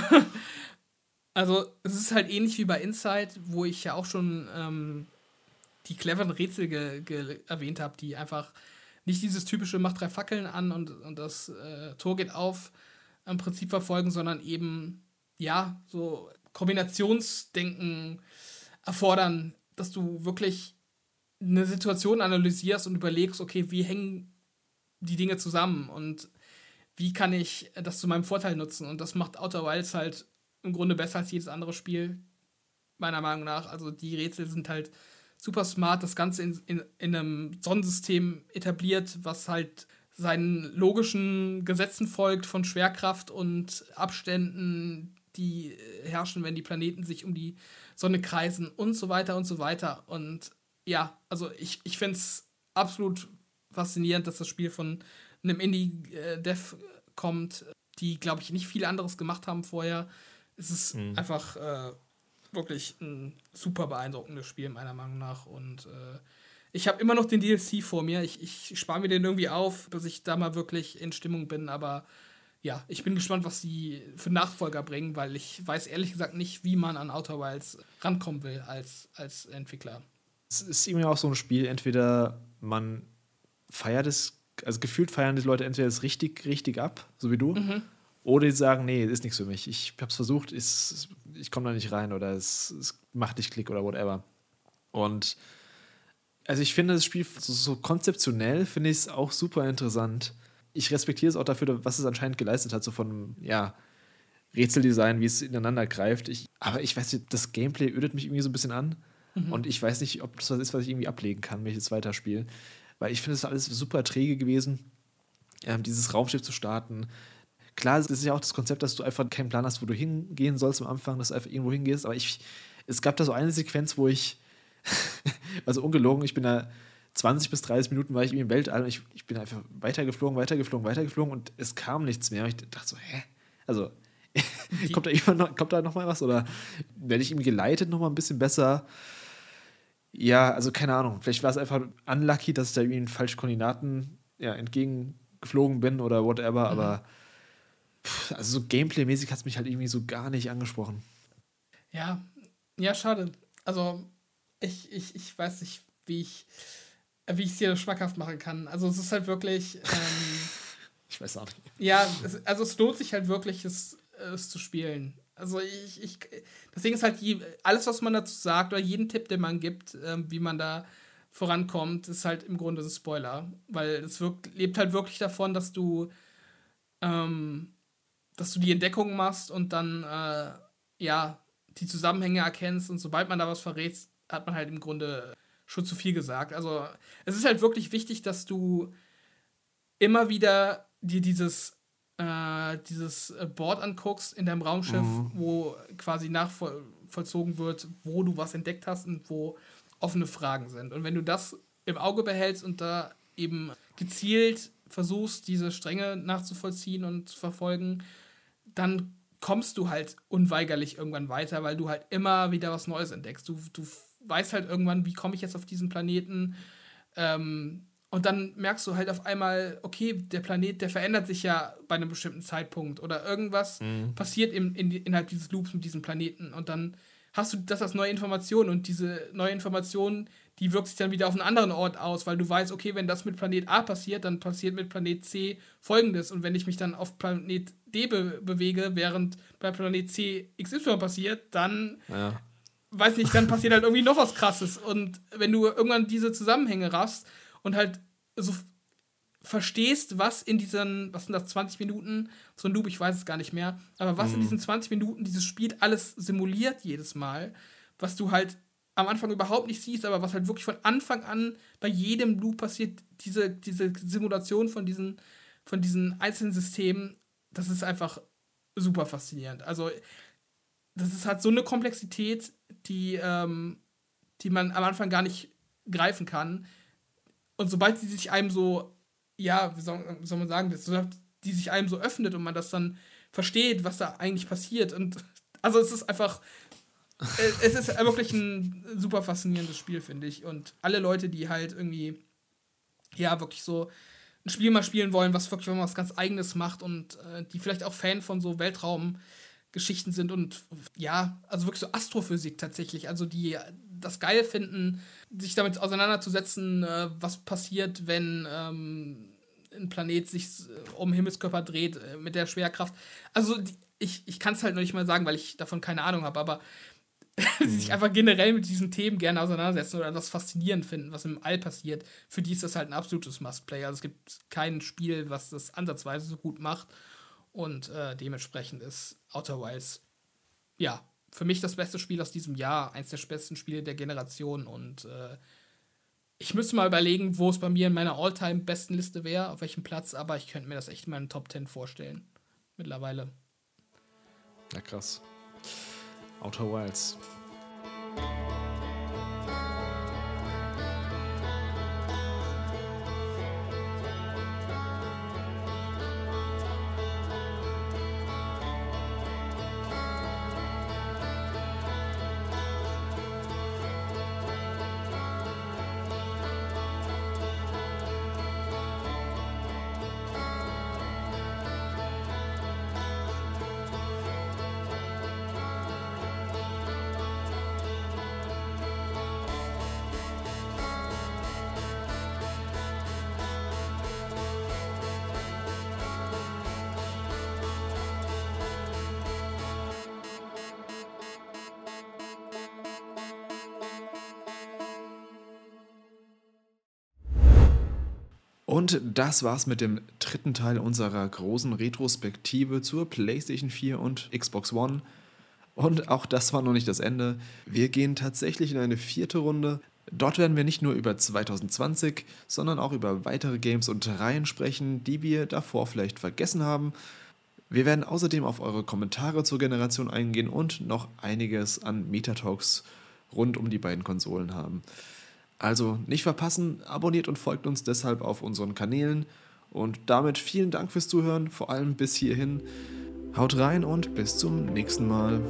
also, es ist halt ähnlich wie bei Inside, wo ich ja auch schon ähm, die cleveren Rätsel erwähnt habe, die einfach nicht dieses typische Macht drei Fackeln an und, und das äh, Tor geht auf, im Prinzip verfolgen, sondern eben, ja, so Kombinationsdenken erfordern, dass du wirklich eine Situation analysierst und überlegst, okay, wie hängen die Dinge zusammen und wie kann ich das zu meinem Vorteil nutzen? Und das macht Outer Wilds halt im Grunde besser als jedes andere Spiel, meiner Meinung nach. Also die Rätsel sind halt super smart, das Ganze in, in, in einem Sonnensystem etabliert, was halt seinen logischen Gesetzen folgt von Schwerkraft und Abständen, die herrschen, wenn die Planeten sich um die Sonne kreisen und so weiter und so weiter. Und ja, also ich, ich finde es absolut faszinierend, dass das Spiel von einem Indie-Dev kommt, die, glaube ich, nicht viel anderes gemacht haben vorher. Es ist mhm. einfach äh, wirklich ein super beeindruckendes Spiel, meiner Meinung nach. Und äh, ich habe immer noch den DLC vor mir. Ich, ich spare mir den irgendwie auf, bis ich da mal wirklich in Stimmung bin. Aber ja, ich bin gespannt, was sie für Nachfolger bringen, weil ich weiß ehrlich gesagt nicht, wie man an Outer Wilds rankommen will als, als Entwickler. Es ist irgendwie auch so ein Spiel, entweder man feiert es, also gefühlt feiern die Leute entweder es richtig, richtig ab, so wie du, mhm. oder die sagen, nee, ist nichts für mich. Ich habe es versucht, ist, ich komme da nicht rein oder es, es macht nicht Klick oder whatever. Und also ich finde das Spiel so, so konzeptionell finde ich es auch super interessant. Ich respektiere es auch dafür, was es anscheinend geleistet hat, so von, ja, Rätseldesign, wie es ineinander greift. Ich, aber ich weiß nicht, das Gameplay ödet mich irgendwie so ein bisschen an. Mhm. Und ich weiß nicht, ob das was ist, was ich irgendwie ablegen kann, wenn ich jetzt weiterspiele. Weil ich finde es alles super träge gewesen, ähm, dieses Raumschiff zu starten. Klar, das ist ja auch das Konzept, dass du einfach keinen Plan hast, wo du hingehen sollst am Anfang, dass du einfach irgendwo hingehst. Aber ich, es gab da so eine Sequenz, wo ich also ungelogen, ich bin da 20 bis 30 Minuten war ich im Weltall und ich, ich bin einfach weitergeflogen, weitergeflogen, weitergeflogen und es kam nichts mehr. Und ich dachte so, hä? Also, kommt, da noch, kommt da noch mal was? Oder werde ich ihm geleitet noch mal ein bisschen besser? Ja, also keine Ahnung. Vielleicht war es einfach unlucky, dass ich da irgendwie in falschen Koordinaten ja, entgegengeflogen bin oder whatever, mhm. aber pff, also so Gameplay-mäßig hat es mich halt irgendwie so gar nicht angesprochen. Ja, ja, schade. Also, ich, ich, ich weiß nicht, wie ich wie ich es dir schmackhaft machen kann. Also es ist halt wirklich. Ähm, ich weiß auch nicht. Ja, es, also es lohnt sich halt wirklich, es, es zu spielen. Also ich, ich, deswegen ist halt je, alles, was man dazu sagt, oder jeden Tipp, den man gibt, ähm, wie man da vorankommt, ist halt im Grunde ein Spoiler. Weil es wirkt, lebt halt wirklich davon, dass du, ähm, dass du die Entdeckung machst und dann, äh, ja, die Zusammenhänge erkennst und sobald man da was verrät, hat man halt im Grunde schon zu viel gesagt. Also es ist halt wirklich wichtig, dass du immer wieder dir dieses, äh, dieses Board anguckst in deinem Raumschiff, mhm. wo quasi nachvollzogen wird, wo du was entdeckt hast und wo offene Fragen sind. Und wenn du das im Auge behältst und da eben gezielt versuchst, diese Stränge nachzuvollziehen und zu verfolgen, dann kommst du halt unweigerlich irgendwann weiter, weil du halt immer wieder was Neues entdeckst. Du, du weißt halt irgendwann, wie komme ich jetzt auf diesen Planeten. Ähm, und dann merkst du halt auf einmal, okay, der Planet, der verändert sich ja bei einem bestimmten Zeitpunkt oder irgendwas mhm. passiert im, in, innerhalb dieses Loops mit diesem Planeten und dann hast du das als neue Information und diese neue Information, die wirkt sich dann wieder auf einen anderen Ort aus, weil du weißt, okay, wenn das mit Planet A passiert, dann passiert mit Planet C folgendes und wenn ich mich dann auf Planet D be bewege, während bei Planet C XY passiert, dann ja weiß nicht, dann passiert halt irgendwie noch was krasses. Und wenn du irgendwann diese Zusammenhänge raffst und halt so verstehst, was in diesen, was sind das, 20 Minuten, so ein Loop, ich weiß es gar nicht mehr, aber was mhm. in diesen 20 Minuten dieses Spiel alles simuliert jedes Mal, was du halt am Anfang überhaupt nicht siehst, aber was halt wirklich von Anfang an bei jedem Loop passiert, diese, diese Simulation von diesen, von diesen einzelnen Systemen, das ist einfach super faszinierend. Also, das ist halt so eine Komplexität, die, ähm, die man am Anfang gar nicht greifen kann. Und sobald sie sich einem so, ja, wie soll, wie soll man sagen, die sich einem so öffnet und man das dann versteht, was da eigentlich passiert. Und also es ist einfach, äh, es ist wirklich ein super faszinierendes Spiel, finde ich. Und alle Leute, die halt irgendwie, ja, wirklich so ein Spiel mal spielen wollen, was wirklich was ganz Eigenes macht und äh, die vielleicht auch Fan von so Weltraum Geschichten sind und ja, also wirklich so Astrophysik tatsächlich, also die das geil finden, sich damit auseinanderzusetzen, äh, was passiert, wenn ähm, ein Planet sich äh, um Himmelskörper dreht äh, mit der Schwerkraft. Also die, ich, ich kann es halt noch nicht mal sagen, weil ich davon keine Ahnung habe, aber die sich mhm. einfach generell mit diesen Themen gerne auseinandersetzen oder das faszinierend finden, was im All passiert, für die ist das halt ein absolutes Must-Play. Also es gibt kein Spiel, was das ansatzweise so gut macht. Und äh, dementsprechend ist Outer Wilds, ja, für mich das beste Spiel aus diesem Jahr, eins der besten Spiele der Generation. Und äh, ich müsste mal überlegen, wo es bei mir in meiner All-Time-besten Liste wäre, auf welchem Platz, aber ich könnte mir das echt in meinen Top 10 vorstellen. Mittlerweile. Ja, krass. Outer Wilds. Und das war's mit dem dritten Teil unserer großen Retrospektive zur PlayStation 4 und Xbox One. Und auch das war noch nicht das Ende. Wir gehen tatsächlich in eine vierte Runde. Dort werden wir nicht nur über 2020, sondern auch über weitere Games und Reihen sprechen, die wir davor vielleicht vergessen haben. Wir werden außerdem auf eure Kommentare zur Generation eingehen und noch einiges an Metatalks rund um die beiden Konsolen haben. Also nicht verpassen, abonniert und folgt uns deshalb auf unseren Kanälen. Und damit vielen Dank fürs Zuhören, vor allem bis hierhin. Haut rein und bis zum nächsten Mal.